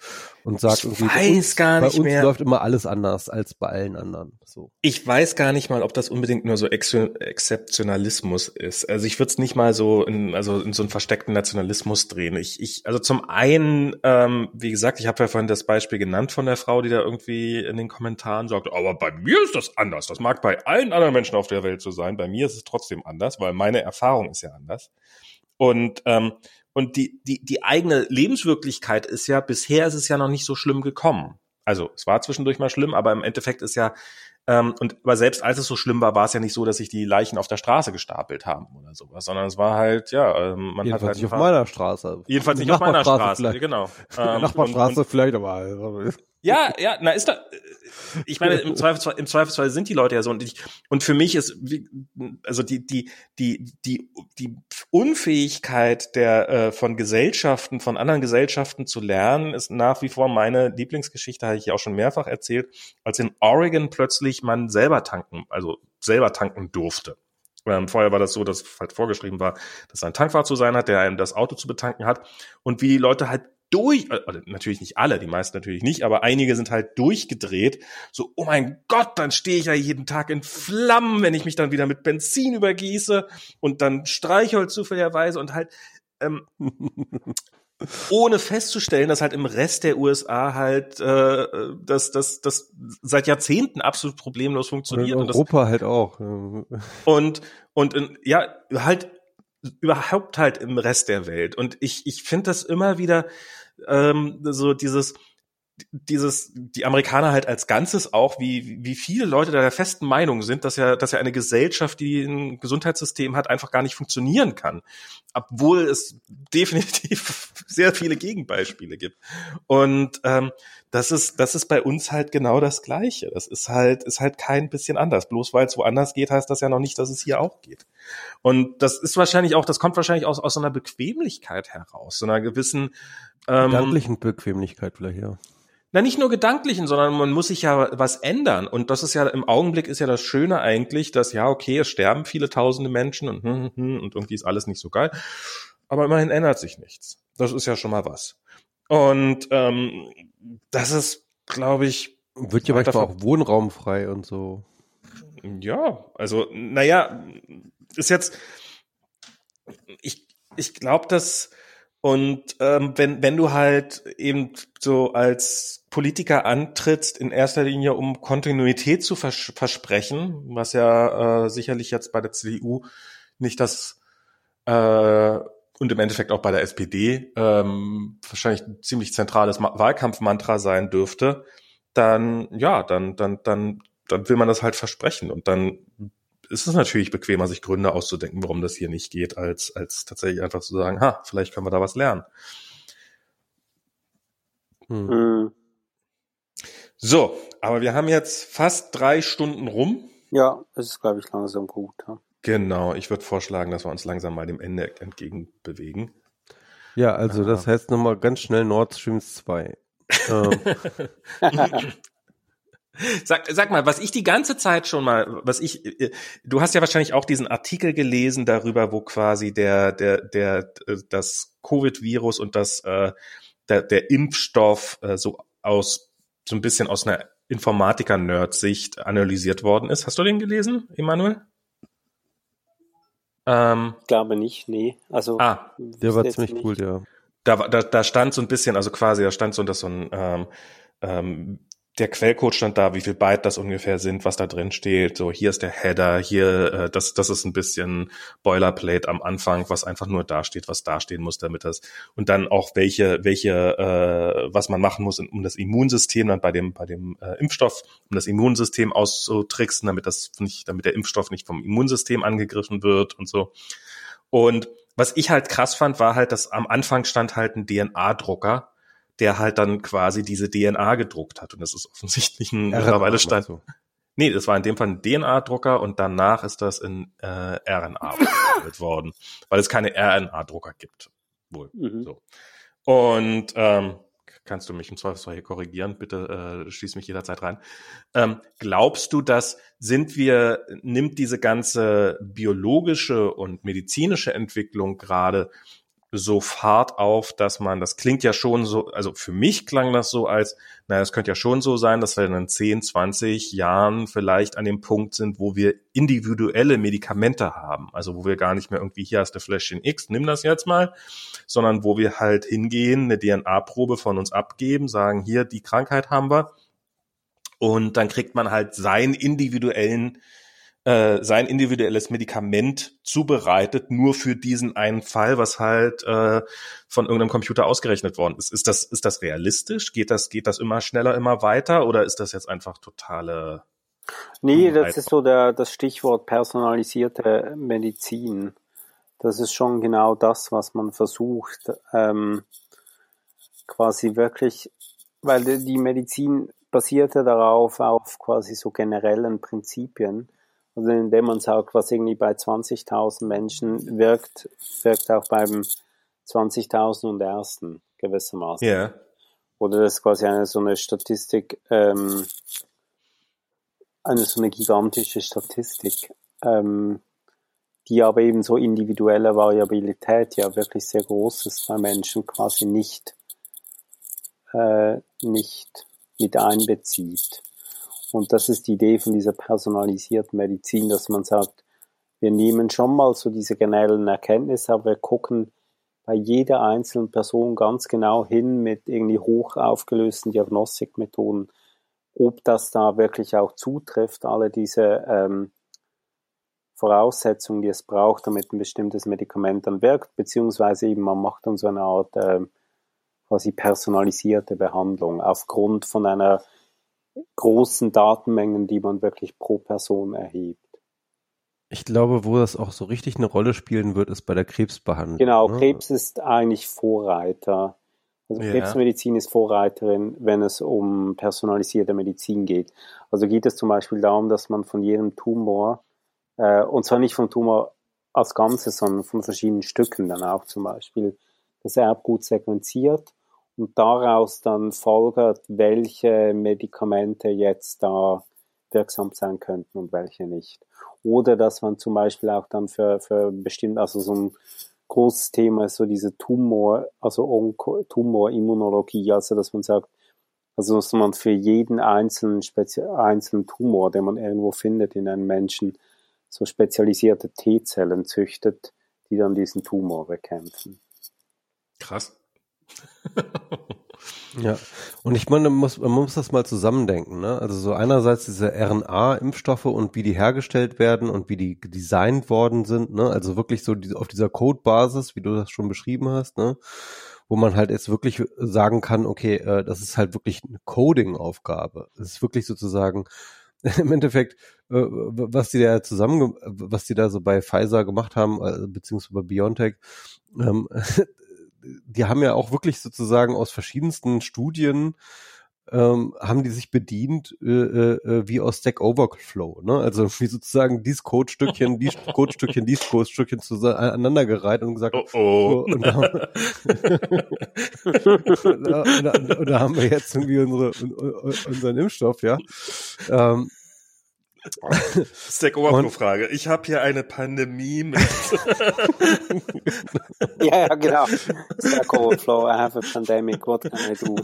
und sagt ich irgendwie, weiß uns, gar nicht bei uns mehr. läuft immer alles anders als bei allen anderen. So. Ich weiß gar nicht mal, ob das unbedingt nur so Ex Exzeptionalismus ist. Also ich würde es nicht mal so in, also in so einen versteckten Nationalismus drehen. Ich, ich, also zum einen, ähm, wie gesagt, ich habe ja vorhin das Beispiel genannt von der Frau, die da irgendwie in den Kommentaren sagt, aber bei mir ist das anders. Das mag bei allen anderen Menschen auf der Welt so sein. Bei mir ist es trotzdem anders, weil meine Erfahrung ist ja anders. Und ähm, und die, die, die eigene Lebenswirklichkeit ist ja, bisher ist es ja noch nicht so schlimm gekommen. Also es war zwischendurch mal schlimm, aber im Endeffekt ist ja, ähm, und aber selbst als es so schlimm war, war es ja nicht so, dass sich die Leichen auf der Straße gestapelt haben oder sowas, sondern es war halt, ja, ähm, man jedenfalls hat halt nicht auf meiner Straße. Jedenfalls nicht auf meiner Straße, vielleicht. genau. <laughs> Ähm, Nachbarstraße und, und, vielleicht, aber also, ja, ja, na ist da. Ich meine, im Zweifelsfall, im Zweifelsfall sind die Leute ja so und ich, und für mich ist also die die die die die Unfähigkeit der äh, von Gesellschaften von anderen Gesellschaften zu lernen ist nach wie vor meine Lieblingsgeschichte, habe ich ja auch schon mehrfach erzählt, als in Oregon plötzlich man selber tanken, also selber tanken durfte. Ähm, vorher war das so, dass halt vorgeschrieben war, dass ein Tankwart zu sein hat, der einem das Auto zu betanken hat und wie die Leute halt durch, äh, natürlich nicht alle, die meisten natürlich nicht, aber einige sind halt durchgedreht. So, oh mein Gott, dann stehe ich ja jeden Tag in Flammen, wenn ich mich dann wieder mit Benzin übergieße und dann Streichholz zufälligerweise und halt ähm, <laughs> ohne festzustellen, dass halt im Rest der USA halt äh, das, das, das seit Jahrzehnten absolut problemlos funktioniert. Und in Europa und das, halt auch. Und, und in, ja, halt überhaupt halt im Rest der Welt. Und ich, ich finde das immer wieder ähm, so dieses, dieses, die Amerikaner halt als Ganzes auch, wie, wie viele Leute da der festen Meinung sind, dass ja, dass ja eine Gesellschaft, die ein Gesundheitssystem hat, einfach gar nicht funktionieren kann. Obwohl es <laughs> definitiv sehr viele Gegenbeispiele gibt. Und ähm, das ist, das ist bei uns halt genau das Gleiche. Das ist halt, ist halt kein bisschen anders. Bloß weil es woanders geht, heißt das ja noch nicht, dass es hier auch geht. Und das ist wahrscheinlich auch, das kommt wahrscheinlich aus, aus so einer Bequemlichkeit heraus, so einer gewissen ähm, gedanklichen Bequemlichkeit vielleicht, ja. Na, nicht nur gedanklichen, sondern man muss sich ja was ändern. Und das ist ja im Augenblick ist ja das Schöne eigentlich, dass ja, okay, es sterben viele tausende Menschen und, hm, hm, hm, und irgendwie ist alles nicht so geil. Aber immerhin ändert sich nichts. Das ist ja schon mal was. Und ähm, das ist, glaube ich. Wird ja manchmal auch wohnraumfrei und so. Ja, also, naja, ist jetzt, ich, ich glaube, dass und ähm, wenn, wenn du halt eben so als Politiker antrittst, in erster Linie um Kontinuität zu vers versprechen, was ja äh, sicherlich jetzt bei der CDU nicht das äh, und im Endeffekt auch bei der SPD ähm, wahrscheinlich ein ziemlich zentrales Wahlkampfmantra sein dürfte, dann ja, dann dann dann dann will man das halt versprechen. Und dann ist es natürlich bequemer, sich Gründe auszudenken, warum das hier nicht geht, als, als tatsächlich einfach zu sagen, ha, vielleicht können wir da was lernen. Hm. hm. So, aber wir haben jetzt fast drei Stunden rum. Ja, es ist, glaube ich, langsam gut. Ja. Genau, ich würde vorschlagen, dass wir uns langsam mal dem Ende entgegenbewegen. Ja, also ja. das heißt nochmal ganz schnell Nord Stream 2. <laughs> ähm. <laughs> Sag, sag mal, was ich die ganze Zeit schon mal, was ich, äh, du hast ja wahrscheinlich auch diesen Artikel gelesen darüber, wo quasi der, der, der, das Covid-Virus und das, äh, der, der Impfstoff äh, so aus, so ein bisschen aus einer Informatiker-Nerd-Sicht analysiert worden ist. Hast du den gelesen, Emanuel? Ähm, ich glaube nicht, nee. Also, ah, der war ziemlich nicht. cool, ja. Da, da, da stand so ein bisschen, also quasi, da stand so, dass so ein, ähm, ähm, der Quellcode stand da, wie viel Byte das ungefähr sind, was da drin steht. So, hier ist der Header, hier, äh, das, das ist ein bisschen Boilerplate am Anfang, was einfach nur da steht, was da stehen muss, damit das und dann auch welche, welche, äh, was man machen muss, um das Immunsystem dann bei dem, bei dem äh, Impfstoff, um das Immunsystem auszutricksen, damit das nicht, damit der Impfstoff nicht vom Immunsystem angegriffen wird und so. Und was ich halt krass fand, war halt, dass am Anfang stand halt ein DNA-Drucker der halt dann quasi diese DNA gedruckt hat. Und das ist offensichtlich ein mittlerweile Stand. So. Nee, das war in dem Fall ein DNA-Drucker und danach ist das in äh, RNA <laughs> verwandelt worden, weil es keine RNA-Drucker gibt. Wohl. Mhm. So. Und ähm, kannst du mich im Zweifelsfall hier korrigieren, bitte äh, schließ mich jederzeit rein. Ähm, glaubst du, dass sind wir, nimmt diese ganze biologische und medizinische Entwicklung gerade so Fahrt auf, dass man, das klingt ja schon so, also für mich klang das so als, naja, es könnte ja schon so sein, dass wir in 10, 20 Jahren vielleicht an dem Punkt sind, wo wir individuelle Medikamente haben. Also wo wir gar nicht mehr irgendwie, hier hast du Fläschchen X, nimm das jetzt mal, sondern wo wir halt hingehen, eine DNA-Probe von uns abgeben, sagen, hier, die Krankheit haben wir. Und dann kriegt man halt seinen individuellen äh, sein individuelles Medikament zubereitet, nur für diesen einen Fall, was halt äh, von irgendeinem Computer ausgerechnet worden ist. Ist das, ist das realistisch? Geht das, geht das immer schneller, immer weiter oder ist das jetzt einfach totale Nee, das ist so der, das Stichwort personalisierte Medizin. Das ist schon genau das, was man versucht, ähm, quasi wirklich, weil die Medizin basierte darauf auf quasi so generellen Prinzipien. Also indem man sagt, was irgendwie bei 20.000 Menschen wirkt, wirkt auch beim 20.000 und ersten gewissermaßen. Ja. Yeah. Oder das ist quasi eine so eine Statistik, ähm, eine so eine gigantische Statistik. Ähm, die aber eben so individuelle Variabilität ja wirklich sehr groß ist bei Menschen quasi nicht, äh, nicht mit einbezieht. Und das ist die Idee von dieser personalisierten Medizin, dass man sagt, wir nehmen schon mal so diese generellen Erkenntnisse, aber wir gucken bei jeder einzelnen Person ganz genau hin mit irgendwie hoch aufgelösten Diagnostikmethoden, ob das da wirklich auch zutrifft, alle diese ähm, Voraussetzungen, die es braucht, damit ein bestimmtes Medikament dann wirkt, beziehungsweise eben man macht dann so eine Art äh, quasi personalisierte Behandlung aufgrund von einer großen Datenmengen, die man wirklich pro Person erhebt. Ich glaube, wo das auch so richtig eine Rolle spielen wird, ist bei der Krebsbehandlung. Genau, ne? Krebs ist eigentlich Vorreiter. Also ja. Krebsmedizin ist Vorreiterin, wenn es um personalisierte Medizin geht. Also geht es zum Beispiel darum, dass man von jedem Tumor, äh, und zwar nicht vom Tumor als Ganzes, sondern von verschiedenen Stücken dann auch zum Beispiel, das Erbgut sequenziert und daraus dann folgert, welche Medikamente jetzt da wirksam sein könnten und welche nicht. Oder dass man zum Beispiel auch dann für, für bestimmt, also so ein großes Thema ist so diese Tumor, also Onko, Tumorimmunologie, also dass man sagt, also dass man für jeden einzelnen, Spezi einzelnen Tumor, den man irgendwo findet in einem Menschen, so spezialisierte T-Zellen züchtet, die dann diesen Tumor bekämpfen. Krass. Ja, und ich meine, man muss, man muss das mal zusammendenken. Ne? Also so einerseits diese RNA-Impfstoffe und wie die hergestellt werden und wie die designt worden sind. Ne? Also wirklich so die, auf dieser Code-Basis, wie du das schon beschrieben hast, ne? wo man halt jetzt wirklich sagen kann, okay, äh, das ist halt wirklich eine Coding-Aufgabe. Das ist wirklich sozusagen <laughs> im Endeffekt, äh, was die da zusammen, was die da so bei Pfizer gemacht haben, äh, beziehungsweise bei BioNTech, ähm, <laughs> die haben ja auch wirklich sozusagen aus verschiedensten Studien ähm, haben die sich bedient äh, äh, wie aus Stack Overflow, ne? Also <laughs> wie sozusagen dies Codestückchen, dies <laughs> Codestückchen, dies Codestückchen aneinandergereiht und gesagt, oh, oh. <laughs> Und, da, und, da, und, da, haben wir jetzt irgendwie unsere, unseren Impfstoff, ja. Ähm, Stack Overflow-Frage. Ich habe hier eine Pandemie mit. <laughs> ja, ja, genau. Stack Overflow, I have a pandemic, what can I do?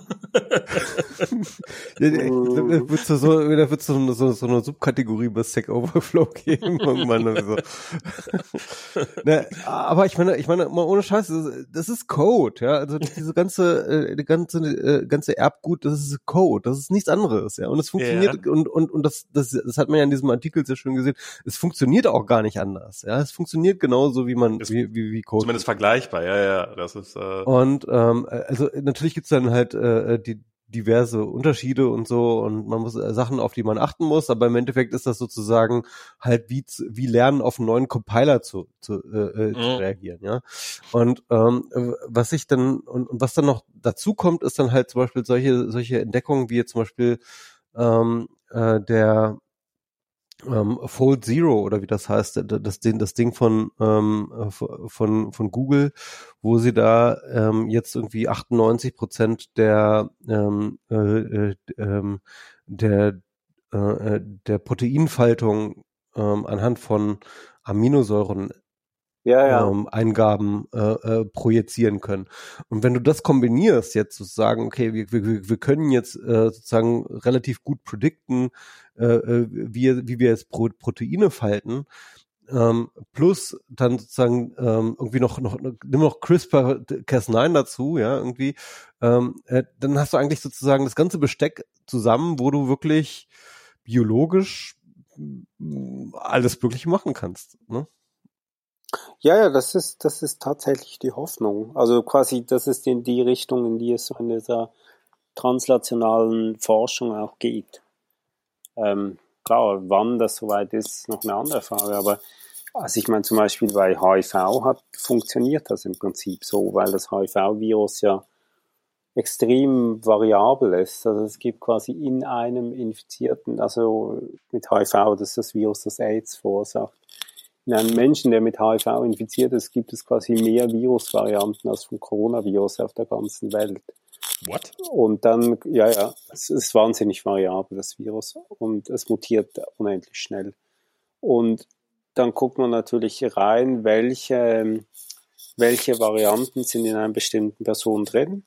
da wird es so, so, so, so eine Subkategorie bei Stack Overflow geben. irgendwann so. <laughs> ne, aber ich meine, ich meine, mal ohne Scheiß, das ist Code, ja. Also diese ganze, äh, die ganze, äh, ganze Erbgut, das ist Code, das ist nichts anderes, ja. Und es funktioniert yeah. und, und, und das, das, das hat man ja in diesem Artikel sehr schön gesehen, es funktioniert auch gar nicht anders. Ja, es funktioniert genauso wie man, ist wie, wie, wie Code. Zumindest vergleichbar, ja, ja. Das ist. Äh und ähm, also natürlich gibt's dann halt äh, die diverse Unterschiede und so und man muss äh, Sachen, auf die man achten muss, aber im Endeffekt ist das sozusagen halt wie, wie lernen auf einen neuen Compiler zu, zu, äh, äh, zu mhm. reagieren, ja. Und ähm, was ich dann und, und was dann noch dazu kommt, ist dann halt zum Beispiel solche solche Entdeckungen wie jetzt zum Beispiel ähm, äh, der ähm, Fold Zero oder wie das heißt, das, Ding, das Ding von, ähm, von, von Google, wo sie da ähm, jetzt irgendwie 98 Prozent der, ähm, äh, äh, ähm, der, äh, der Proteinfaltung ähm, anhand von Aminosäuren ja, ja. Ähm, Eingaben äh, äh, projizieren können. Und wenn du das kombinierst, jetzt sozusagen, okay, wir, wir, wir können jetzt äh, sozusagen relativ gut predikten, äh, äh, wie, wie wir jetzt Pro Proteine falten, ähm, plus dann sozusagen ähm, irgendwie noch, noch, nimm noch CRISPR-Cas9 dazu, ja, irgendwie, ähm, äh, dann hast du eigentlich sozusagen das ganze Besteck zusammen, wo du wirklich biologisch alles Mögliche machen kannst. Ne? Ja, ja, das ist, das ist tatsächlich die Hoffnung. Also quasi, das ist in die Richtung, in die es so in dieser translationalen Forschung auch geht. Ähm, klar, wann das soweit ist, ist noch eine andere Frage, aber also ich meine zum Beispiel bei HIV hat funktioniert das im Prinzip so, weil das HIV-Virus ja extrem variabel ist. Also es gibt quasi in einem Infizierten, also mit HIV, das ist das Virus, das AIDS verursacht, in einem Menschen, der mit HIV infiziert ist, gibt es quasi mehr Virusvarianten als vom Coronavirus auf der ganzen Welt. What? Und dann, ja, ja, es ist wahnsinnig variabel, das Virus. Und es mutiert unendlich schnell. Und dann guckt man natürlich rein, welche, welche Varianten sind in einer bestimmten Person drin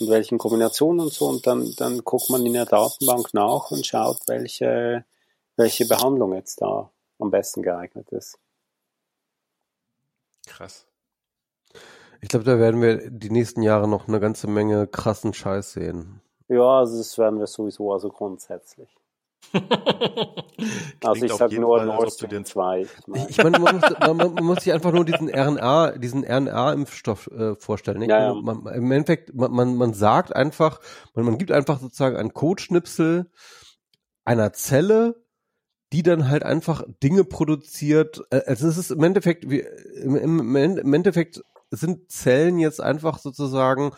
und welchen Kombinationen und so. Und dann, dann guckt man in der Datenbank nach und schaut, welche, welche Behandlung jetzt da am besten geeignet ist. Krass. Ich glaube, da werden wir die nächsten Jahre noch eine ganze Menge krassen Scheiß sehen. Ja, also das werden wir sowieso, also grundsätzlich. <laughs> also ich sage nur Nord Stream 2. Ich meine, man, muss, man, man, muss sich einfach nur diesen RNA, diesen RNA-Impfstoff äh, vorstellen. Ja, ja. Man, Im Endeffekt, man, man, man sagt einfach, man, man gibt einfach sozusagen einen Codeschnipsel einer Zelle, die dann halt einfach Dinge produziert. Äh, also es ist im Endeffekt, wie, im, Endeffekt sind Zellen jetzt einfach sozusagen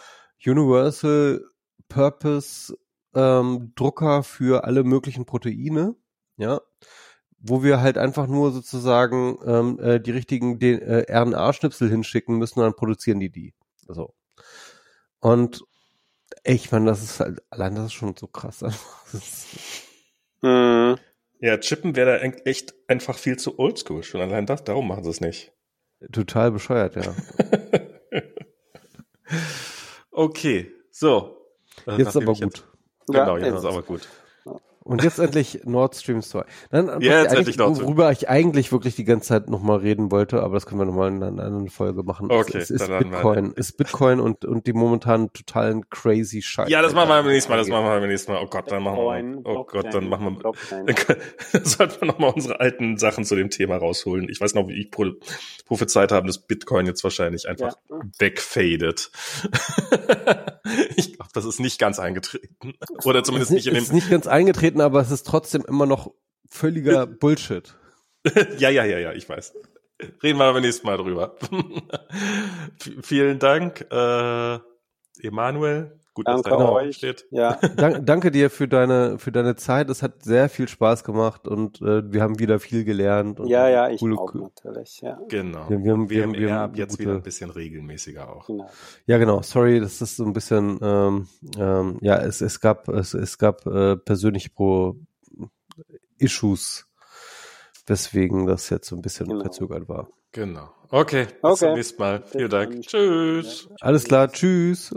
Universal Purpose ähm, Drucker für alle möglichen Proteine, ja, wo wir halt einfach nur sozusagen ähm, äh, die richtigen äh, RNA-Schnipsel hinschicken müssen dann produzieren die die. So. Und ich meine, das ist halt, allein das ist schon so krass. <laughs> mhm. Ja, Chippen wäre da echt einfach viel zu oldschool. Schon allein das, darum machen sie es nicht. Total bescheuert, ja. <laughs> okay, so. Jetzt aber gut. Jetzt, genau, jetzt ist aber gut. Und jetzt <laughs> endlich Nord Stream 2. Dann, ja, jetzt endlich Nord Stream. Worüber ich eigentlich wirklich die ganze Zeit nochmal reden wollte, aber das können wir nochmal in einer anderen Folge machen. Okay, es, es ist Bitcoin. Ist Bitcoin und, und die momentan totalen crazy Scheiße. Ja, das machen wir beim nächsten Mal, das machen wir beim nächsten Mal. Oh Gott, dann machen wir, oh Gott, dann machen wir, <laughs> dann sollten wir nochmal unsere alten Sachen zu dem Thema rausholen. Ich weiß noch, wie ich prophezeit habe, dass Bitcoin jetzt wahrscheinlich einfach ja. wegfadet. <laughs> ich glaube, das ist nicht ganz eingetreten. Oder zumindest nicht in dem. Ist nicht ganz eingetreten, aber es ist trotzdem immer noch völliger Bullshit. <laughs> ja, ja, ja, ja, ich weiß. Reden wir aber nächstes Mal drüber. <laughs> vielen Dank, äh, Emanuel. Gut, danke dass da euch. steht. Ja. <laughs> Dank, danke dir für deine für deine Zeit. Es hat sehr viel Spaß gemacht und äh, wir haben wieder viel gelernt. ja, ja, ich coole, auch natürlich. Ja. Genau. Wir, wir, haben, wir, wir, wir haben jetzt gute, wieder ein bisschen regelmäßiger auch. Genau. Ja, genau. Sorry, das ist so ein bisschen. Ähm, ähm, ja, es es gab es es gab äh, persönliche Pro Issues, weswegen das jetzt so ein bisschen genau. verzögert war. Genau. Okay, bis okay. zum nächsten Mal. Vielen Dank. Tschüss. Alles klar, tschüss.